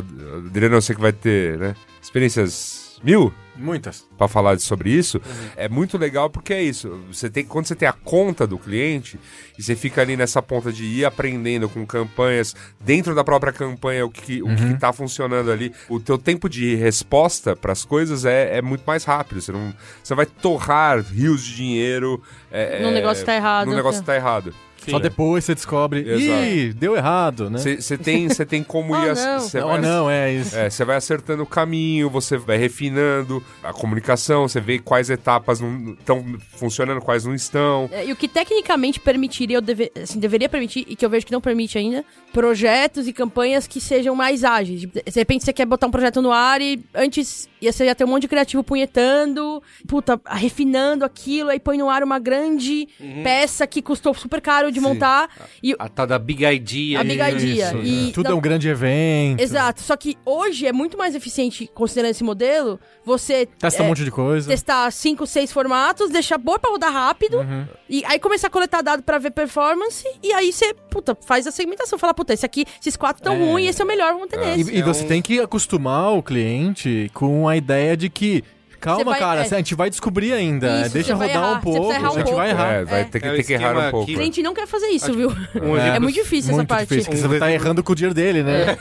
Adriano, eu sei que vai ter, né? Experiências mil Muitas. Pra falar sobre isso, é muito legal porque é isso. Você tem, quando você tem a conta do cliente e você fica ali nessa ponta de ir aprendendo com campanhas, dentro da própria campanha, o que, o que tá funcionando ali, o teu tempo de resposta para as coisas é, é muito mais rápido. Você não você vai torrar rios de dinheiro. É, Num é, negócio que tá errado. Num negócio que tá errado. Só depois você descobre. Exato. Ih, deu errado, né? Você tem, você tem como Oh, ir. ac- não. vai- não, é isso. É, você vai acertando o caminho, você vai refinando a comunicação, você vê quais etapas estão funcionando, quais não estão. É, E o que tecnicamente permitiria, eu deve- assim, deveria permitir, e que eu vejo que não permite ainda, projetos e campanhas que sejam mais ágeis. De repente você quer botar um projeto no ar e antes ia, você ia ter um monte de criativo punhetando, puta, refinando aquilo, aí põe no ar uma grande peça que custou super caro de montar. E, A tal da Big Idea. A Big Idea. Isso. E- Tudo não- é um grande evento. Exato, só que hoje é muito mais eficiente, considerando esse modelo, você Testa é, um monte de coisa. testar cinco, seis formatos, deixar boa pra rodar rápido, Uhum. e aí começar a coletar dado pra ver performance, e aí você, puta, faz a segmentação. Fala, puta, esse aqui, esses quatro tão É. ruins, esse é o melhor, vamos ter E, nesse. e você tem que acostumar o cliente com a ideia de que. Calma, vai- cara, é. a gente vai descobrir ainda. Isso, Deixa vai rodar errar, um pouco. errar a um gente vai pouco. errar. É, vai É. ter que, É ter que errar um pouco. que- O cliente não quer fazer isso, viu? Um É muito difícil essa Muito parte. difícil, porque você tá errando com o dinheiro dele, né?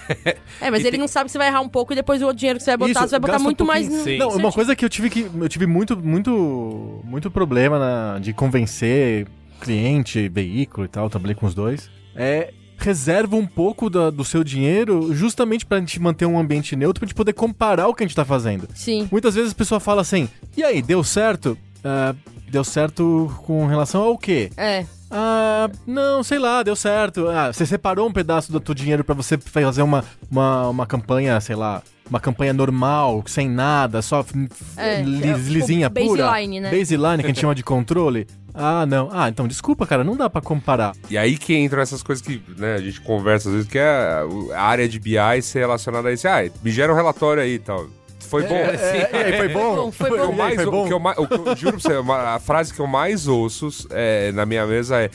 É, mas E ele tem- não sabe que você vai errar um pouco e depois o outro dinheiro que você vai botar, Isso, você vai botar gasta um muito mais. no- Sim. Não, uma coisa que eu tive que. Eu tive muito, muito, muito problema na- de convencer cliente, veículo e tal, trabalhei com os dois. É. Reserva um pouco da- do seu dinheiro justamente pra gente manter um ambiente neutro, pra gente poder comparar o que a gente tá fazendo. Sim. Muitas vezes a pessoa fala assim: e aí, deu certo? Ah, deu certo com relação ao quê? É. Ah, não, sei lá, deu certo. Ah, você separou um pedaço do teu dinheiro pra você fazer uma, uma, uma campanha, sei lá, uma campanha normal, sem nada, só É, é, lisinha o pura. baseline, né? Baseline, que a gente chama de controle. Ah, não. Ah, então desculpa, cara, não dá pra comparar. E aí que entram essas coisas que né, a gente conversa às vezes, que é a área de BI ser relacionada a isso. Ah, me gera um relatório aí e tal. Foi bom. É, e aí, foi bom? bom, foi O bom. E aí, mais- foi o bom? que eu mais- o que eu juro pra você, uma- a frase que eu mais ouço é, na minha mesa é: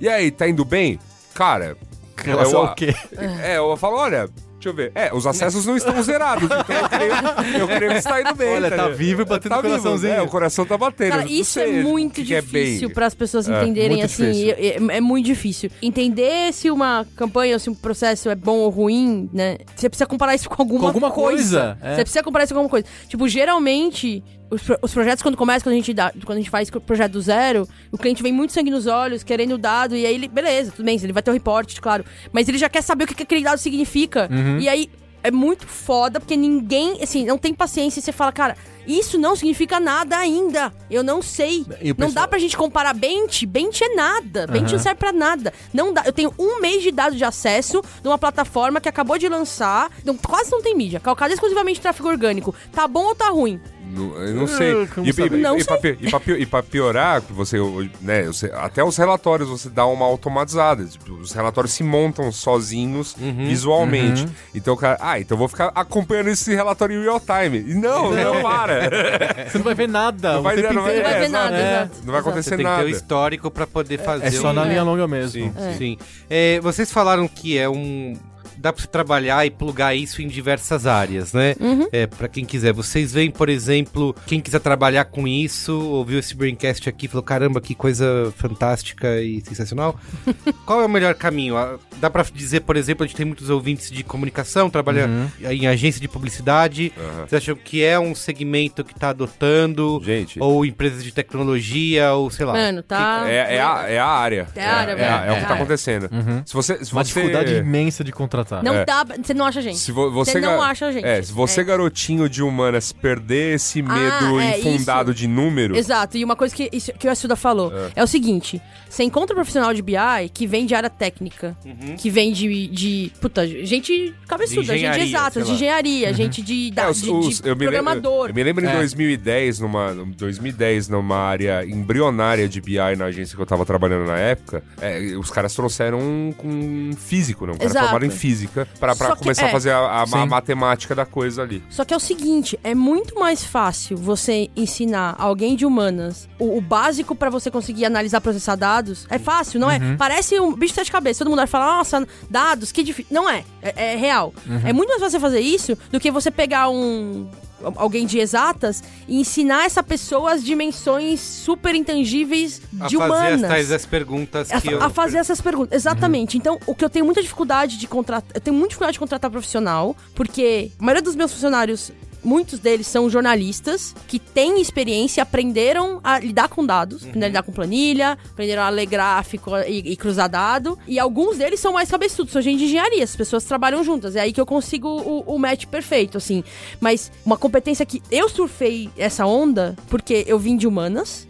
E aí, tá indo bem? Cara, Relação eu, ao quê? É, eu falo, olha, deixa eu ver. É, os acessos não estão zerados, então eu creio, eu creio que está indo bem. Olha, tá ligado? vivo e batendo tá vivo, coraçãozinho. É, o coração tá batendo. Cara, isso sei é o muito é difícil bem. para as pessoas É, entenderem, muito assim. É, é- é muito difícil. Entender se uma campanha ou se um processo é bom ou ruim, né? Você precisa comparar isso com alguma, Com alguma coisa, é. Você precisa comparar isso com alguma coisa. Tipo, geralmente. Os, pro- os projetos, quando começam, quando a, gente dá, quando a gente faz o projeto do zero, o cliente vem muito sangue nos olhos, querendo o dado, e aí ele, beleza, tudo bem, ele vai ter o reporte, claro. Mas ele já quer saber o que, que aquele dado significa. Uhum. E aí é muito foda, porque ninguém, assim, não tem paciência e você fala, cara, isso não significa nada ainda. Eu não sei. E o Não dá pra gente comparar Bench. Bench é nada. Bench Aham. não serve pra nada. Não dá. Eu tenho um mês de dados de acesso de uma plataforma que acabou de lançar. Não, quase não tem mídia. Calcada exclusivamente de tráfego orgânico. Tá bom ou tá ruim? Não, eu não sei. Ah, E, e, Não e, pra, pi- e e pra piorar, você, né, você- até os relatórios você dá uma automatizada. Tipo, os relatórios se montam sozinhos visualmente. Então, o cara, ah, então eu vou ficar acompanhando esse relatório em real time. E não, não para. Você não vai ver nada. Não vai, tempo não vai. Não vai é, ver nada, exato. exato. Não vai acontecer Você tem que nada. ter o histórico pra poder fazer É só um- na É. linha longa mesmo. Sim. É. Sim. É, vocês falaram que é um dá pra você trabalhar e plugar isso em diversas áreas, né? É, pra quem quiser. Vocês veem, por exemplo, quem quiser trabalhar com isso, ouviu esse Braincast aqui e falou: caramba, que coisa fantástica e sensacional. Qual é o melhor caminho? Dá pra dizer, por exemplo, a gente tem muitos ouvintes de comunicação, trabalha em agência de publicidade. Vocês acham que é um segmento que tá adotando? Gente. Ou empresas de tecnologia, ou sei lá. Mano, tá. É, é, a, é a área. É a área, é, velho. é, é o É que tá área. acontecendo. Se você, se Uma você... dificuldade imensa de contratar. Não É. dá. Você não acha gente. Se vo- você, Você não acha gente. É, se você, É. garotinho de humanas, perder esse medo Ah, é, infundado de número. Exato, e uma coisa que, isso, que o Assuda falou é. o seguinte: você encontra um profissional de BI que vem de área técnica, que vem de, de. Puta, gente cabeçuda, gente exata, de engenharia, gente de, da, É, os- de, os- de eu, me lembro, programador. eu me lembro em É. 2010, numa, 2010, numa área embrionária de BI na agência que eu tava trabalhando na época, é, os caras trouxeram um, um físico, né? Um cara Exato. formado em física, Só que- começar a é. fazer a, a- a matemática da coisa ali. Só que é o seguinte, é muito mais fácil você ensinar alguém de humanas o, o básico pra você conseguir analisar, processar dados. É fácil, não é? Parece um bicho de sete cabeças. Todo mundo vai falar, nossa, dados, que difícil. Não é. É, é real. É muito mais fácil você fazer isso do que você pegar um alguém de exatas e ensinar essa pessoa as dimensões super intangíveis A de fazer humanas. as tais as perguntas A, que eu... a fazer essas perguntas. Exatamente. Então, o que eu tenho muita dificuldade de contratar. Eu tenho muita dificuldade de contratar profissional, porque a maioria dos meus funcionários. Muitos deles são jornalistas que têm experiência, aprenderam a lidar com dados, aprenderam a lidar com planilha, aprenderam a ler gráfico e, e cruzar dado. E alguns deles são mais cabeçudos, são gente de engenharia, as pessoas trabalham juntas. É aí que eu consigo o, o match perfeito, assim. Mas uma competência que eu surfei essa onda, porque eu vim de humanas,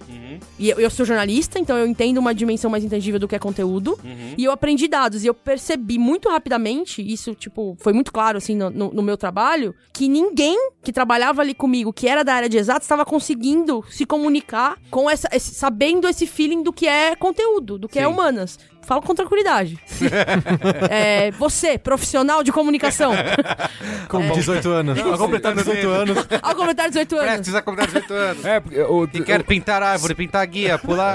e eu, eu sou jornalista, então eu entendo uma dimensão mais intangível do que é conteúdo. E eu aprendi dados. E eu percebi muito rapidamente, isso, tipo, foi muito claro, assim, no, no- no meu trabalho, que ninguém que trabalhava ali comigo, que era da área de exatos, estava conseguindo se comunicar com essa, esse- sabendo esse feeling do que é conteúdo, do que é Sim. humanas. Falo com tranquilidade. É, você, profissional de comunicação, Com 18 anos. Ao completar 18 anos. ao completar 18 anos. Prestes a completar 18 anos. É, porque o- Que quer pintar árvore, pintar guia, pular...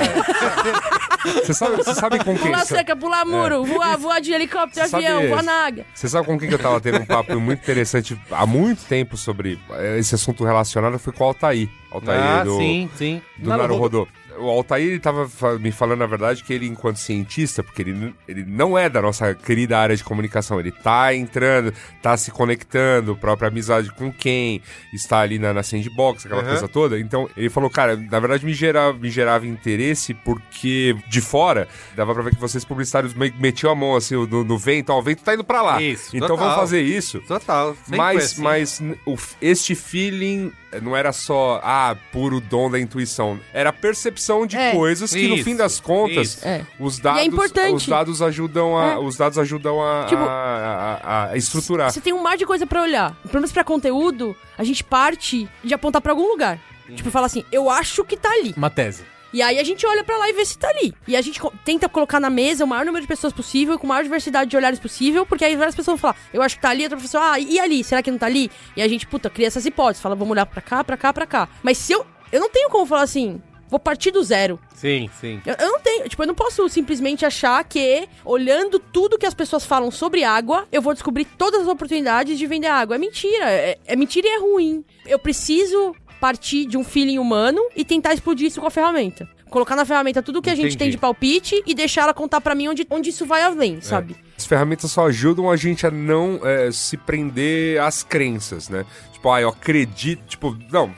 você sabe, você sabe com quem? Pular cerca, pular muro, voar, voar de helicóptero, Você avião, sabe- voar na águia. Você sabe com quem que eu tava tendo um papo muito interessante há muito tempo sobre eh, esse assunto relacionado? Foi com o Altair. Altair ah, do, sim, sim. do Naruhodô. O Altair ele tava fa- me falando, na verdade, que ele, enquanto cientista, porque ele, ele não é da nossa querida área de comunicação, ele tá entrando, tá se conectando, própria amizade com quem, está ali na, na sandbox, aquela Aham. coisa toda. Então, ele falou, cara, na verdade me gerava, me gerava interesse porque de fora dava pra ver que vocês publicitários metiam a mão assim no, no vento, ó, o vento tá indo pra lá. Isso, então total. vamos fazer isso. Total. sempre Mas, assim. mas o este feeling não era só, ah, puro dom da intuição. Era percepção de É. coisas que, no Isso, fim das contas, isso. É. os dados, importante. os dados ajudam a, É. os dados ajudam a, Tipo, a, a- a estruturar. Você tem um mar de coisa pra olhar. Pelo menos pra conteúdo, a gente parte de apontar pra algum lugar. Tipo, fala assim, eu acho que tá ali. Uma tese. E aí a gente olha pra lá e vê se tá ali. E a gente tenta colocar na mesa o maior número de pessoas possível, com a maior diversidade de olhares possível, porque aí várias pessoas vão falar, eu acho que tá ali, outra pessoa, ah, e ali? Será que não tá ali? E a gente, puta, cria essas hipóteses, fala, vamos olhar pra cá, pra cá, pra cá. Mas se eu. Eu não tenho como falar assim, vou partir do zero. Sim, sim. Eu, eu não tenho, tipo, eu não posso simplesmente achar que, olhando tudo que as pessoas falam sobre água, eu vou descobrir todas as oportunidades de vender água. É mentira, é, é mentira e é ruim. Eu preciso partir de um feeling humano e tentar explodir isso com a ferramenta. Colocar na ferramenta tudo que a gente Entendi. tem de palpite e deixar ela contar pra mim onde, onde isso vai além, sabe? As ferramentas só ajudam a gente a não eh, se prender às crenças, né? Tipo, ah, eu acredito. Tipo, não.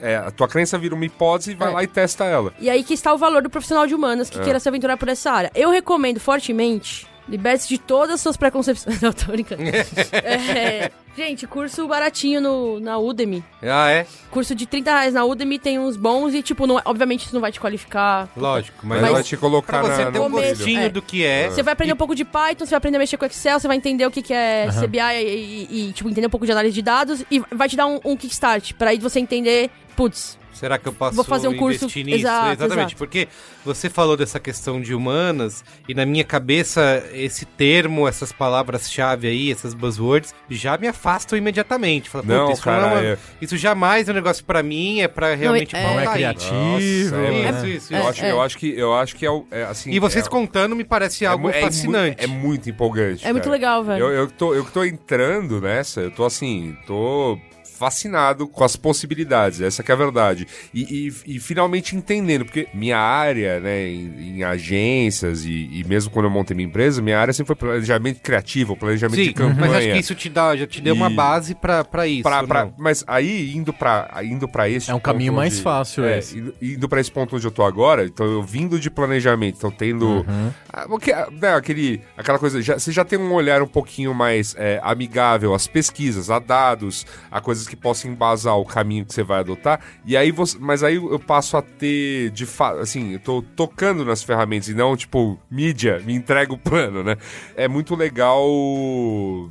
é, a tua crença vira uma hipótese e vai É. lá e testa ela. E aí que está o valor do profissional de humanas É. que queira se aventurar por essa área. Eu recomendo fortemente. Liberte-se de todas as suas preconcepções. Não, tô brincando. É, gente, curso baratinho no, na Udemy. Ah, é? Curso de 30 reais na Udemy tem uns bons e, tipo, não, é- obviamente isso não vai te qualificar. Lógico. Mas, Mas, vai te colocar pra você na, ter um gostinho é. do que é. Você vai aprender um pouco de Python, você vai aprender a mexer com Excel, você vai entender o que, que é CBI e, e, e, tipo, entender um pouco de análise de dados e vai te dar um, um kickstart pra aí você entender, putz, Será que eu posso Vou fazer um curso- investir nisso? Exato, Exatamente, exato. porque você falou dessa questão de humanas e na minha cabeça esse termo, essas palavras-chave aí, essas buzzwords, já me afastam imediatamente. Fala, Não, "Puta, isso, cara, não é é- isso jamais é um negócio pra mim, é pra realmente é- Não é aí. criativo. Nossa, é, né? Isso, isso, Eu, isso. acho, eu acho que eu acho que é, o- é, assim. E vocês é, contando me parece algo é fascinante. É, muito empolgante. é muito legal, velho. Eu, eu, tô, eu que tô entrando nessa, eu tô assim, tô fascinado com as possibilidades, essa que é a verdade. E, e- e finalmente entendendo, porque minha área, né, em, em agências e, e mesmo quando eu montei minha empresa, minha área sempre foi planejamento criativo, planejamento Sim, de campanha. mas acho que isso te dá, já te deu uma base pra isso. Pra, pra- mas aí, indo pra, indo pra esse É um caminho mais onde- fácil é, esse. indo, indo pra esse ponto onde eu tô agora, então eu vindo de planejamento, então tendo. Uhum. ah, o que- né, aquele, aquela coisa. Já, você já tem um olhar um pouquinho mais é, amigável às pesquisas, a dados, a coisas que possam embasar o caminho que você vai adotar. E aí você. Mas aí eu passo a ter, de fato, assim, eu tô tocando nas ferramentas e não, tipo, mídia, me entrega o plano, né? É muito legal.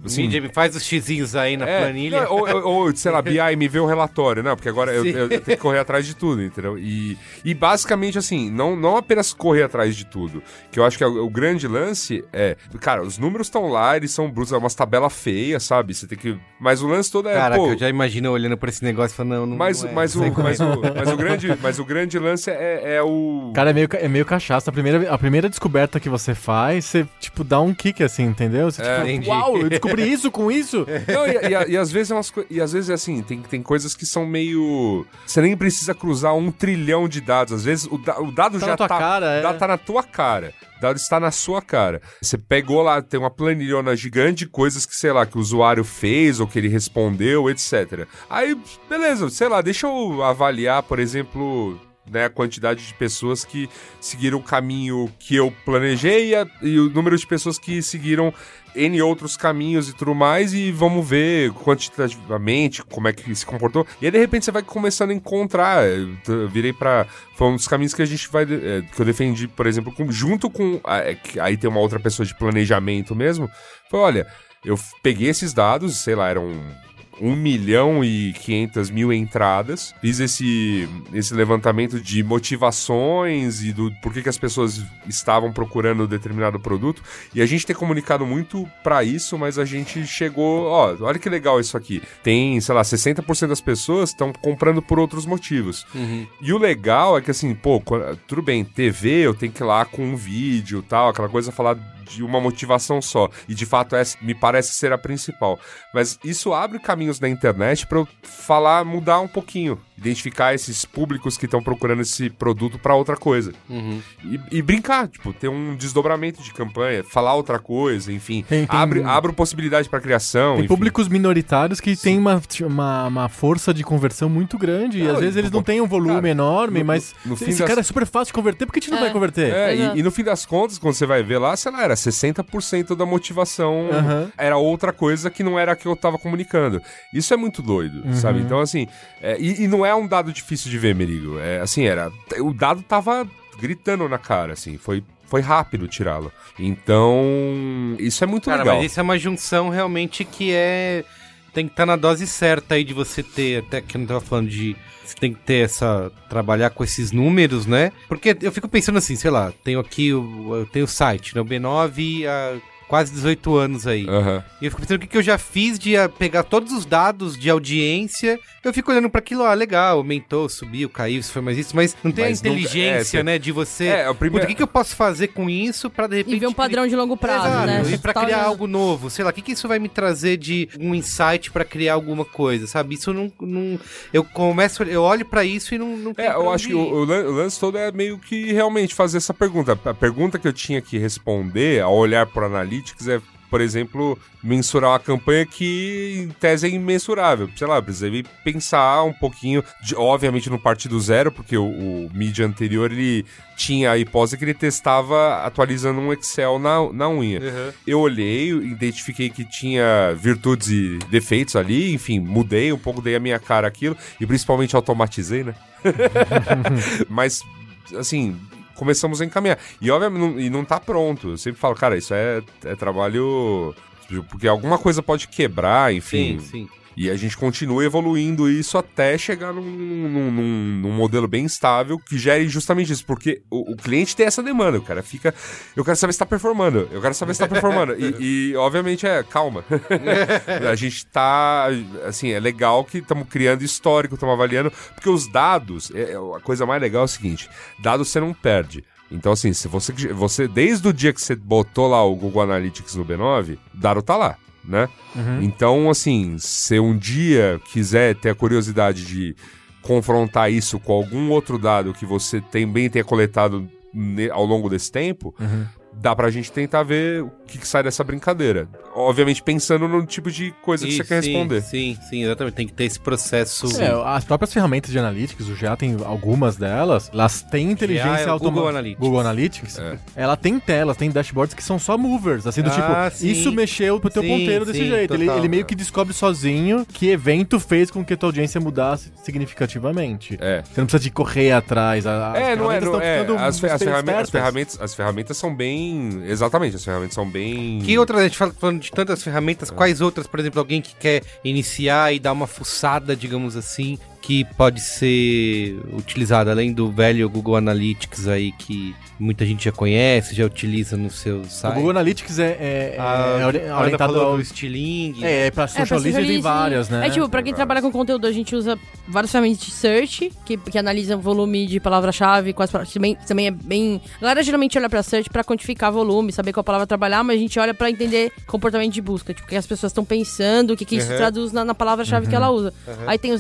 Assim, Mídia, me faz os xizinhos aí na é, planilha. ou, ou- ou, sei lá, BI me vê o relatório, não, porque agora eu, eu tenho que correr atrás de tudo, entendeu? E, e basicamente, assim, não, não apenas correr atrás de tudo, que eu acho que é o, o grande lance é, cara, os números estão lá, eles são brutos, é umas tabelas feias, sabe? Você tem que. Mas o lance todo é. Caraca, pô, eu já imagino olhando pra esse negócio e falando, não, não mas, não é, mas, não o, como é. mas, o, mas, o grande, mas o grande lance é, é o. Cara, é meio, é meio cachaça. A primeira, a primeira descoberta que você faz, você, tipo, dá um kick assim, entendeu? Você, É, tipo, uau, eu descobri isso com isso. Não, e, e- e às vezes é umas e às vezes é assim, tem, tem coisas que são meio. Você nem precisa cruzar um trilhão de dados. Às vezes o, da- o dado Tá já na tua tá. cara, é. o dado tá na tua cara. Dado está na sua cara. Você pegou lá, tem uma planilhona gigante de coisas que, sei lá, que o usuário fez ou que ele respondeu, etc. Aí, beleza, sei lá, deixa eu avaliar, por exemplo. Né, a quantidade de pessoas que seguiram o caminho que eu planejei e, a- e o número de pessoas que seguiram N outros caminhos e tudo mais, e vamos ver quantitativamente como é que se comportou. E aí, de repente, você vai começando a encontrar. T- eu virei pra. Foi um dos caminhos que a gente vai. é, que eu defendi, por exemplo, com- junto com. ah, é, aí tem uma outra pessoa de planejamento mesmo. Foi: olha, eu peguei esses dados, sei lá, eram. 1 milhão e 500 mil entradas. Fiz esse, esse levantamento de motivações e do por que, que as pessoas estavam procurando determinado produto. E a gente tem comunicado muito pra isso, mas a gente chegou, ó, olha que legal isso aqui. Tem, sei lá, 60% das pessoas estão comprando por outros motivos. E o legal é que assim, pô, tudo bem, TV eu tenho que ir lá com um vídeo e tal, aquela coisa falar de uma motivação só. E de fato essa me parece ser a principal. Mas isso abre caminhos na internet pra eu falar, mudar um pouquinho, identificar esses públicos que estão procurando esse produto pra outra coisa. E, e brincar, tipo, ter um desdobramento de campanha, falar outra coisa, enfim. Tem- tem- abre, abre possibilidade pra criação. Tem enfim. públicos minoritários que têm uma, uma, uma força de conversão muito grande. e Não, às vezes e, eles não têm um volume cara, enorme, no- mas no fim esse das- cara é super fácil de converter, por que a gente não É. vai converter? É, e, e no fim das contas, quando você vai ver lá, sei lá, era 60% da motivação Aham. era outra coisa que não era a que eu tava comunicando. Isso é muito doido, Uhum. sabe? Então, assim, é, e, e não é um dado difícil de ver, Merigo. É, assim, era. O dado tava gritando na cara, assim, foi. Foi rápido tirá-lo. Então, isso é muito Cara, legal. mas isso é uma junção realmente que é. Tem que estar na dose certa aí de você ter, até que eu não tava falando de. Você tem que ter essa. trabalhar com esses números, né? Porque eu fico pensando assim, sei lá, tenho aqui o. Eu tenho o site, né? O B9 há quase 18 anos aí. Aham. E eu fico pensando o que, que eu já fiz de ah, pegar todos os dados de audiência. Eu fico olhando pra aquilo, ah, legal, aumentou, subiu, caiu, isso foi mais isso, mas não tem Mas a nunca- inteligência, é, você- né, de você. É, o primeiro- o que, que eu posso fazer com isso pra de repente. E ver um padrão de longo prazo, Exato, né? E pra criar algo novo, sei lá, o que, que isso vai me trazer de um insight pra criar alguma coisa, sabe? Isso não. não eu começo, eu olho pra isso e não, não tem É, eu acho que ir. o, o lan- o lance todo é meio que realmente fazer essa pergunta. A pergunta que eu tinha que responder ao olhar pro Analytics é, por exemplo, mensurar uma campanha que em tese é imensurável. Sei lá, precisei pensar um pouquinho, de- obviamente não partir do zero, porque o, o mídia anterior ele tinha a hipótese que ele testava atualizando um Excel na, na unha. Uhum. Eu olhei, identifiquei que tinha virtudes e defeitos ali, enfim, mudei um pouco, dei a minha cara aquilo, e principalmente automatizei, né? Mas, assim, começamos a encaminhar. E obviamente não, e não tá pronto. Eu sempre falo, cara, isso é, é trabalho. Porque alguma coisa pode quebrar, enfim. Sim, sim. E a gente continua evoluindo isso até chegar num, num, num- num modelo bem estável que gere justamente isso, porque o, o cliente tem essa demanda, o cara fica. Eu quero saber se tá performando, eu quero saber se tá performando. e, e, obviamente é, calma. a gente tá. Assim, é legal que estamos criando histórico, estamos avaliando, porque os dados, é, é, a coisa mais legal é o seguinte: dados você não perde. Então, assim, se você, você, desde o dia que você botou lá o Google Analytics no B9, o dado tá lá, né? Então, assim, se um dia quiser ter a curiosidade de confrontar isso com algum outro dado que você também tenha coletado ao longo desse tempo, dá pra gente tentar ver o que, que sai dessa brincadeira. Obviamente pensando no tipo de coisa que Sim, você quer sim, responder. Sim, sim, exatamente. Tem que ter esse processo. É, as próprias ferramentas de analytics, o GA tem algumas delas, elas têm inteligência é automática. Google Analytics. Google Analytics. É. Ela tem telas, tem dashboards que são só movers, assim, do Ah, tipo, sim. isso mexeu pro teu Sim, ponteiro desse sim, jeito. Ele, total. ele meio que descobre sozinho que evento fez com que a tua audiência mudasse significativamente. É. Você não precisa de correr atrás. as É, não é, não é. ficando As, as ferramentas, as, ferramentas, as ferramentas são bem. Exatamente, as ferramentas são bem. Que outras, a gente fala falando de tantas ferramentas, quais outras, por exemplo, alguém que quer iniciar e dar uma fuçada, digamos assim, que pode ser utilizada, além do velho Google Analytics aí, que muita gente já conhece, já utiliza no seu O site. Google Analytics é, é, Ah, é ori- a Ana orientado ao... Stiling. É, é pra É, social listening tem várias, né? É tipo, pra quem trabalha com conteúdo, a gente usa várias ferramentas de search, que, que analisam o volume de palavra-chave, quais. Também, também é bem. A galera geralmente olha pra search pra quantificar volume, saber qual palavra trabalhar, mas a gente olha pra entender comportamento de busca. Tipo, o que as pessoas estão pensando, o que, que isso Uhum. traduz na, na palavra-chave que ela usa. Aí tem o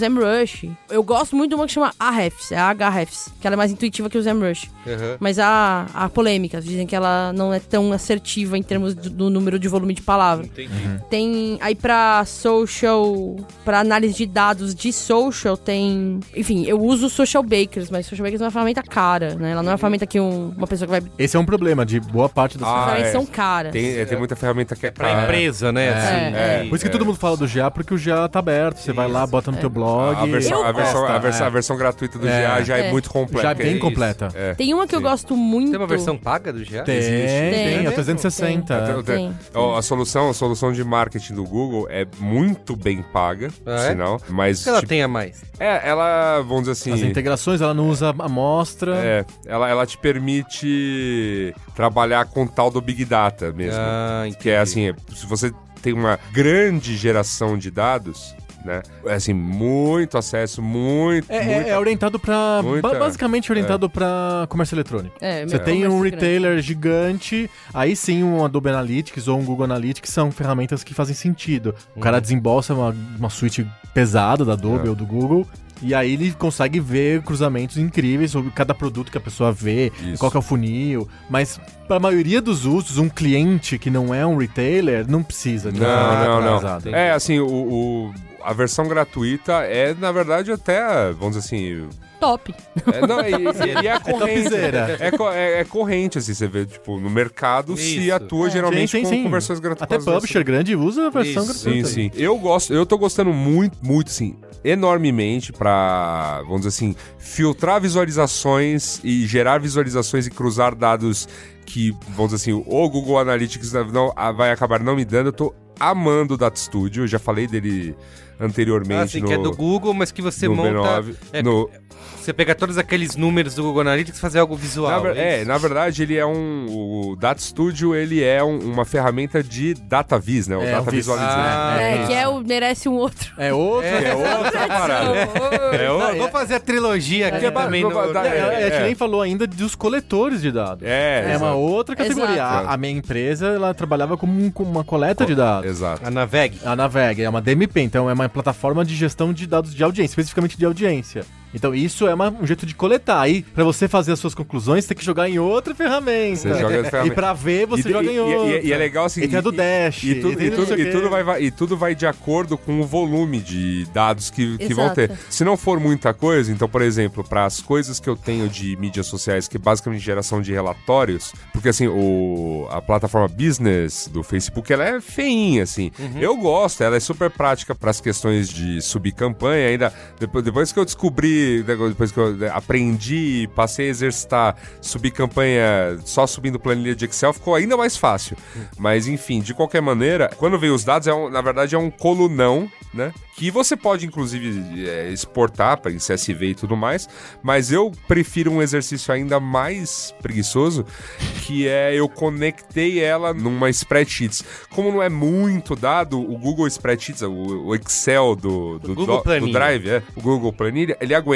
Eu gosto muito de uma que chama Ahrefs, é a Ahrefs, que ela é mais intuitiva que o ZemRush. Uhum. Mas há, há polêmicas, dizem que ela não é tão assertiva em termos do, do número de volume de palavra. Entendi. Tem aí pra social, pra análise de dados de social, tem. Enfim, eu uso o Social Bakers, mas Social Bakers é uma ferramenta cara, né? Ela não é uma ferramenta que um- uma pessoa que vai. Esse é um problema de boa parte das Ah, As ferramentas é. são caras. Tem, é, tem muita ferramenta que é Pra cara. empresa, né? assim, É, e- Por isso que todo mundo fala do GA, porque o GA tá aberto. Você vai lá, bota no teu blog. A versão, Eu a, versão, gosto, a, versão, é. a versão gratuita do É. GA já é, É. muito completa. Já é bem completa. É. Tem uma que eu gosto muito. Tem uma versão paga do GA? Tem, Existe. tem, Tem. é 360. Então, tem- Tem. ó, a solução, a solução de marketing do Google é muito bem paga, por Ah, é? sinal, mas O que ela tipo, tem a mais? é, ela, vamos dizer assim, As integrações, ela não usa amostra. é, ela, ela te permite trabalhar com tal do Big Data mesmo. Ah, que é assim, é, se você tem uma grande geração de dados, né? É assim, muito acesso, muito, É, é- muita- é orientado pra. muita- ba- basicamente orientado pra comércio eletrônico. É, Você é. tem um comércio grande. retailer gigante, aí sim um Adobe Analytics ou um Google Analytics são ferramentas que fazem sentido. O cara desembolsa uma, uma suíte pesada da Adobe É. ou do Google. E aí ele consegue ver cruzamentos incríveis sobre cada produto que a pessoa vê, Isso. qual que é o funil. Mas para a maioria dos usos, um cliente que não é um retailer não precisa de uma Não, ferramenta não, não. atualizada. É, assim, o, o- a versão gratuita é, na verdade, até, vamos dizer assim... Top. É, não, e, e- e é corrente. É, é- é corrente, assim, você vê, tipo, no mercado se Isso. atua É. geralmente Sim, sim, com, sim. com versões gratuitas. Até publisher grande usa a versão Isso. gratuita. Sim, sim. Eu gosto, eu tô gostando muito, muito, assim, enormemente pra, vamos dizer assim, filtrar visualizações e gerar visualizações e cruzar dados que, vamos dizer assim, o Google Analytics não, vai acabar não me dando. Eu tô amando o Data Studio, eu já falei dele anteriormente Ah, sim, no, que é do Google, mas que você no monta. B9. é, no, Você pega todos aqueles números do Google Analytics e fazer algo na, visual. ver- é, isso? na verdade, ele é um. O Data Studio ele é um- uma ferramenta de data vis, né? O É, data o vis- visualization. Ah, É, é. que é o merece um outro. É outra. É outra parada. É Eu outra. vou fazer a trilogia aqui É, também. no- É, a gente é. nem falou ainda dos coletores de dados. É, É uma outra categoria. A, a minha empresa, ela trabalhava como, um- como uma coleta de dados. Exato. A Naveg. A Naveg é uma DMP, então é uma plataforma de gestão de dados de audiência, especificamente de audiência. Então isso é uma- um jeito de coletar. Aí, pra você fazer as suas conclusões, você tem que jogar em outra ferramenta. Você joga em ferramenta. E pra ver, você E- joga e- em outra. E, e é legal assim. E tem a do Dash. E, tudo, tem e, tudo, e, tudo vai, e tudo vai de acordo com o volume de dados que, que vão ter. Se não for muita coisa, então, por exemplo, para as coisas que eu tenho de mídias sociais, que é basicamente geração de relatórios, porque assim, o, a plataforma business do Facebook, ela é feinha, assim. Eu gosto, ela é super prática para as questões de subir campanha, ainda depois, depois que eu descobri, depois que eu aprendi, passei a exercitar, subir campanha só subindo planilha de Excel, ficou ainda mais fácil. Mas enfim, de qualquer maneira, quando vem os dados, é um- na verdade é um colunão né? Que você pode, inclusive, é, exportar para CSV e tudo mais, mas eu prefiro um exercício ainda mais preguiçoso, que é eu conectei ela numa spreadsheets. Como não é muito dado, o Google Spreadsheets, o, o Excel do, do, do- do Drive, é, o Google Planilha, ele aguenta.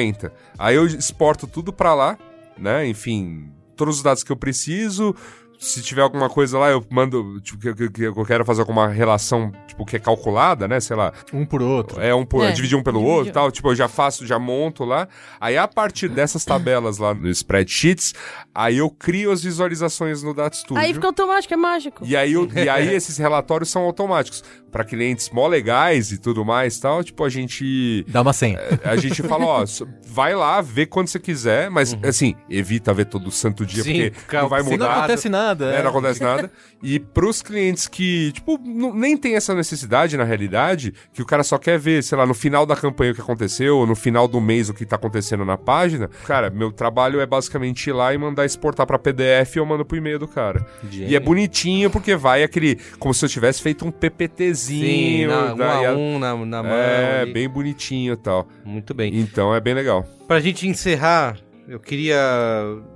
Aí eu exporto tudo para lá, né? Enfim, todos os dados que eu preciso. Se tiver alguma coisa lá, eu mando, tipo, que, que- que eu quero fazer alguma relação, tipo, que é calculada, né? Sei lá, Um por outro. é um por, É, dividir um pelo dividir. outro e tal. Tipo, eu já faço, já monto lá. Aí, a partir dessas tabelas lá no spreadsheets, aí eu crio as visualizações no Data Studio. Aí fica automático, é mágico. E aí, eu- e aí esses relatórios são automáticos. Pra clientes mó legais e tudo mais tal, tipo, a gente... Dá uma senha. A gente fala, ó, vai lá, vê quando você quiser, mas assim, evita ver todo santo dia, Sim, porque fica não vai Se não mudar. acontece nada. né, é. não acontece nada. E pros clientes que, tipo, não- nem tem essa necessidade na realidade, que o cara só quer ver, sei lá, no final da campanha o que aconteceu, ou no final do mês o que tá acontecendo na página, cara, meu trabalho é basicamente ir lá e mandar exportar pra PDF e eu mando pro e-mail do cara. E é bonitinho porque vai aquele, como se eu tivesse feito um PPTzinho. Sim, na, um a a- um na, na mão. é, ali. bem bonitinho e tal. Muito bem. Então é bem legal. Pra gente encerrar, eu queria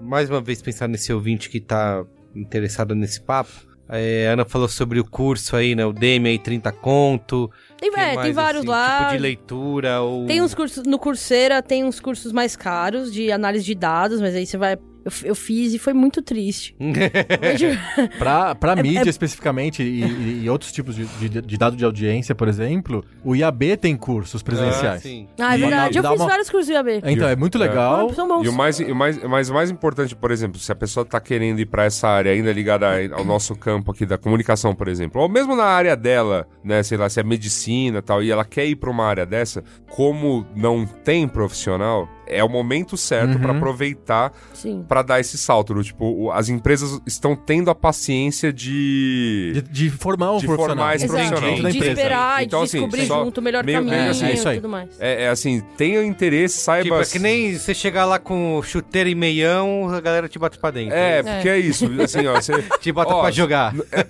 mais uma vez pensar nesse ouvinte que tá interessado nesse papo. É, a Ana falou sobre o curso aí, né? O Demi aí, 30 conto. Tem, é, mais, tem vários assim, lá. Tipo de leitura ou... Tem uns cursos no Coursera, tem uns cursos mais caros de análise de dados, mas aí você vai. Eu, eu fiz e foi muito triste. Pra, pra É- mídia é- especificamente e, e- e outros tipos de, de, de dado de audiência, por exemplo, o IAB tem cursos presenciais. Ah, sim. ah, é E verdade. Eu dá fiz uma- vários cursos do IAB. Então, é muito legal. Ah, são bons. E o mais, e o mais, mas o mais importante, por exemplo, se a pessoa tá querendo ir pra essa área ainda ligada ao nosso campo aqui da comunicação, por exemplo, ou mesmo na área dela, né, sei lá, se é medicina e tal, e ela quer ir pra uma área dessa, como não tem profissional, é o momento certo pra aproveitar Sim. pra dar esse salto. do Tipo, as empresas estão tendo a paciência de... De, de formar um De profissional. formar esse Exato. profissional. De esperar Então, e assim, descobrir junto o melhor meio- caminho é, é e isso aí. tudo mais. É, é assim, tenha interesse, saiba... Tipo, é que nem você chegar lá com chuteiro e meião, a galera te bate pra dentro. É, porque é isso, assim, ó, você... Te bota Ó, pra jogar. É,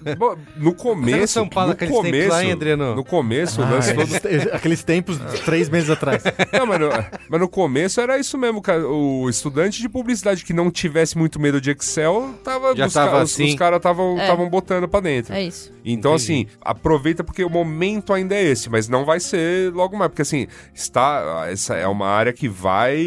no começo, São Paulo, no aqueles tempos começo, lá, hein, Adriano? no começo, Ah, lance todo... aqueles, tempos de três meses atrás. Não, mas, no, mas no começo era isso mesmo, cara. O estudante de publicidade que não tivesse muito medo de Excel, tava, Já os, tava ca- assim. os caras estavam É. botando pra dentro. É isso. Então, Entendi. assim, aproveita porque o momento ainda é esse, mas não vai ser logo mais, porque assim, está, essa é uma área que vai,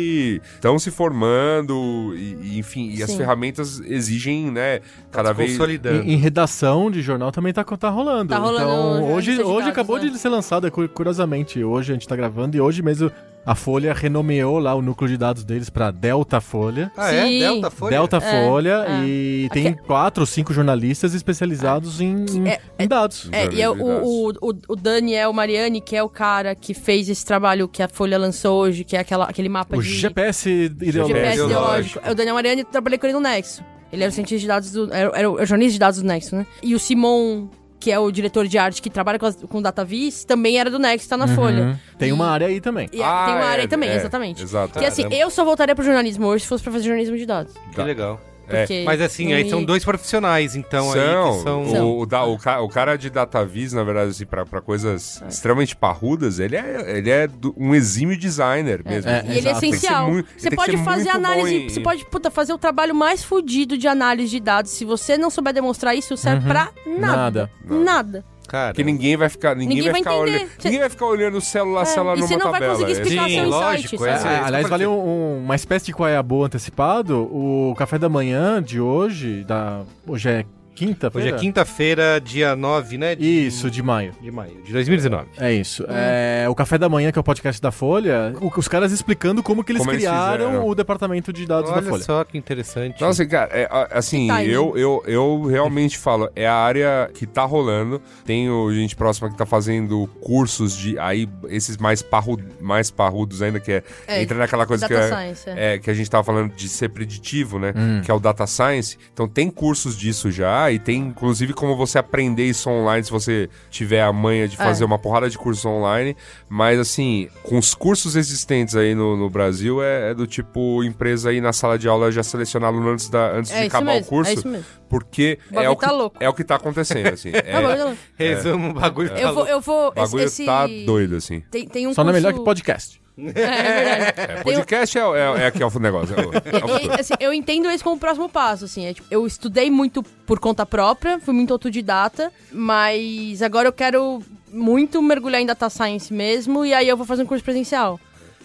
estão se formando, e, e, enfim, e as Sim. ferramentas exigem, né, cada vez... Consolidando. Em, em redação de jornal também tá, tá rolando. Tá rolando então, hoje, de hoje dados, acabou né? de ser lançada, cu- curiosamente. Hoje a gente tá gravando e hoje mesmo a Folha renomeou lá o núcleo de dados deles pra Delta Folha. Ah, é? Sim. Delta Folha? Delta Folha é. e tem quatro ou cinco jornalistas especializados em, em- é- em dados. É, e é o, o, o, Daniel Mariani, que é o cara que fez esse trabalho que a Folha lançou hoje, que é aquela, aquele mapa O de GPS ideológico. GPS ideológico. É, O Daniel Mariani trabalhei com ele no Nexo. Ele era o cientista de dados do. Era, era o jornalista de dados do Nexo, né? E o Simon, que é o diretor de arte que trabalha com, as, com DataVis, também era do Nexo, tá na Folha. Uhum. Tem uma área aí também. E Ah, tem uma área é, aí também, é, exatamente. Exato. Que assim, eu só voltaria pro jornalismo hoje se fosse pra fazer jornalismo de dados. Que legal. É. Mas assim, aí me- são dois profissionais, então, aí São, que são... O, o, da- o ca- o cara de DataVis, na verdade, assim, pra, pra coisas extremamente parrudas, ele é, ele é do- um exímio designer mesmo. É, E ele é essencial. muito- Você pode fazer análise. em- Você pode, puta, fazer o trabalho mais fudido de análise de dados. Se você não souber demonstrar isso, serve pra nada. Nada. Nada. Cara, Porque ninguém vai ficar, ninguém, Ninguém vai vai ficar entender. olhando, ninguém vai ficar olhando o celular, É, celular e numa você não vai tabela. conseguir é. explicar Sim, seu lógico, insight, é. sabe? É, aliás, isso vale que eu um- uma espécie de qual é a boa antecipado. O café da manhã de hoje, da, hoje é quinta hoje é quinta-feira, dia 9, né? De, Isso, de maio. de maio, de 2019. É isso. É, o Café da Manhã, que é o podcast da Folha, o- os caras explicando como que eles Como criaram o departamento de dados da Olha Folha. só que interessante. Nossa, cara, é, assim, eu, eu, eu realmente falo, é a área que tá rolando. Tenho gente próxima que tá fazendo cursos de. Aí, esses mais, parru, mais parrudos ainda, que é. É, entra naquela coisa que, Data é, Science, é. é, que a gente tava falando de ser preditivo, né? Hum. Que é o data science. Então, tem cursos disso já. E tem inclusive como você aprender isso online se você tiver a manha de fazer É. uma porrada de cursos online. Mas assim, com os cursos existentes aí no, no Brasil, é, é do tipo empresa aí na sala de aula já selecionar aluno antes, da, antes É de acabar mesmo, o curso. é isso mesmo. Porque O é o, que, tá louco. é o que tá acontecendo, assim. É, eu- Resumo, o bagulho tá Eu vou, eu vou. o bagulho esse... tá doido, assim. Tem, tem um Só não é curso... melhor que podcast. É, é. É, podcast é, é, é aqui é o negócio. É o, é o assim, eu entendo isso como o próximo passo, assim. é, tipo, eu estudei muito por conta própria, fui muito autodidata, mas agora eu quero muito mergulhar em data science mesmo, e aí eu vou fazer um curso presencial.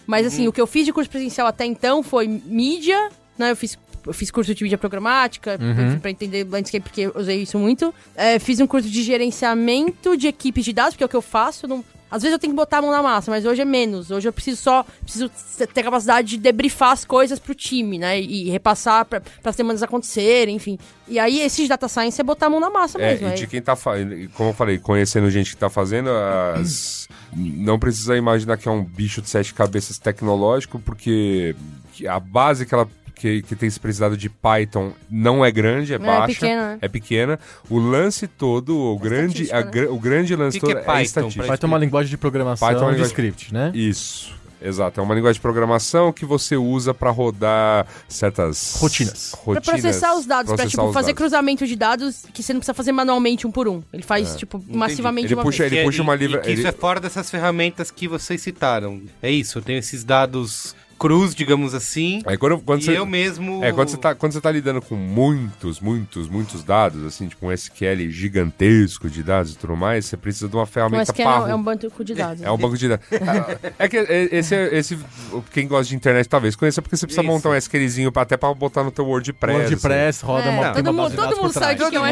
Mas assim, Uhum. o que eu fiz de curso presencial até então foi mídia, né? Eu fiz, eu fiz curso de mídia programática, Uhum. pra entender landscape, porque eu usei isso muito. É, fiz um curso de gerenciamento de equipes de dados, porque é o que eu faço. eu não- Às vezes eu tenho que botar a mão na massa, mas hoje é menos. Hoje eu preciso só preciso ter capacidade de debriefar as coisas pro time, né? E repassar para as demandas acontecerem, enfim. E aí, esse de data science é botar a mão na massa É, mesmo. e de quem tá fazendo, como eu falei, conhecendo gente que tá fazendo, as... não precisa imaginar que é um bicho de sete cabeças tecnológico, porque a base que ela que, que tem se precisado de Python não é grande, é, É baixa. pequena, né? É pequena. O lance todo, o grande, a estatística, né? o grande lance Que que todo é Python, estatística. pra- Python é uma linguagem de programação Python é uma de linguagem- script, né? Isso. Exato, é uma linguagem de programação que você usa para rodar certas Rotinas. Pra rotinas, processar os dados, pra processar tipo, fazer dados. cruzamento de dados que você não precisa fazer manualmente um por um. Ele faz, tipo, massivamente Ele uma puxa- vez. ele é- puxa uma livra- ele- Isso é fora dessas ferramentas que vocês citaram. É isso, eu tenho esses dados cruz, digamos assim. Aí quando, quando e você, eu mesmo. É, quando você, tá, quando você tá lidando com muitos, muitos, muitos dados, assim, tipo um SQL gigantesco de dados e tudo mais, você precisa de uma ferramenta é, parruda. é um banco de dados. É um banco de dados. é que é- esse, esse, quem gosta de internet talvez conheça, porque você precisa Isso. montar um SQLzinho pra, até pra botar no teu WordPress. assim. WordPress roda É, uma, todo uma mundo, todo mundo sabe o que é um um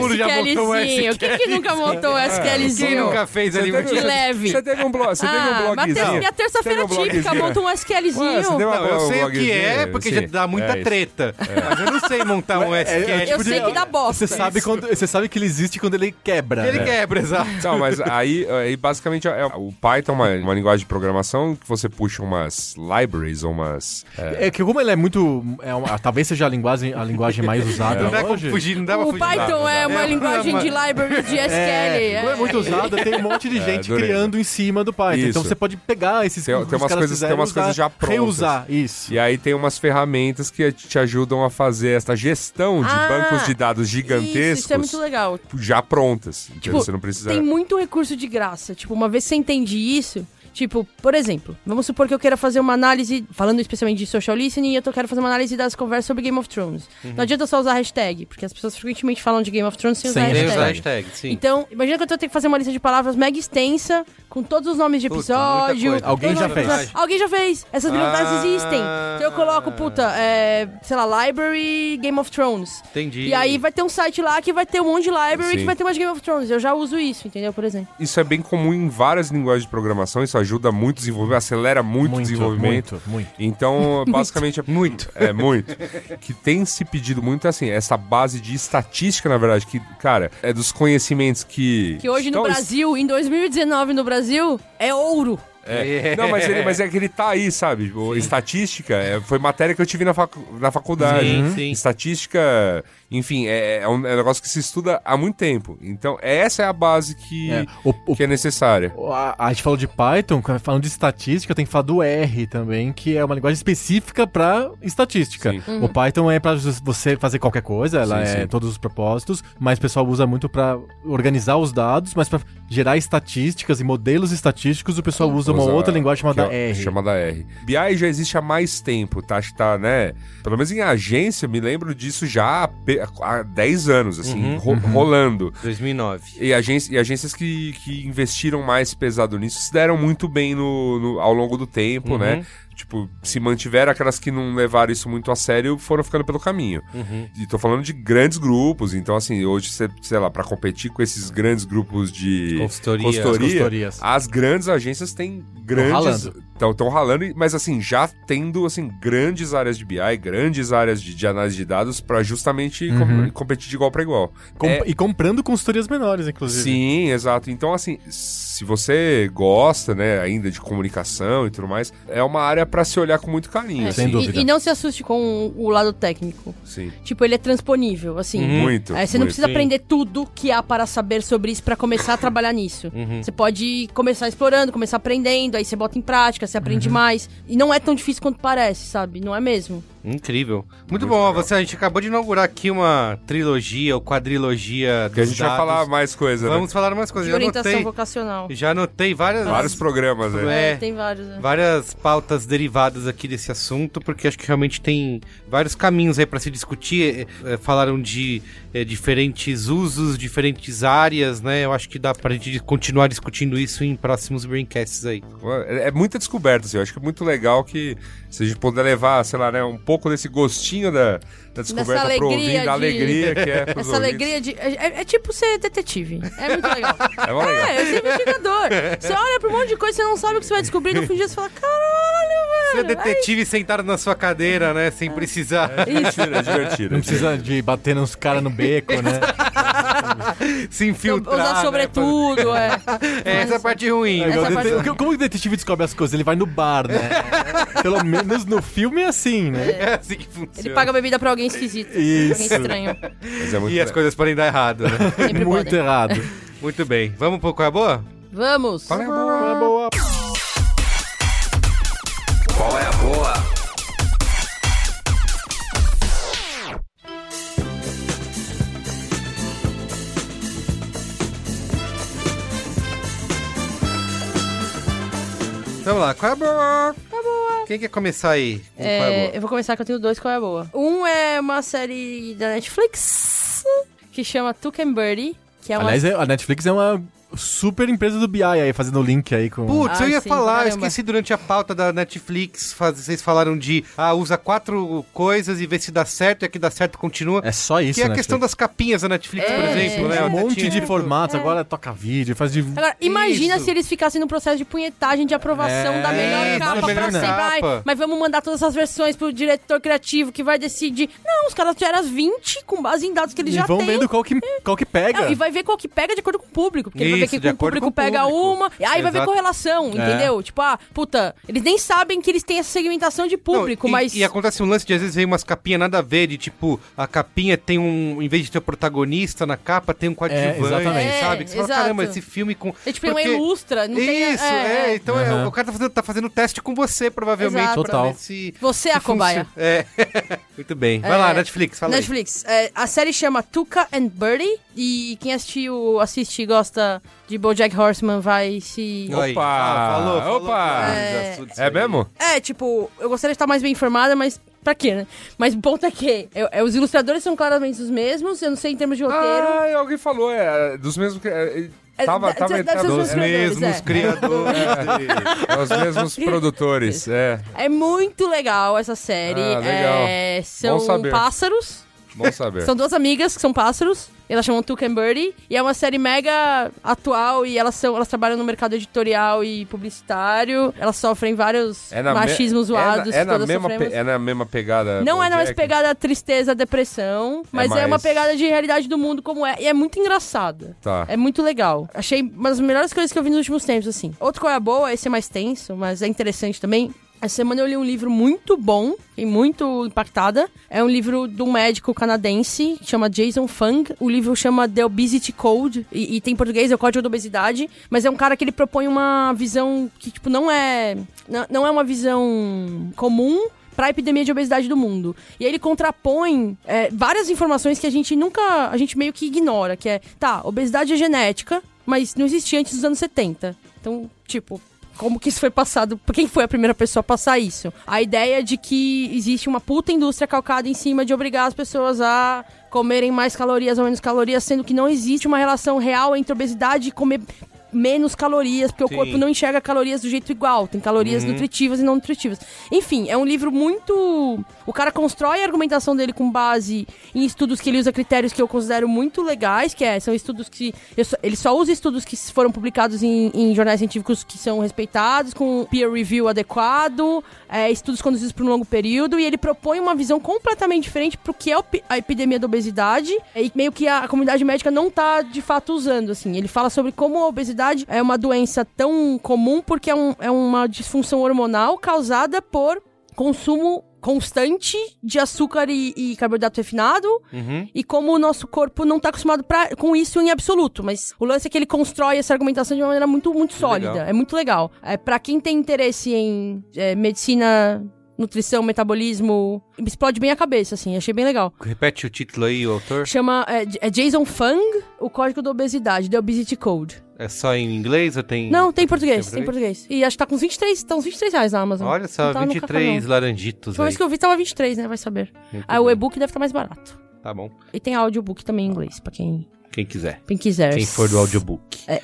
SQLzinho. Quem que nunca montou um Quem SQLzinho? nunca fez ali Você teve- De leve. Você teve um blog, você teve um Ah, blogzinho. minha terça-feira típica, monta um Ué, você SQLzinho. Não, eu sei o que é, porque sim. já dá muita É treta. Mas eu não sei montar um SQL. Eu sei que dá bosta. Você sabe, quando, você sabe que ele existe quando ele quebra. Ele né? quebra, exato. Não, mas aí, aí basicamente é, o Python é uma, uma linguagem de programação que você puxa umas libraries ou umas. é, É que como ele é muito. É uma- talvez seja a linguagem, a linguagem mais usada Não dá hoje. fugir, não dá O fugir. Python é uma É, linguagem de library de SQL. É, como é é. muito usada, tem um monte de gente criando em cima do Python. Isso. Então você pode pegar esses Tem- tem umas coisas- tem umas coisas já prontas. Reusar, isso. E aí tem umas ferramentas que te ajudam a fazer essa gestão de Ah, bancos de dados Isso, gigantescos isso é muito legal. já prontas. Então Tipo, você não precisa. Tem muito recurso de graça. Tipo, uma vez que você entende isso, tipo, por exemplo, vamos supor que eu queira fazer uma análise, falando especialmente de social listening, e eu tô- quero fazer uma análise das conversas sobre Game of Thrones. Não adianta só usar hashtag, porque as pessoas frequentemente falam de Game of Thrones sem usar Sem Tem hashtag. os hashtags, sim. Então, imagina que eu tenho que fazer uma lista de palavras mega extensa, com todos os nomes de Puta, episódio. coisa. Alguém já fez. episódios. Alguém já fez. Essas bibliotecas Ah. existem. Então eu coloco, puta, é, sei lá, Library Game of Thrones. Entendi. E aí vai ter um site lá que vai ter um monte de library Sim. que vai ter mais Game of Thrones. Eu já uso isso, entendeu? Por exemplo. Isso é bem comum em várias linguagens de programação, isso ajuda muito o desenvolvimento, acelera muito, o desenvolvimento. muito, muito. Então, basicamente, é Muito. É, muito. que tem se pedido muito assim, essa base de estatística, na verdade, que, cara, é dos conhecimentos que. Que hoje no estão- Brasil, em 2019 no Brasil, é ouro. É. Não, mas, ele, mas é que ele tá aí, sabe? O, estatística é, foi matéria que eu tive na, facu- na faculdade. Sim, sim. Estatística, enfim, é, é um, é um negócio que se estuda há muito tempo. Então, essa é a base que É, o- o- que é necessária. A, a gente falou de Python, falando de estatística, tem que falar do R também, que é uma linguagem específica para estatística. Uhum. O Python é para você fazer qualquer coisa, ela Sim, é sim. todos os propósitos, mas o pessoal usa muito para organizar os dados, mas para gerar estatísticas e modelos estatísticos, o pessoal usa uma Usa- outra linguagem chamada é- R. Chamada R. BI já existe há mais tempo, tá? Tá, né? Pelo menos em agência, me lembro disso já há pe- há 10 anos, assim, Uhum, ro- rolando. 2009. E, agência, e agências que, que investiram mais pesado nisso se deram muito bem no, no- ao longo do tempo, Uhum. né? Tipo, se mantiveram aquelas que não levaram isso muito a sério, foram ficando pelo caminho. Uhum. E tô falando de grandes grupos, então assim, hoje, sei lá, pra competir com esses grandes grupos de Consultoria. consultoria, Consultorias. as grandes agências têm grandes... ralando. Estão ralando, e- mas assim, já tendo assim, grandes áreas de BI, grandes áreas de, de análise de dados pra justamente com- Uhum. competir de igual para igual. Com- É- E comprando consultorias menores, inclusive. Sim, exato. Então, assim, se você gosta, né, ainda de comunicação e tudo mais, é uma área pra se olhar com muito carinho. É, sem assim. dúvida. E, e não se assuste com o lado técnico. Sim. Tipo, ele é transponível, assim. Muito. É, você não muito. precisa Sim. aprender tudo que há para saber sobre isso pra começar a trabalhar nisso. Você pode começar explorando, começar aprendendo, aí você bota em prática, você aprende mais. E não é tão difícil quanto parece, sabe? Não é mesmo? Incrível. Muito, Muito bom. legal. Você, a gente acabou de inaugurar aqui uma trilogia ou quadrilogia Que a gente vai dados. falar mais coisa, Vamos né? falar mais coisas. De Já orientação anotei, vocacional. já anotei várias, Vários programas, né? É. tem vários. né? várias pautas derivadas aqui desse assunto, porque acho que realmente tem vários caminhos aí para se discutir. É, é, falaram de é, diferentes usos, diferentes áreas, né? Eu acho que dá pra gente continuar discutindo isso em próximos braincasts aí. É, é muita descoberta, assim. Eu acho que é muito legal que se a gente puder levar, sei lá, né, um pouco desse gostinho da, da descoberta pro ouvinte, da de- alegria que é pros Essa ouvintes. alegria de. É, é- é tipo ser detetive. É muito legal. É legal. É, eu sou investigador. Você olha pra um monte de coisa, você não sabe o que você vai descobrir. No fim do dia você fala: caralho, Ser velho. detetive sentado na sua cadeira, né? Sem precisar Isso. É divertido. Não precisa de bater nos caras no beco, né? se infiltrar. Usar né? sobretudo, é. É, essa é a parte ruim. Essa Agora, parte- Como o detetive descobre as coisas? Ele vai no bar, né? Pelo menos no filme é assim, né? É assim que funciona. Ele paga bebida pra alguém esquisito. Pra Isso. alguém estranho. Mas é muito E as legal. coisas podem dar errado, né? Sempre Muito podem. errado. Muito bem. Vamos pro qual é a boa? Vamos. Qual é a boa? boa. Então vamos lá. Qual é a boa? Qual é a boa? Quem quer começar aí? com qual é a É, boa? eu vou começar que eu tenho dois qual é a boa. Um é uma série da Netflix que chama Tuck and Birdie, que é uma Aliás, é- a Netflix é uma super empresa do BI aí, fazendo o link aí com... Putz, Ah, eu ia sim, falar, eu caramba. esqueci durante a pauta da Netflix, faz- vocês falaram de, ah, usa quatro coisas e vê se dá certo, e a que dá certo continua. É só isso, que é a Netflix. questão das capinhas da Netflix, por É, exemplo, né? Um Até monte de formatos, agora toca vídeo, faz de... Agora, imagina Isso. se eles ficassem no processo de punhetagem de aprovação É, da melhor capa da melhor pra sempre. Ai, capa. mas vamos mandar todas as versões pro diretor criativo que vai decidir. Não, os caras tiveram as 20 com base em dados que eles E já vão têm. vendo qual que, qual que pega. E vai ver qual que pega de acordo com o público. Porque ele vai ver Isso, que o público pega público. uma. E aí vai ver Exato. correlação, entendeu? Tipo, ah, puta, eles nem sabem que eles têm essa segmentação de Não, público, e, mas. E acontece um lance de às vezes vem umas capinhas nada a ver, de tipo, a capinha tem um. Em vez de ter o protagonista na capa, tem um coadjuvante, exatamente. sabe? É, Que você fala, exato. caramba, esse filme com. É tipo, uma Porque- ilustra, não tem. Isso, é, então é, Aham. o cara tá fazendo, tá fazendo teste com você, provavelmente, Exato. pra Total. ver se. Você é a cobaia. É. Muito bem. Vai É, lá, Netflix, fala aí. Netflix. É, a série chama Tuca and Birdie. E quem assistiu, assiste e gosta de BoJack Horseman vai se... Opa! Ah, falou, falou Opa! É. É mesmo? É, tipo, eu gostaria de estar mais bem informada, mas pra quê, né? Mas o ponto é que é, é, os ilustradores são claramente os mesmos, eu não sei em termos de roteiro. Ah, alguém falou, é, dos mesmos que... é, É, tava, deve- tava, Dos criadores, mesmos é. criadores. é, os mesmos produtores, é. É muito legal essa série. Ah, legal. É, Bom são saber. pássaros. Bom saber. São duas amigas que são pássaros. Elas chamam Tuca and Birdie. E é uma série mega atual. E elas, são, elas trabalham no mercado editorial e publicitário. Elas sofrem vários É machismos zoados. É na, é que na mesma, pe- é na mesma pegada. Não é na Bojack? pegada tristeza, depressão, mas é, mais- uma pegada de realidade do mundo como é. E é muito engraçada. Tá. É muito legal. Achei uma das melhores coisas que eu vi nos últimos tempos, assim. Outro qual é a boa, esse é mais tenso, mas é interessante também. Essa semana eu li um livro muito bom e muito impactada. É um livro de um médico canadense que chama Jason Fung. O livro chama The Obesity Code e, e tem em português, é o Código da Obesidade. Mas é um cara que ele propõe uma visão que, tipo, não é... Não, não é uma visão comum para a epidemia de obesidade do mundo. E aí ele contrapõe é, várias informações que a gente nunca, a gente meio que ignora, que é, tá, obesidade é genética, mas não existia antes dos anos 70. Então, tipo, como que isso foi passado? Quem foi a primeira pessoa a passar isso? A ideia de que existe uma puta indústria calcada em cima de obrigar as pessoas a comerem mais calorias ou menos calorias, sendo que não existe uma relação real entre obesidade e comer menos calorias, porque Sim. o corpo não enxerga calorias do jeito igual. Tem calorias nutritivas e não nutritivas. Enfim, é um livro muito. O cara constrói a argumentação dele com base em estudos que ele usa critérios que eu considero muito legais, que é, são estudos que. só- ele só usa estudos que foram publicados em, em jornais científicos que são respeitados, com peer review adequado, é, estudos conduzidos por um longo período, e ele propõe uma visão completamente diferente pro que é a epidemia da obesidade, e meio que a, a comunidade médica não tá de fato usando, assim. Ele fala sobre como a obesidade obesidade é uma doença tão comum porque é, um- é uma disfunção hormonal causada por consumo constante de açúcar e, e carboidrato refinado Uhum. e como o nosso corpo não tá acostumado pra, com isso em absoluto. Mas o lance é que ele constrói essa argumentação de uma maneira muito, muito sólida. legal. É muito legal. É, para quem tem interesse em é, medicina, nutrição, metabolismo, me explode bem a cabeça, assim. Achei bem legal. Repete o título aí, o autor. Chama é, é Jason Fung, o código da obesidade, The Obesity Code. É só em inglês ou tem... Não, tem em português, Tem em português. E acho que tá com uns 23, tá uns 23 reais na Amazon. Olha só, Não tá no 23 café, laranjitos aí. vez que eu vi tava 23, né? Vai saber. Muito Aí o bem. e-book deve estar mais barato. Tá bom. E tem audiobook também em inglês, pra quem, Quem quiser. quem quiser. Quem for do audiobook. É.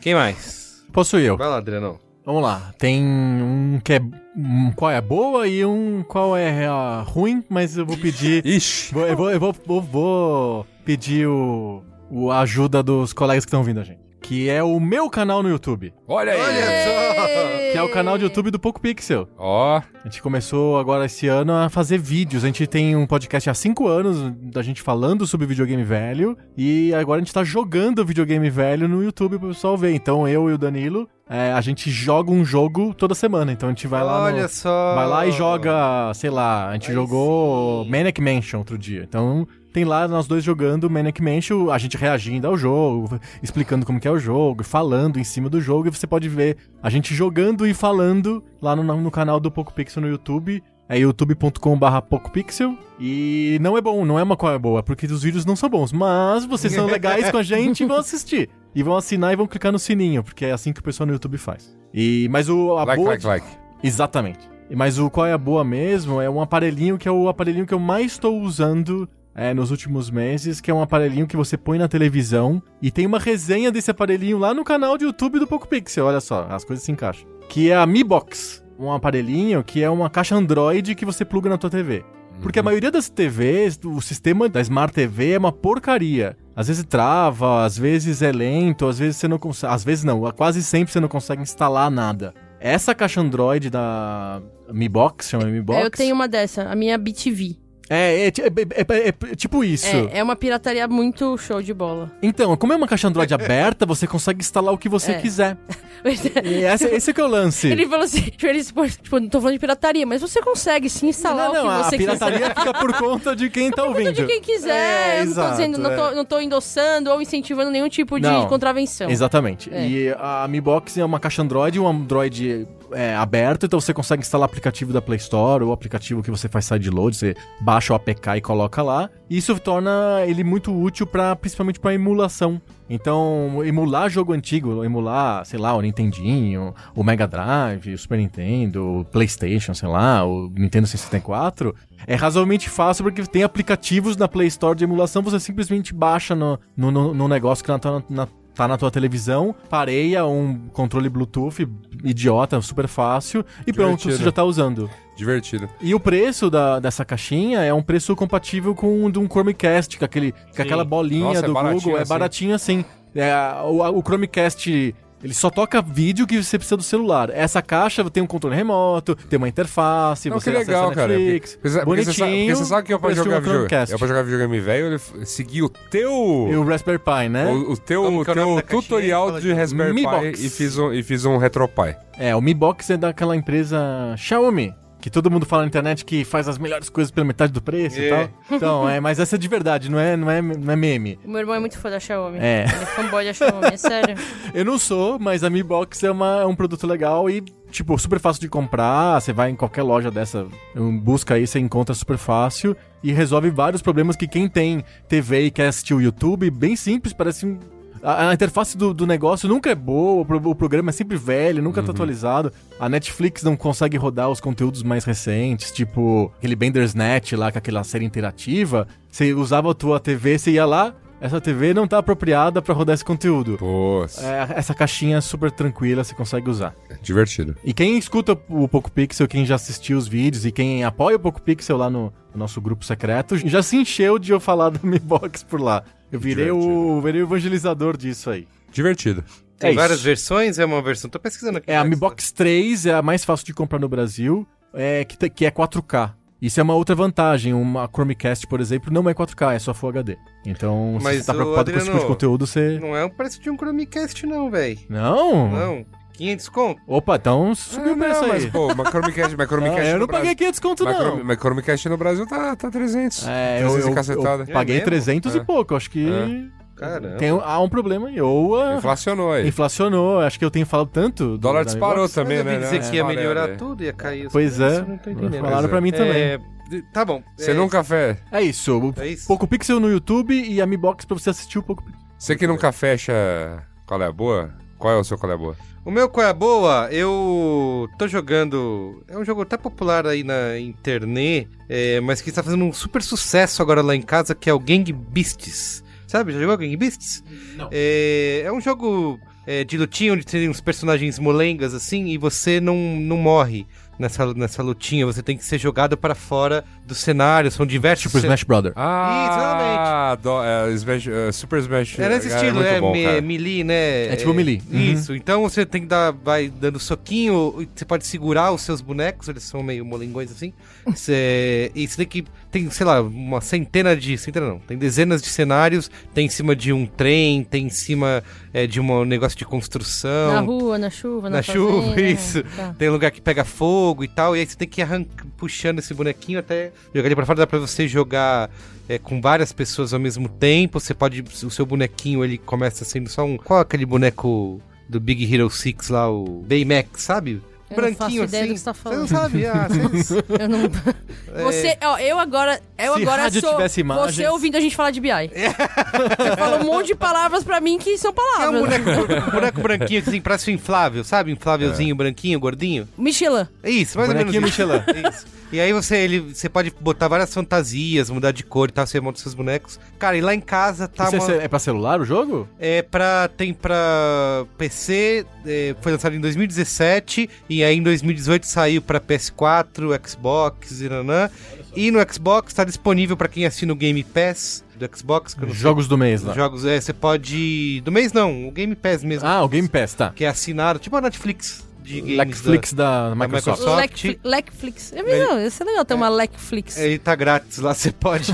Quem mais? Posso eu. Vai lá, Adriano. Vamos lá. Tem um que é. Um qual é boa e um qual é a ruim, mas eu vou pedir. Ixi. vou, eu vou, eu vou, vou, vou pedir o, o a ajuda dos colegas que estão vindo a gente. Que é o meu canal no YouTube. Olha aí. Que é o canal de YouTube do Poco Pixel. Ó. A gente começou agora esse ano a fazer vídeos. A gente tem um podcast há cinco anos da gente falando sobre videogame velho. E agora a gente tá jogando videogame velho no YouTube pro pessoal ver. Então eu e o Danilo, é, a gente joga um jogo toda semana. Então a gente vai lá Olha no... só. Vai lá e joga, sei lá, a gente Aí jogou sim. Manic Mansion outro dia. Então tem lá nós dois jogando Manic Mansion, a gente reagindo ao jogo, explicando como que é o jogo, falando em cima do jogo, e você pode ver a gente jogando e falando lá no, no canal do Poco Pixel no YouTube. É youtube.com.br PocoPixel. E não é bom, não é uma coisa boa, porque os vídeos não são bons. Mas vocês são legais com a gente e vão assistir. E vão assinar e vão clicar no sininho, porque é assim que o pessoal no YouTube faz. E, mas o, a Like, boa like, like. Exatamente. Mas o qual é a boa mesmo é um aparelhinho que é o aparelhinho que eu mais estou usando é, nos últimos meses, que é um aparelhinho que você põe na televisão e tem uma resenha desse aparelhinho lá no canal de YouTube do Poco Pixel, olha só, as coisas se encaixam. Que é a Mi Box, um aparelhinho que é uma caixa Android que você pluga na tua TV. Porque a maioria das TVs, o sistema da Smart TV é uma porcaria. Às vezes trava, às vezes é lento, às vezes você não consegue. Às vezes não, quase sempre você não consegue instalar nada. Essa caixa Android da Mi Box, chama Mi Box. Eu tenho uma dessa, a minha BTV. É, é, é- é- é- é tipo isso. É, é uma pirataria muito show de bola. Então, como é uma caixa Android aberta, você consegue instalar o que você quiser. E esse, esse é que é o lance. Ele falou assim, tipo, ele, tipo, não tô falando de pirataria, mas você consegue sim instalar não, não, o que a você pirataria quiser. fica por conta de quem tá ouvindo. de quem quiser. É, eu não tô exato, dizendo, não, tô, não tô endossando ou incentivando nenhum tipo de Não. contravenção. Exatamente. E a Mi Box é uma caixa Android, um Android é, aberto, então você consegue instalar aplicativo da Play Store ou o aplicativo que você faz sideload, você baixa o APK e coloca lá. Isso torna ele muito útil para principalmente para emulação. Então, emular jogo antigo, emular, sei lá, o Nintendinho, o Mega Drive, o Super Nintendo, o PlayStation, sei lá, o Nintendo 64, é razoavelmente fácil porque tem aplicativos na Play Store de emulação, você simplesmente baixa no, no, no- negócio que tá na, na- tá na tua televisão, pareia um controle Bluetooth idiota, super fácil, e pronto, Divertido. você já tá usando. Divertido. E o preço da, dessa caixinha é um preço compatível com o de um Chromecast, com, aquele, com aquela bolinha Nossa, é do baratinho Google. É assim. baratinho assim. É, o, o Chromecast. Ele só toca vídeo que você precisa do celular. Essa caixa tem um controle remoto, tem uma interface, Não, você que legal, cara. Netflix, Porque, porque, porque, você sabe, porque você sabe que eu pra jogar videogame. Eu pra jogar videogame velho, ele seguir o teu. E o Raspberry Pi, né? O, o teu, o é teu tutorial de de- Raspberry Mi Pi Box. e fiz um, e fiz um RetroPie. É, o Mi Box é daquela empresa Xiaomi. Que todo mundo fala na internet que faz as melhores coisas pela metade do preço e É. tal. Então, é, mas essa é de verdade, não é, não é, não é meme. O meu irmão é muito fã da Xiaomi. É. Ele é fanboy da Xiaomi, é sério. Eu não sou, mas a Mi Box é, uma, é um produto legal e, tipo, super fácil de comprar. Você vai em qualquer loja dessa, busca aí, você encontra super fácil e resolve vários problemas que quem tem TV e quer assistir o YouTube, bem simples, parece um. A, a interface do, do negócio nunca é boa, o, o programa é sempre velho, nunca tá atualizado. A Netflix não consegue rodar os conteúdos mais recentes, tipo aquele Bandersnatch lá, com aquela série interativa. Você usava a tua TV, você ia lá, essa TV não tá apropriada pra rodar esse conteúdo. Pô, É, essa caixinha é super tranquila, você consegue usar. divertido. E quem escuta o Poco Pixel, quem já assistiu os vídeos e quem apoia o Poco Pixel lá no, no nosso grupo secreto, já se encheu de eu falar do Mi Box por lá. Eu virei o, virei o evangelizador disso aí. Divertido. Tem É várias isso. versões? É uma versão? Tô pesquisando aqui. É a Mi. Box 3, é a mais fácil de comprar no Brasil, é, que, que é 4K. Isso é uma outra vantagem. Uma Chromecast, por exemplo, não é 4K, é só Full HD. Então, se Mas, você tá preocupado com esse tipo de Adriano, conteúdo, você... Não é o preço de um Chromecast, não, velho. Não? Não. 500 conto? Opa, então subiu o preço não, aí. mas, pô, uma Chromecast, uma Chromecast Ah, eu não paguei Brasil- 500 conto, não. Chrome- Mas Chromecast no Brasil tá, tá 300. É, eu, 300 e eu, cacetada. eu paguei É mesmo? 300 É. e pouco. Acho que Caramba. tem, há um problema aí. Ou ah, Inflacionou aí. inflacionou. Acho que eu tenho falado tanto. O dólar disparou também, eu né? dizer né? que ia melhorar é. tudo, ia cair. Pois é. Não tô entendendo. Falaram Pois pra é. mim também. É, tá bom. Você é, nunca café. É isso. O É isso. Poco Pixel no YouTube e a Mi Box pra você assistir o Poco Pixel. Você que nunca fecha qual é a boa? Qual é o seu qual é a boa? O meu qual é a boa? Eu tô jogando. É um jogo até popular aí na internet, é, mas que está fazendo um super sucesso agora lá em casa, que é o Gang Beasts. Sabe? Já jogou Gang Beasts? Não. É, é um jogo é, de lutinha onde tem uns personagens molengas assim e você não, não morre nessa, nessa lutinha. Você tem que ser jogado para fora do cenário. São diversos. Tipo Smash Brother. Ah, do, é, Smash, é, Super Smash. É nesse é, estilo, muito é, bom, me- cara. melee, né? É tipo melee. Uhum. Isso, então você tem que dar, vai dando soquinho, você pode segurar os seus bonecos, eles são meio molengões assim. Você, e você tem que, tem, sei lá, uma centena de, centena não, tem dezenas de cenários, tem em cima de um trem, tem em cima é, de um negócio de construção. Na rua, na chuva, na, Na chuva, fazenda. isso. Tá. Tem lugar que pega fogo e tal, e aí você tem que ir arranca, puxando esse bonequinho até jogar ele pra fora. Dá pra você jogar é, com várias pessoas ao mesmo tempo. Você pode. O seu bonequinho ele começa sendo só um. Qual é aquele boneco do Big Hero 6 lá, o Baymax, sabe? Eu não Branquinho faço ideia assim. que você tá não falando. sabe? Ah, vocês- Eu não. Você, ó, eu agora, eu Se agora rádio sou tivesse imagens- você ouvindo a gente falar de BI. Você falou um monte de palavras pra mim que são É um palavras. boneco, um boneco branquinho assim, parece um inflável, sabe? Inflávelzinho, branquinho, gordinho. Michelin. É isso, mais ou menos Bonequinho. Michelin. Isso. E aí você, ele, você pode botar várias fantasias, mudar de cor e tal, você monta seus bonecos. Cara, e lá em casa tá Isso é- uma... é pra celular o jogo? É pra... Tem pra PC, é, foi lançado em 2017, e aí em 2018 saiu pra PS4, Xbox e nanã. E no Xbox tá disponível pra quem assina o Game Pass do Xbox. Que eu não sei Jogos do mês lá. Jogos, é, você pode... Do mês não, o Game Pass mesmo. Ah, o Game Pass, tá. Que é assinado, tipo a Netflix de games. Netflix da, Microsoft. Microsoft. Lec- Lecflix. É melhor, isso é legal ter uma Lecflix. Ele tá grátis lá, você pode,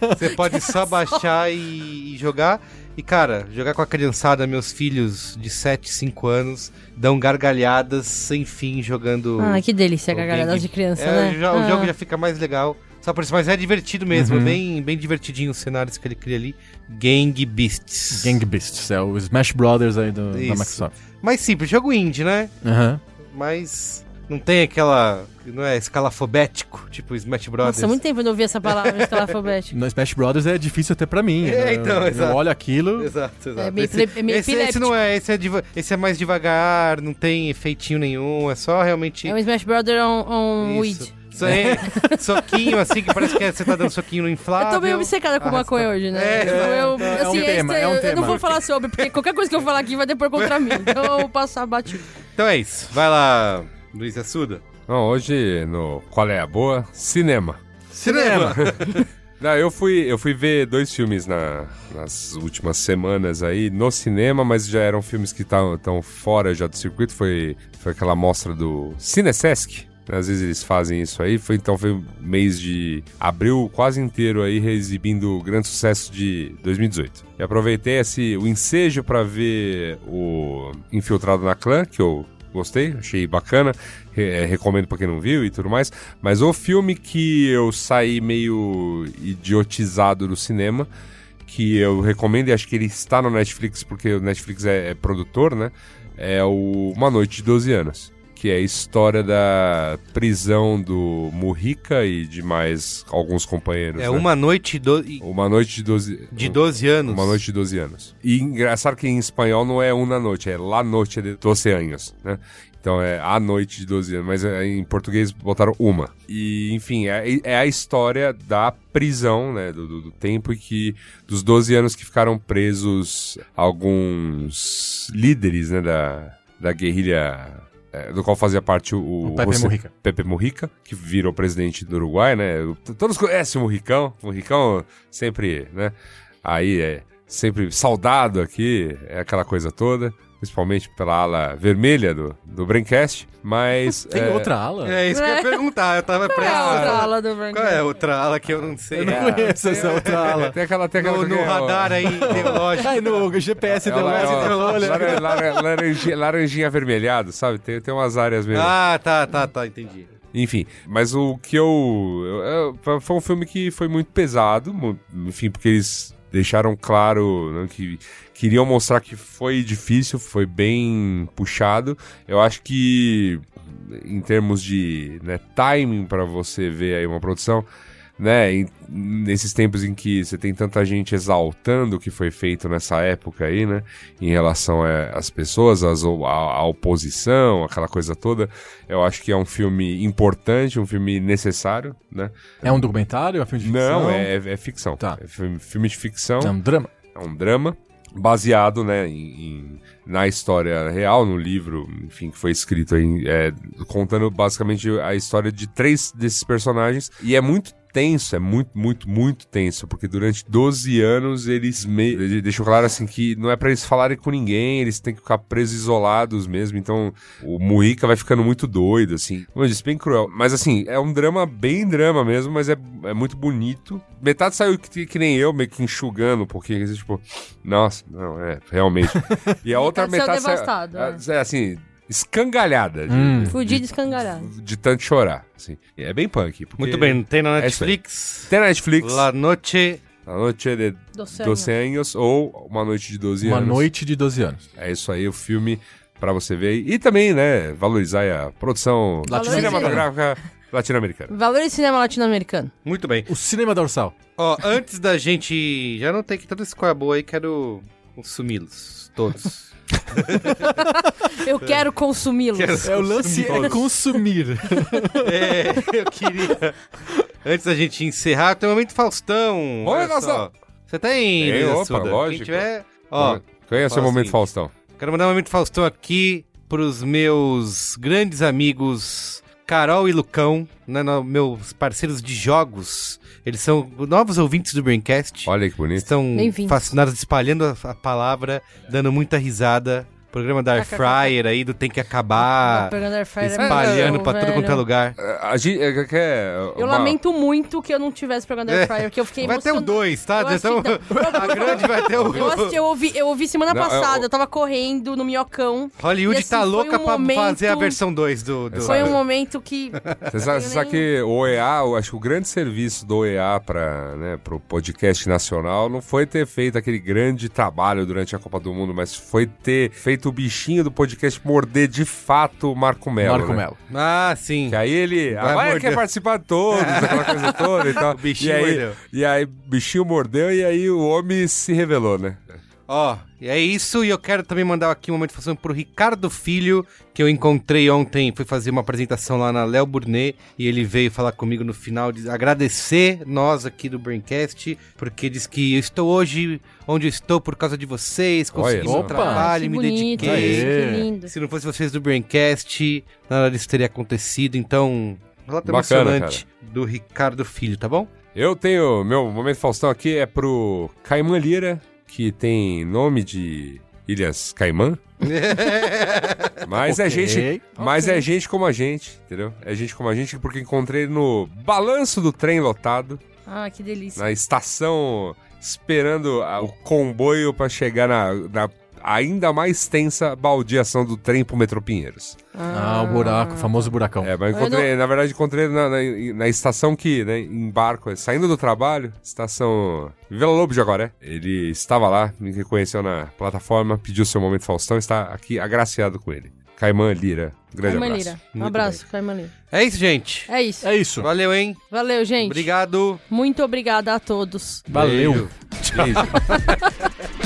você pode só baixar e, e jogar. E cara, jogar com a criançada, meus filhos de 7, 5 anos, dão gargalhadas sem fim jogando. Ah, que delícia, gargalhadas de criança, É, né? já- O Ah. jogo já fica mais legal. Só por isso, mas é divertido mesmo, Uhum. bem, bem divertidinho os cenários que ele cria ali. Gang Beasts. Gang Beasts, é o Smash Brothers aí do, da. Microsoft. Mais simples, jogo indie, né? Aham. Mas não tem aquela. Não é escalafobético, tipo Smash Brothers. Nossa, muito tempo eu não ouvi essa palavra, escalafobético. No Smash Brothers é difícil até pra mim. É, né? então, eu, exato. eu olho aquilo. Exato, exato. É meio esse, é meio esse, esse não é, esse é, esse é mais devagar, não tem efeitinho nenhum, é só realmente. É um Smash Brother on, on isso. weed. Só é soquinho assim, que parece que você tá dando soquinho no inflável. Eu tô meio obcecada com maconha hoje, né? É, Então eu, é um assim, tema, esse- é um eu tema. não vou falar sobre, porque qualquer coisa que eu falar aqui vai depor contra mim. Então eu vou passar batido. Então é isso. Vai lá, Luiz Assuda. Não, hoje no Qual é a Boa? Cinema. Cinema. Não, eu fui, eu fui ver dois filmes na- nas últimas semanas aí no cinema, mas já eram filmes que estão fora já do circuito. Foi, foi aquela mostra do Cinesesc. né? Às vezes eles fazem isso aí. Foi, então foi mês de abril quase inteiro aí exibindo o grande sucesso de 2018. E aproveitei esse, o ensejo para ver o Infiltrado na Clã, que eu gostei, achei bacana, re- eh, recomendo pra quem não viu e tudo mais. Mas o filme que eu saí meio idiotizado do cinema, que eu recomendo e acho que ele está no Netflix, porque o Netflix é, é produtor, né? É o Uma Noite de 12 Anos. Que é a história da prisão do Murrica e de mais alguns companheiros. É né? uma noite do... Uma noite de 12 de 12 anos. uma noite de 12 anos. E engraçado que em espanhol não é uma noite, é la noite de 12 anos, né? Então é a noite de 12 anos, mas é, em português botaram uma. E, enfim, é, é a história da prisão, né? Do, do- do tempo em que, dos 12 anos que ficaram presos alguns líderes, né? Da, da guerrilha, é, do qual fazia parte o... O Pepe José- Mujica. Pepe Mujica, que virou presidente do Uruguai, né? Todos conhecem o Murricão. O Murricão sempre, né? Aí é sempre saudado aqui, é aquela coisa toda. Principalmente pela ala vermelha do, do Braincast, mas... Tem é, outra ala? É isso que eu ia perguntar, eu tava Qual é a outra ala do Branco? Qual é a outra ala que eu não sei? Eu não conheço essa outra ala. Tem aquela... Tem aquela No, no é, radar aí, ideológico. Ai, no GPS É o deu la- é o olha. lara- lara- laranjinha, laranjinha avermelhado, sabe? Tem, tem umas áreas mesmo. Ah, tá, tá, tá, entendi. Enfim, mas o que eu, eu- eu- Foi um filme que foi muito pesado, enfim, porque eles deixaram claro né, que queriam mostrar que foi difícil, foi bem puxado. Eu acho que, em termos de né, timing para você ver aí uma produção, né, em- nesses tempos em que você tem tanta gente exaltando o que foi feito nessa época aí, né, em relação é, às pessoas, às, a, a oposição, aquela coisa toda, eu acho que é um filme importante, um filme necessário, né? É um documentário? É um filme de ficção? Não, é, é ficção. Tá. É filme, filme de ficção, É um drama? é um drama baseado, né, em, em- na história real, no livro, enfim, que foi escrito aí, é, contando basicamente a história de três desses personagens. E é muito tenso, é muito, muito, muito tenso, porque durante 12 anos eles, me, eles deixam claro assim que não é pra eles falarem com ninguém, eles têm que ficar presos isolados mesmo, então o Mujica vai ficando muito doido, assim. Como eu disse, bem cruel. Mas assim, é um drama bem drama mesmo, mas é, é muito bonito. Metade saiu que, que nem eu, meio que enxugando um pouquinho, assim, tipo, nossa, não, é, realmente. E a outra Metade metade saiu devastado, é, assim, escangalhada de, Hum. Fudido e escangalhado. de tanto chorar, assim. E É bem punk. Muito bem, tem na É. Netflix. Tem na Netflix, La Noche. A Noite de Doce 12 anos ou Uma Noite de 12 Uma anos. noite de 12 anos. É isso aí, o filme pra você ver. E também, né, valorizar a produção cinematográfica latino-americana. Valor de cinema latino-americano. Muito bem. O cinema dorsal. Ó, antes da gente. Já não tem que toda esse coisa boa aí, quero consumi-los. Todos. Eu quero consumi-los. É o lance é consumir. É, eu queria. Antes da gente encerrar, tem um momento Faustão. Oi, olha Faustão. só. Você tá indo, Tem, opa, Suda. Quem lógico. tiver. Ó, Quem é o seu momento. Faustão? quero mandar um momento Faustão aqui pros meus grandes amigos Carol e Lucão, né, no- meus parceiros de jogos. Eles são novos ouvintes do Braincast. Olha que bonito. Estão fascinados, espalhando a, a palavra, dando muita risada. Programa da Air Fryer aí do Tem Que Acabar. Pegando air fryer é espalhando muito pra tudo quanto é lugar. É, A gente é, é Eu lamento muito que eu não tivesse pegando air fryer, porque eu fiquei Vai ter o dois, tá? Então, que a grande vai ter o. Eu, assisti, eu, ouvi, eu ouvi semana Não, passada, eu- eu tava correndo no minhocão. Hollywood E, assim, tá foi louca um pra momento- fazer a versão 2 do. do... Foi um momento que. Você sabe, você sabe que o OEA, eu acho que o grande serviço do OEA para né, o podcast nacional não foi ter feito aquele grande trabalho durante a Copa do Mundo, mas foi ter feito o bichinho do podcast morder de fato o Marco Melo. Marco né? Melo. Ah, sim. Que aí ele. Vai Agora ele morder. quer participar de todos, aquela coisa toda e tal. O bichinho e aí, mordeu. E aí, o bichinho mordeu e aí o homem se revelou, né? Ó, e é isso. E eu quero também mandar aqui um momento de fazer pro Ricardo Filho, que eu encontrei ontem. Fui fazer uma apresentação lá na Léo Burnet. E ele veio falar comigo no final, de agradecer nós aqui do Braincast, porque diz que eu estou hoje onde eu estou por causa de vocês, consegui Olha meu trabalho, que me bonito, dediquei. Aê. que lindo. Se não fosse vocês do Braincast, nada disso teria acontecido. Então, relato Bacana, emocionante do Ricardo Filho, tá bom? Eu tenho. Meu momento Faustão aqui é pro Caimã Lira, que tem nome de Ilhas Caimã. Mas é Ok. gente. Mas é gente como a gente, entendeu? É gente como a gente, porque encontrei ele no balanço do trem lotado, Ah, que delícia. na estação, esperando a- o comboio pra chegar na, na ainda mais tensa baldeação do trem pro metrô Pinheiros. Ah, o buraco, o famoso buracão. É, mas encontrei, na verdade, encontrei na, na, na estação que, né, embarco, saindo do trabalho, estação Vila Lobo de Agoré. Ele estava lá, me reconheceu na plataforma, pediu seu momento Faustão, está aqui agraciado com ele. Caimã Lira, grande Caimã abraço. Lira. Um Muito abraço, Caimã Lira. É isso, gente. É isso. É isso. Valeu, hein? Valeu, gente. Obrigado. Muito obrigada a todos. Valeu. Beijo. Beijo.